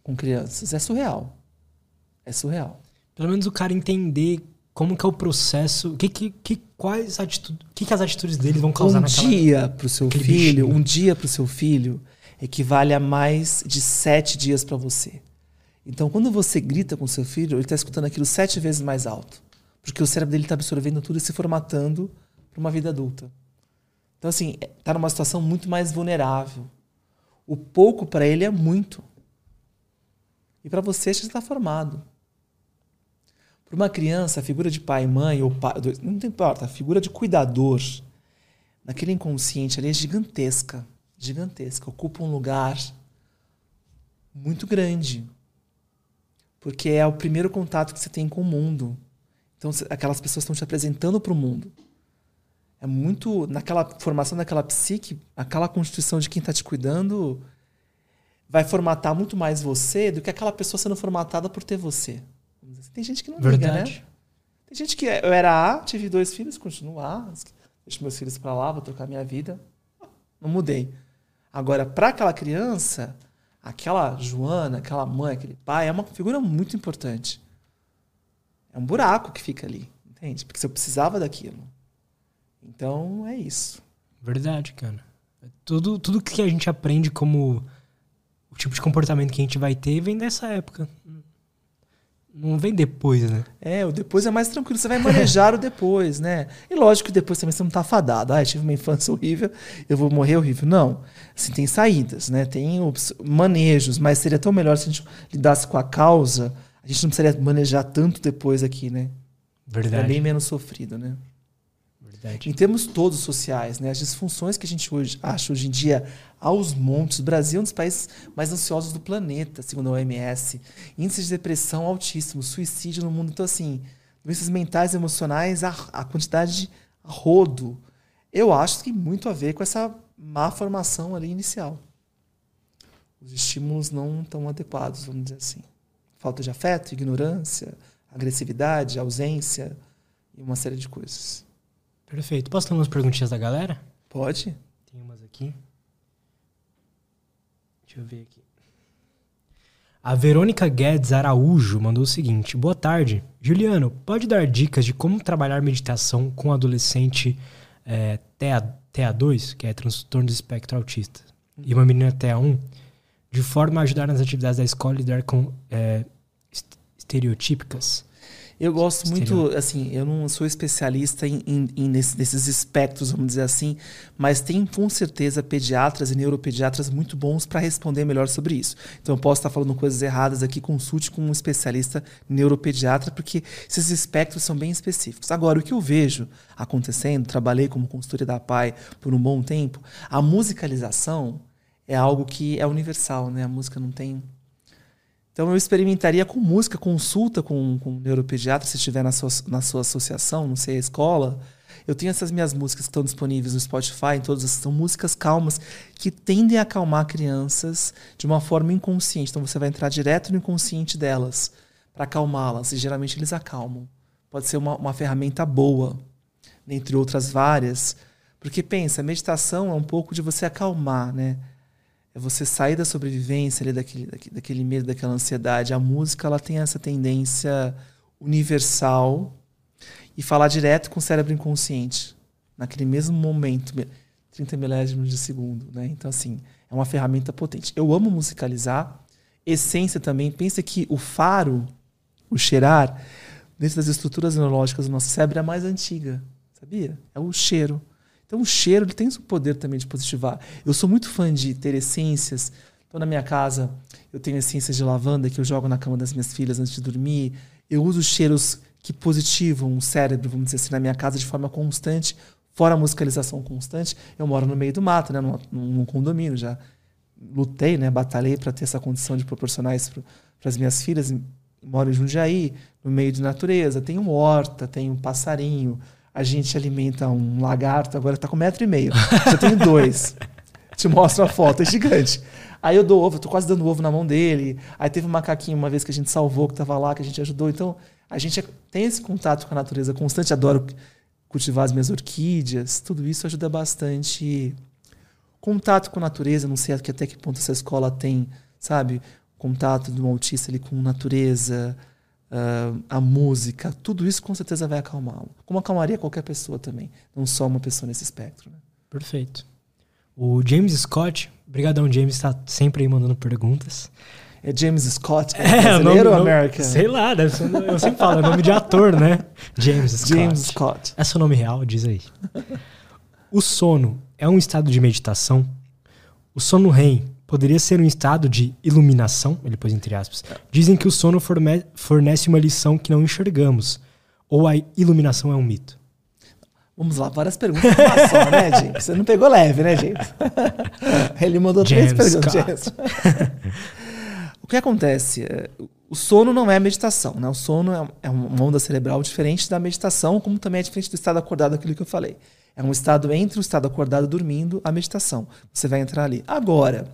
com crianças. É surreal. É surreal. Pelo menos o cara entender como que é o processo, que, que, que quais atitudes, que, que as atitudes dele vão causar um naquela, dia para o seu filho, bichinho. um dia para o seu filho equivale a mais de sete dias para você. Então, quando você grita com seu filho, ele está escutando aquilo sete vezes mais alto, porque o cérebro dele está absorvendo tudo e se formatando para uma vida adulta. Então, assim, está numa situação muito mais vulnerável. O pouco para ele é muito. E para você, já está formado. Para uma criança, a figura de pai, mãe ou pai, não importa, a figura de cuidador, naquele inconsciente ali é gigantesca. Gigantesca. Ocupa um lugar muito grande. Porque é o primeiro contato que você tem com o mundo. Então, aquelas pessoas estão te apresentando para o mundo é muito naquela formação daquela psique, aquela constituição de quem está te cuidando vai formatar muito mais você do que aquela pessoa sendo formatada por ter você. Tem gente que não Verdade. liga, né? Tem gente que eu era A, tive dois filhos, continuo A, deixo meus filhos para lá, vou trocar minha vida. Não mudei. Agora, para aquela criança, aquela Joana, aquela mãe, aquele pai, é uma figura muito importante. É um buraco que fica ali, entende? Porque você precisava daquilo. Então é isso. Verdade, cara. Tudo, tudo que a gente aprende como o tipo de comportamento que a gente vai ter vem dessa época. não vem depois, né? É, o depois é mais tranquilo. Você vai manejar o depois, né? E lógico que depois também você não tá fadado. Ah, eu tive uma infância horrível, eu vou morrer horrível. Não. Assim, tem saídas, né? Tem manejos, mas seria tão melhor se a gente lidasse com a causa. A gente não precisaria manejar tanto depois aqui, né? Verdade. É bem menos sofrido, né? Verdade. Em termos todos sociais, né? As disfunções que a gente hoje acha hoje em dia aos montes. O Brasil é um dos países mais ansiosos do planeta, segundo a OMS. Índice de depressão altíssimo, suicídio no mundo. Então, assim, doenças mentais e emocionais, a, a quantidade de rodo. Eu acho que tem muito a ver com essa má formação ali inicial. Os estímulos não estão adequados, vamos dizer assim. Falta de afeto, ignorância, agressividade, ausência e uma série de coisas. Perfeito. Posso ter umas perguntinhas da galera? Pode. Tem umas aqui. Deixa eu ver aqui. A Verônica Guedes Araújo mandou o seguinte: Boa tarde. Juliano, pode dar dicas de como trabalhar meditação com adolescente é, TA, TA2, que é transtorno do espectro autista, e uma menina TA1, de forma a ajudar nas atividades da escola e lidar com é, estereotípicas? Eu gosto muito, assim, eu não sou especialista em, em, em nesse, nesses espectros, vamos dizer assim, mas tem com certeza pediatras e neuropediatras muito bons para responder melhor sobre isso. Então eu posso estar falando coisas erradas aqui, consulte com um especialista neuropediatra, porque esses espectros são bem específicos. Agora, o que eu vejo acontecendo, trabalhei como consultoria da PAI por um bom tempo, a musicalização é algo que é universal, né? A música não tem então eu experimentaria com música, consulta com, com um neuropediatra, se estiver na sua, na sua associação, não sei, a escola. Eu tenho essas minhas músicas que estão disponíveis no Spotify, todas são músicas calmas que tendem a acalmar crianças de uma forma inconsciente. Então você vai entrar direto no inconsciente delas para acalmá-las, e geralmente eles acalmam. Pode ser uma, uma ferramenta boa, entre outras várias. Porque pensa, meditação é um pouco de você acalmar, né? É você sair da sobrevivência ali, daquele, daquele medo, daquela ansiedade. A música ela tem essa tendência universal e falar direto com o cérebro inconsciente, naquele mesmo momento, 30 milésimos de segundo. Né? Então, assim, é uma ferramenta potente. Eu amo musicalizar. Essência também. Pensa que o faro, o cheirar, dentro das estruturas neurológicas do nosso cérebro é a mais antiga. Sabia? É o cheiro. Então o cheiro ele tem o poder também de positivar. Eu sou muito fã de ter essências. Então na minha casa eu tenho essências de lavanda que eu jogo na cama das minhas filhas antes de dormir. Eu uso cheiros que positivam o cérebro, vamos dizer assim, na minha casa de forma constante, fora a musicalização constante. Eu moro no meio do mato, né, num, num condomínio já. Lutei, né, batalhei para ter essa condição de proporcionar isso para as minhas filhas. Moro em Jundiaí, no meio de natureza. Um horta, um passarinho, a gente alimenta um lagarto, agora está com um metro e meio. Já tenho dois. Te mostro a foto, é gigante. Aí eu dou ovo, eu tô quase dando ovo na mão dele. Aí teve um macaquinho uma vez que a gente salvou, que estava lá, que a gente ajudou. Então, a gente tem esse contato com a natureza constante. Adoro cultivar as minhas orquídeas. Tudo isso ajuda bastante. Contato com a natureza, não sei até que ponto essa escola tem, sabe? Contato de um autista ali com natureza, uh, a música, tudo isso com certeza vai acalmá-lo. Como acalmaria qualquer pessoa também, não só uma pessoa nesse espectro. Né? Perfeito. O James Scott, brigadão James, está sempre aí mandando perguntas. É James Scott, é, é brasileiro ou americano? Sei lá, deve ser, eu sempre falo, é nome de ator, né? James Scott. James Scott. É seu nome real? Diz aí. O sono é um estado de meditação? O sono REM poderia ser um estado de iluminação, ele pôs entre aspas. Dizem que o sono fornece uma lição que não enxergamos. Ou a iluminação é um mito? Vamos lá, várias perguntas só, né, James? Você não pegou leve, né, James? Ele mandou James três perguntas. o que acontece? O sono não é meditação, né? O sono é, é uma onda cerebral diferente da meditação, como também é diferente do estado acordado, aquilo que eu falei. É um estado entre o estado acordado dormindo, a meditação. Você vai entrar ali. Agora,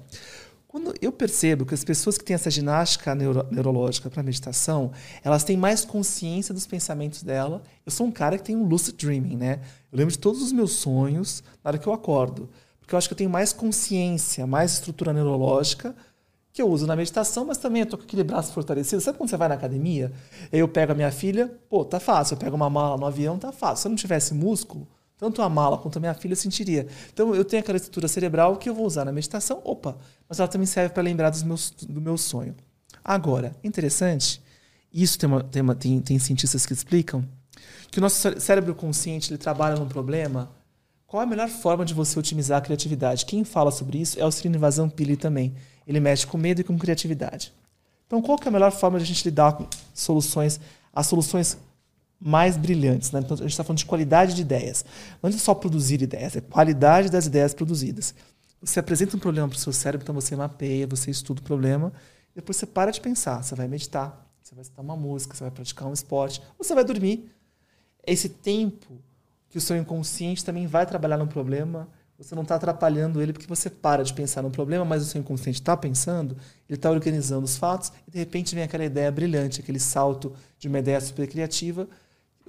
quando eu percebo que as pessoas que têm essa ginástica neuro, neurológica para meditação, elas têm mais consciência dos pensamentos dela. Eu sou um cara que tem um lucid dreaming, né? Eu lembro de todos os meus sonhos na hora que eu acordo. Porque eu acho que eu tenho mais consciência, mais estrutura neurológica que eu uso na meditação, mas também eu tô com aquele braço fortalecido. Sabe quando você vai na academia? Eu pego a minha filha, pô, tá fácil. Eu pego uma mala no avião, tá fácil. Se eu não tivesse músculo, tanto a mala quanto a minha filha sentiria. Então eu tenho aquela estrutura cerebral que eu vou usar na meditação, opa, mas ela também serve para lembrar dos meus, do meu sonho. Agora, interessante, isso tem, uma, tem, uma, tem, tem cientistas que explicam, que o nosso cérebro consciente ele trabalha num problema. Qual a melhor forma de você otimizar a criatividade? Quem fala sobre isso é o Srinivas Pili também. Ele mexe com medo e com criatividade. Então, qual que é a melhor forma de a gente lidar com soluções, as soluções mais brilhantes? Né? Então, a gente está falando de qualidade de ideias. Não é só produzir ideias, é qualidade das ideias produzidas. Você apresenta um problema para o seu cérebro, então você mapeia, você estuda o problema, depois você para de pensar, você vai meditar, você vai escutar uma música, você vai praticar um esporte, você vai dormir. Esse tempo que o seu inconsciente também vai trabalhar no problema, você não está atrapalhando ele porque você para de pensar no problema, mas o seu inconsciente está pensando, ele está organizando os fatos e de repente vem aquela ideia brilhante, aquele salto de uma ideia super criativa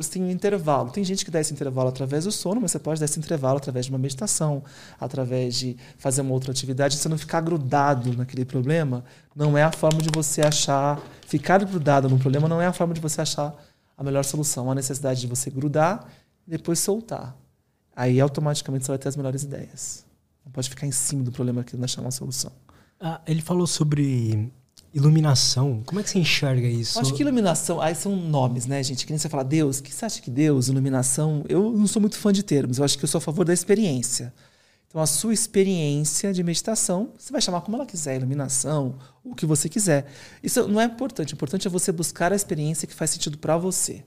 tem um intervalo. Tem gente que dá esse intervalo através do sono, mas você pode dar esse intervalo através de uma meditação, através de fazer uma outra atividade. Você não ficar grudado naquele problema não é a forma de você achar. Ficar grudado no problema não é a forma de você achar a melhor solução. Há necessidade de você grudar e depois soltar. Aí automaticamente você vai ter as melhores ideias. Não pode ficar em cima do problema querendo achar uma solução. Ah, ele falou sobre Iluminação, como é que você enxerga isso? Eu acho que iluminação, aí são nomes, né, gente? Que nem você fala, Deus, o que você acha que Deus, iluminação? Eu não sou muito fã de termos, eu acho que eu sou a favor da experiência. Então, a sua experiência de meditação, você vai chamar como ela quiser, iluminação, o que você quiser. Isso não é importante. O importante é você buscar a experiência que faz sentido para você,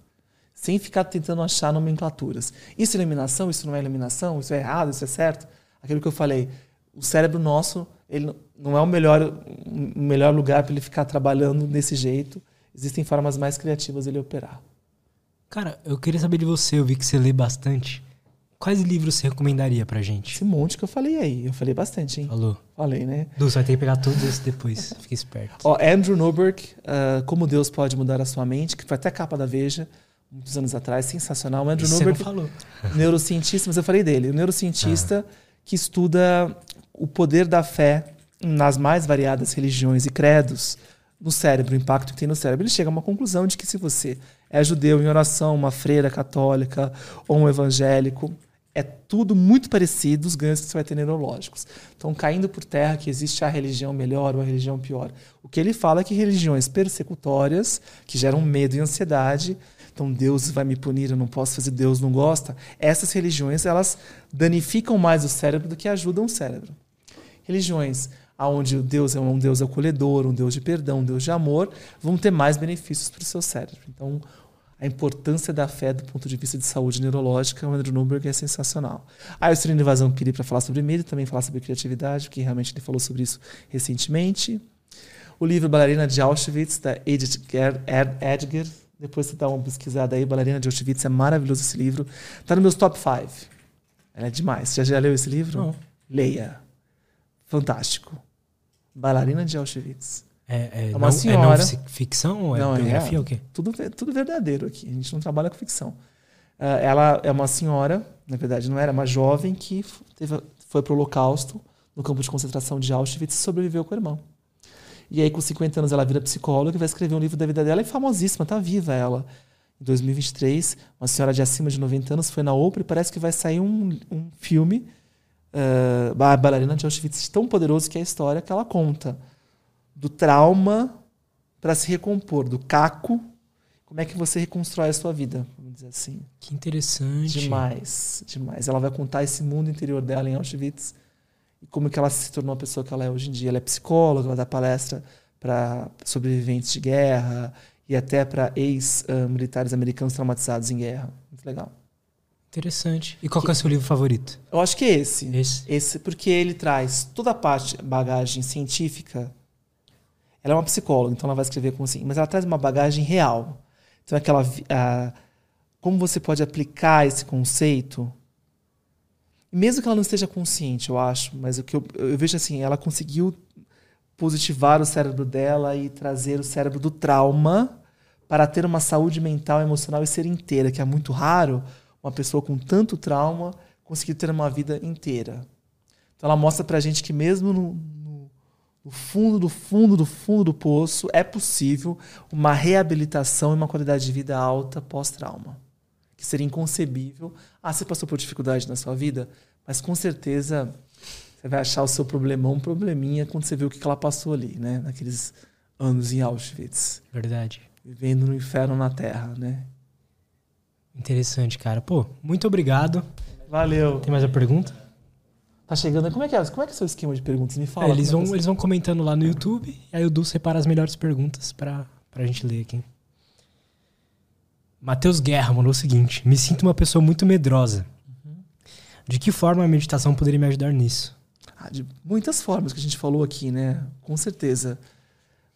sem ficar tentando achar nomenclaturas. Isso é iluminação? Isso não é iluminação? Isso é errado? Isso é certo? Aquilo que eu falei, o cérebro nosso ele não é o melhor, o melhor lugar para ele ficar trabalhando desse jeito. Existem formas mais criativas dele operar. Cara, eu queria saber de você, eu vi que você lê bastante. Quais livros você recomendaria pra gente? Esse monte que eu falei aí. Eu falei bastante, hein? Falou. Falei, né? Du, você vai ter que pegar todos esses depois. Fique esperto. Ó, Andrew Norberg, uh, Como Deus Pode Mudar a Sua Mente, que foi até capa da Veja, muitos anos atrás, sensacional. O Andrew Isso Norberg, você não falou. neurocientista, mas eu falei dele. O neurocientista ah. que estuda o poder da fé nas mais variadas religiões e credos no cérebro, o impacto que tem no cérebro. Ele chega a uma conclusão de que se você é judeu em oração, uma freira católica ou um evangélico, é tudo muito parecido os ganhos que você vai ter neurológicos. Então, caindo por terra que existe a religião melhor ou a religião pior. O que ele fala é que religiões persecutórias, que geram medo e ansiedade, então Deus vai me punir, eu não posso fazer, Deus não gosta. Essas religiões, elas danificam mais o cérebro do que ajudam o cérebro religiões onde o Deus é um Deus acolhedor, um Deus de perdão, um Deus de amor, vão ter mais benefícios para o seu cérebro. Então, a importância da fé do ponto de vista de saúde neurológica, o Andrew Newberg é sensacional. Aí o Sereno Invasão queria para falar sobre medo, também falar sobre criatividade, porque realmente ele falou sobre isso recentemente. O livro Bailarina de Auschwitz, da Edith Edgar, depois você dá uma pesquisada aí, Bailarina de Auschwitz, é maravilhoso esse livro. Está no meus top 5. É demais. Você já, já leu esse livro? Não. Leia fantástico. Bailarina de Auschwitz. É, é, É uma não, senhora- É não ficção ou é Não, é biografia real. ou o quê? Tudo, tudo verdadeiro aqui. A gente não trabalha com ficção. Ah, ela é uma senhora, na verdade não era, uma jovem que teve, foi para o Holocausto, no campo de concentração de Auschwitz, e sobreviveu com o irmão. E aí, com 50 anos, ela vira psicóloga e vai escrever um livro da vida dela. É famosíssima, tá viva ela. Em 2023, uma senhora de acima de 90 anos foi na Oprah e parece que vai sair um, um filme, uh, a bailarina de Auschwitz, tão poderoso que é a história que ela conta. Do trauma para se recompor, do caco, como é que você reconstrói a sua vida, vamos dizer assim. Que interessante. Demais, demais. Ela vai contar esse mundo interior dela em Auschwitz e como que ela se tornou a pessoa que ela é hoje em dia. Ela é psicóloga, ela dá palestra para sobreviventes de guerra e até para ex-militares americanos traumatizados em guerra. Muito legal. Interessante. E qual que é o seu livro favorito? Eu acho que é esse. Esse? Esse porque ele traz toda a parte, bagagem científica. Ela é uma psicóloga, então ela vai escrever como assim, mas ela traz uma bagagem real. Então aquela vi- a, como você pode aplicar esse conceito, mesmo que ela não esteja consciente, eu acho, mas o que eu, eu vejo assim, ela conseguiu positivar o cérebro dela e trazer o cérebro do trauma para ter uma saúde mental, emocional e ser inteira, que é muito raro uma pessoa com tanto trauma conseguir ter uma vida inteira. Então ela mostra pra gente que mesmo no, no- no fundo do fundo do fundo do poço é possível uma reabilitação e uma qualidade de vida alta pós-trauma. Que seria inconcebível. Ah, você passou por dificuldade na sua vida, mas com certeza você vai achar o seu problemão um probleminha quando você vê o que que ela passou ali, né? Naqueles anos em Auschwitz. Verdade. vivendo no inferno na terra, né? Interessante, cara. Pô, muito obrigado. Valeu. Tem mais uma pergunta? Tá chegando. Como é que é? Como é que é o seu esquema de perguntas? Me fala. É, eles, é vão, que eles vão comentando lá no YouTube, e aí o Du separa as melhores perguntas pra, pra gente ler aqui. Matheus Guerra mandou o seguinte: Me sinto uma pessoa muito medrosa. De que forma a meditação poderia me ajudar nisso? Ah, de muitas formas que a gente falou aqui, né? Com certeza.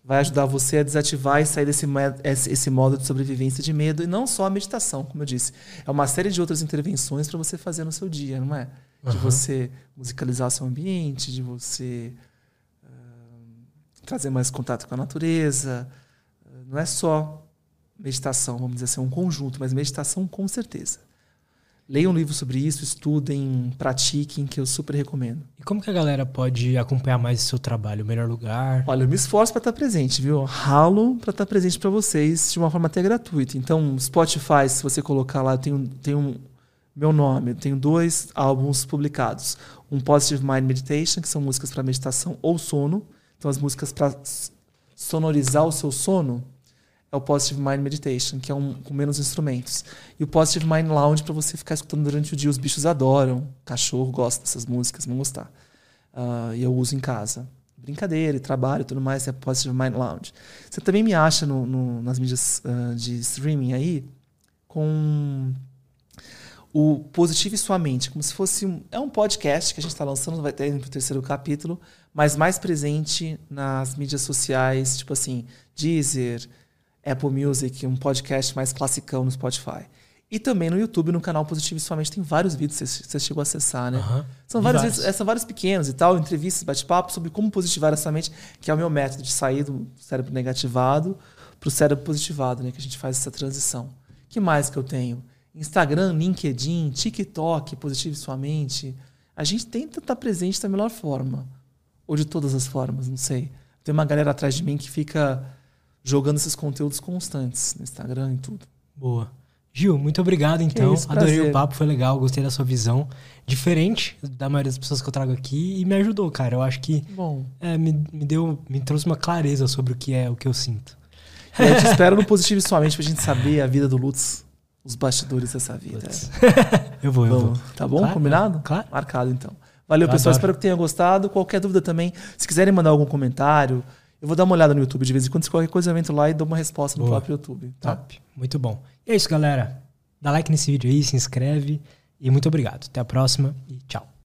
Vai ajudar você a desativar e sair desse esse modo de sobrevivência de medo. E não só a meditação, como eu disse. É uma série de outras intervenções para você fazer no seu dia, não é? De Aham. você musicalizar seu ambiente, de você ah, trazer mais contato com a natureza. Não é só meditação, vamos dizer assim, é um conjunto, mas meditação com certeza. Leiam um livro sobre isso, estudem, pratiquem, que eu super recomendo. E como que a galera pode acompanhar mais o seu trabalho? O melhor lugar? Olha, eu me esforço para estar presente, viu? Ralo para estar presente para vocês de uma forma até gratuita. Então, Spotify, se você colocar lá, tem tem um meu nome, eu tenho dois álbuns publicados. Um Positive Mind Meditation, que são músicas para meditação ou sono. Então, as músicas para sonorizar o seu sono é o Positive Mind Meditation, que é um com menos instrumentos. E o Positive Mind Lounge para você ficar escutando durante o dia. Os bichos adoram, cachorro gosta dessas músicas, vão gostar. Ah, e eu uso em casa. Brincadeira e trabalho tudo mais, é Positive Mind Lounge. Você também me acha no, no- nas mídias ah, de streaming aí com o Positivo e Sua Mente, como se fosse um, é um podcast que a gente está lançando, vai ter pro terceiro capítulo, mas mais presente nas mídias sociais, tipo assim, Deezer, Apple Music, um podcast mais classicão no Spotify. E também no YouTube, no canal Positivo e Sua Mente, tem vários vídeos, você, você chegou a acessar, né? São vários, vários. vídeos, é, são vários pequenos e tal, entrevistas, bate-papo sobre como positivar essa mente, que é o meu método de sair do cérebro negativado para o cérebro positivado, né? Que a gente faz essa transição. que mais que eu tenho? Instagram, LinkedIn, TikTok, Positivo Sua Mente. A gente tenta estar presente da melhor forma. Ou de todas as formas, não sei. Tem uma galera atrás de mim que fica jogando esses conteúdos constantes no Instagram e tudo. Boa. Gil, muito obrigado então. isso, Adorei o papo, foi legal, gostei da sua visão. Diferente da maioria das pessoas que eu trago aqui e me ajudou, cara. Eu acho que Bom, é, me, me deu, me trouxe uma clareza sobre o que é o que eu sinto. e eu te espero no Positivo Sua Mente pra gente saber a vida do Lutz, os bastidores dessa vida. Eu vou, eu Vamos, vou. tá bom? Claro, Combinado? claro. Marcado, então. Valeu, Eu pessoal. adoro. Espero que tenham gostado. Qualquer dúvida também, se quiserem mandar algum comentário, eu vou dar uma olhada no YouTube de vez em quando. Se qualquer coisa eu entro lá e dou uma resposta no Boa. próprio YouTube. Tá? Top. Muito bom. E é isso, galera. Dá like nesse vídeo aí, se inscreve e muito obrigado. Até a próxima e tchau.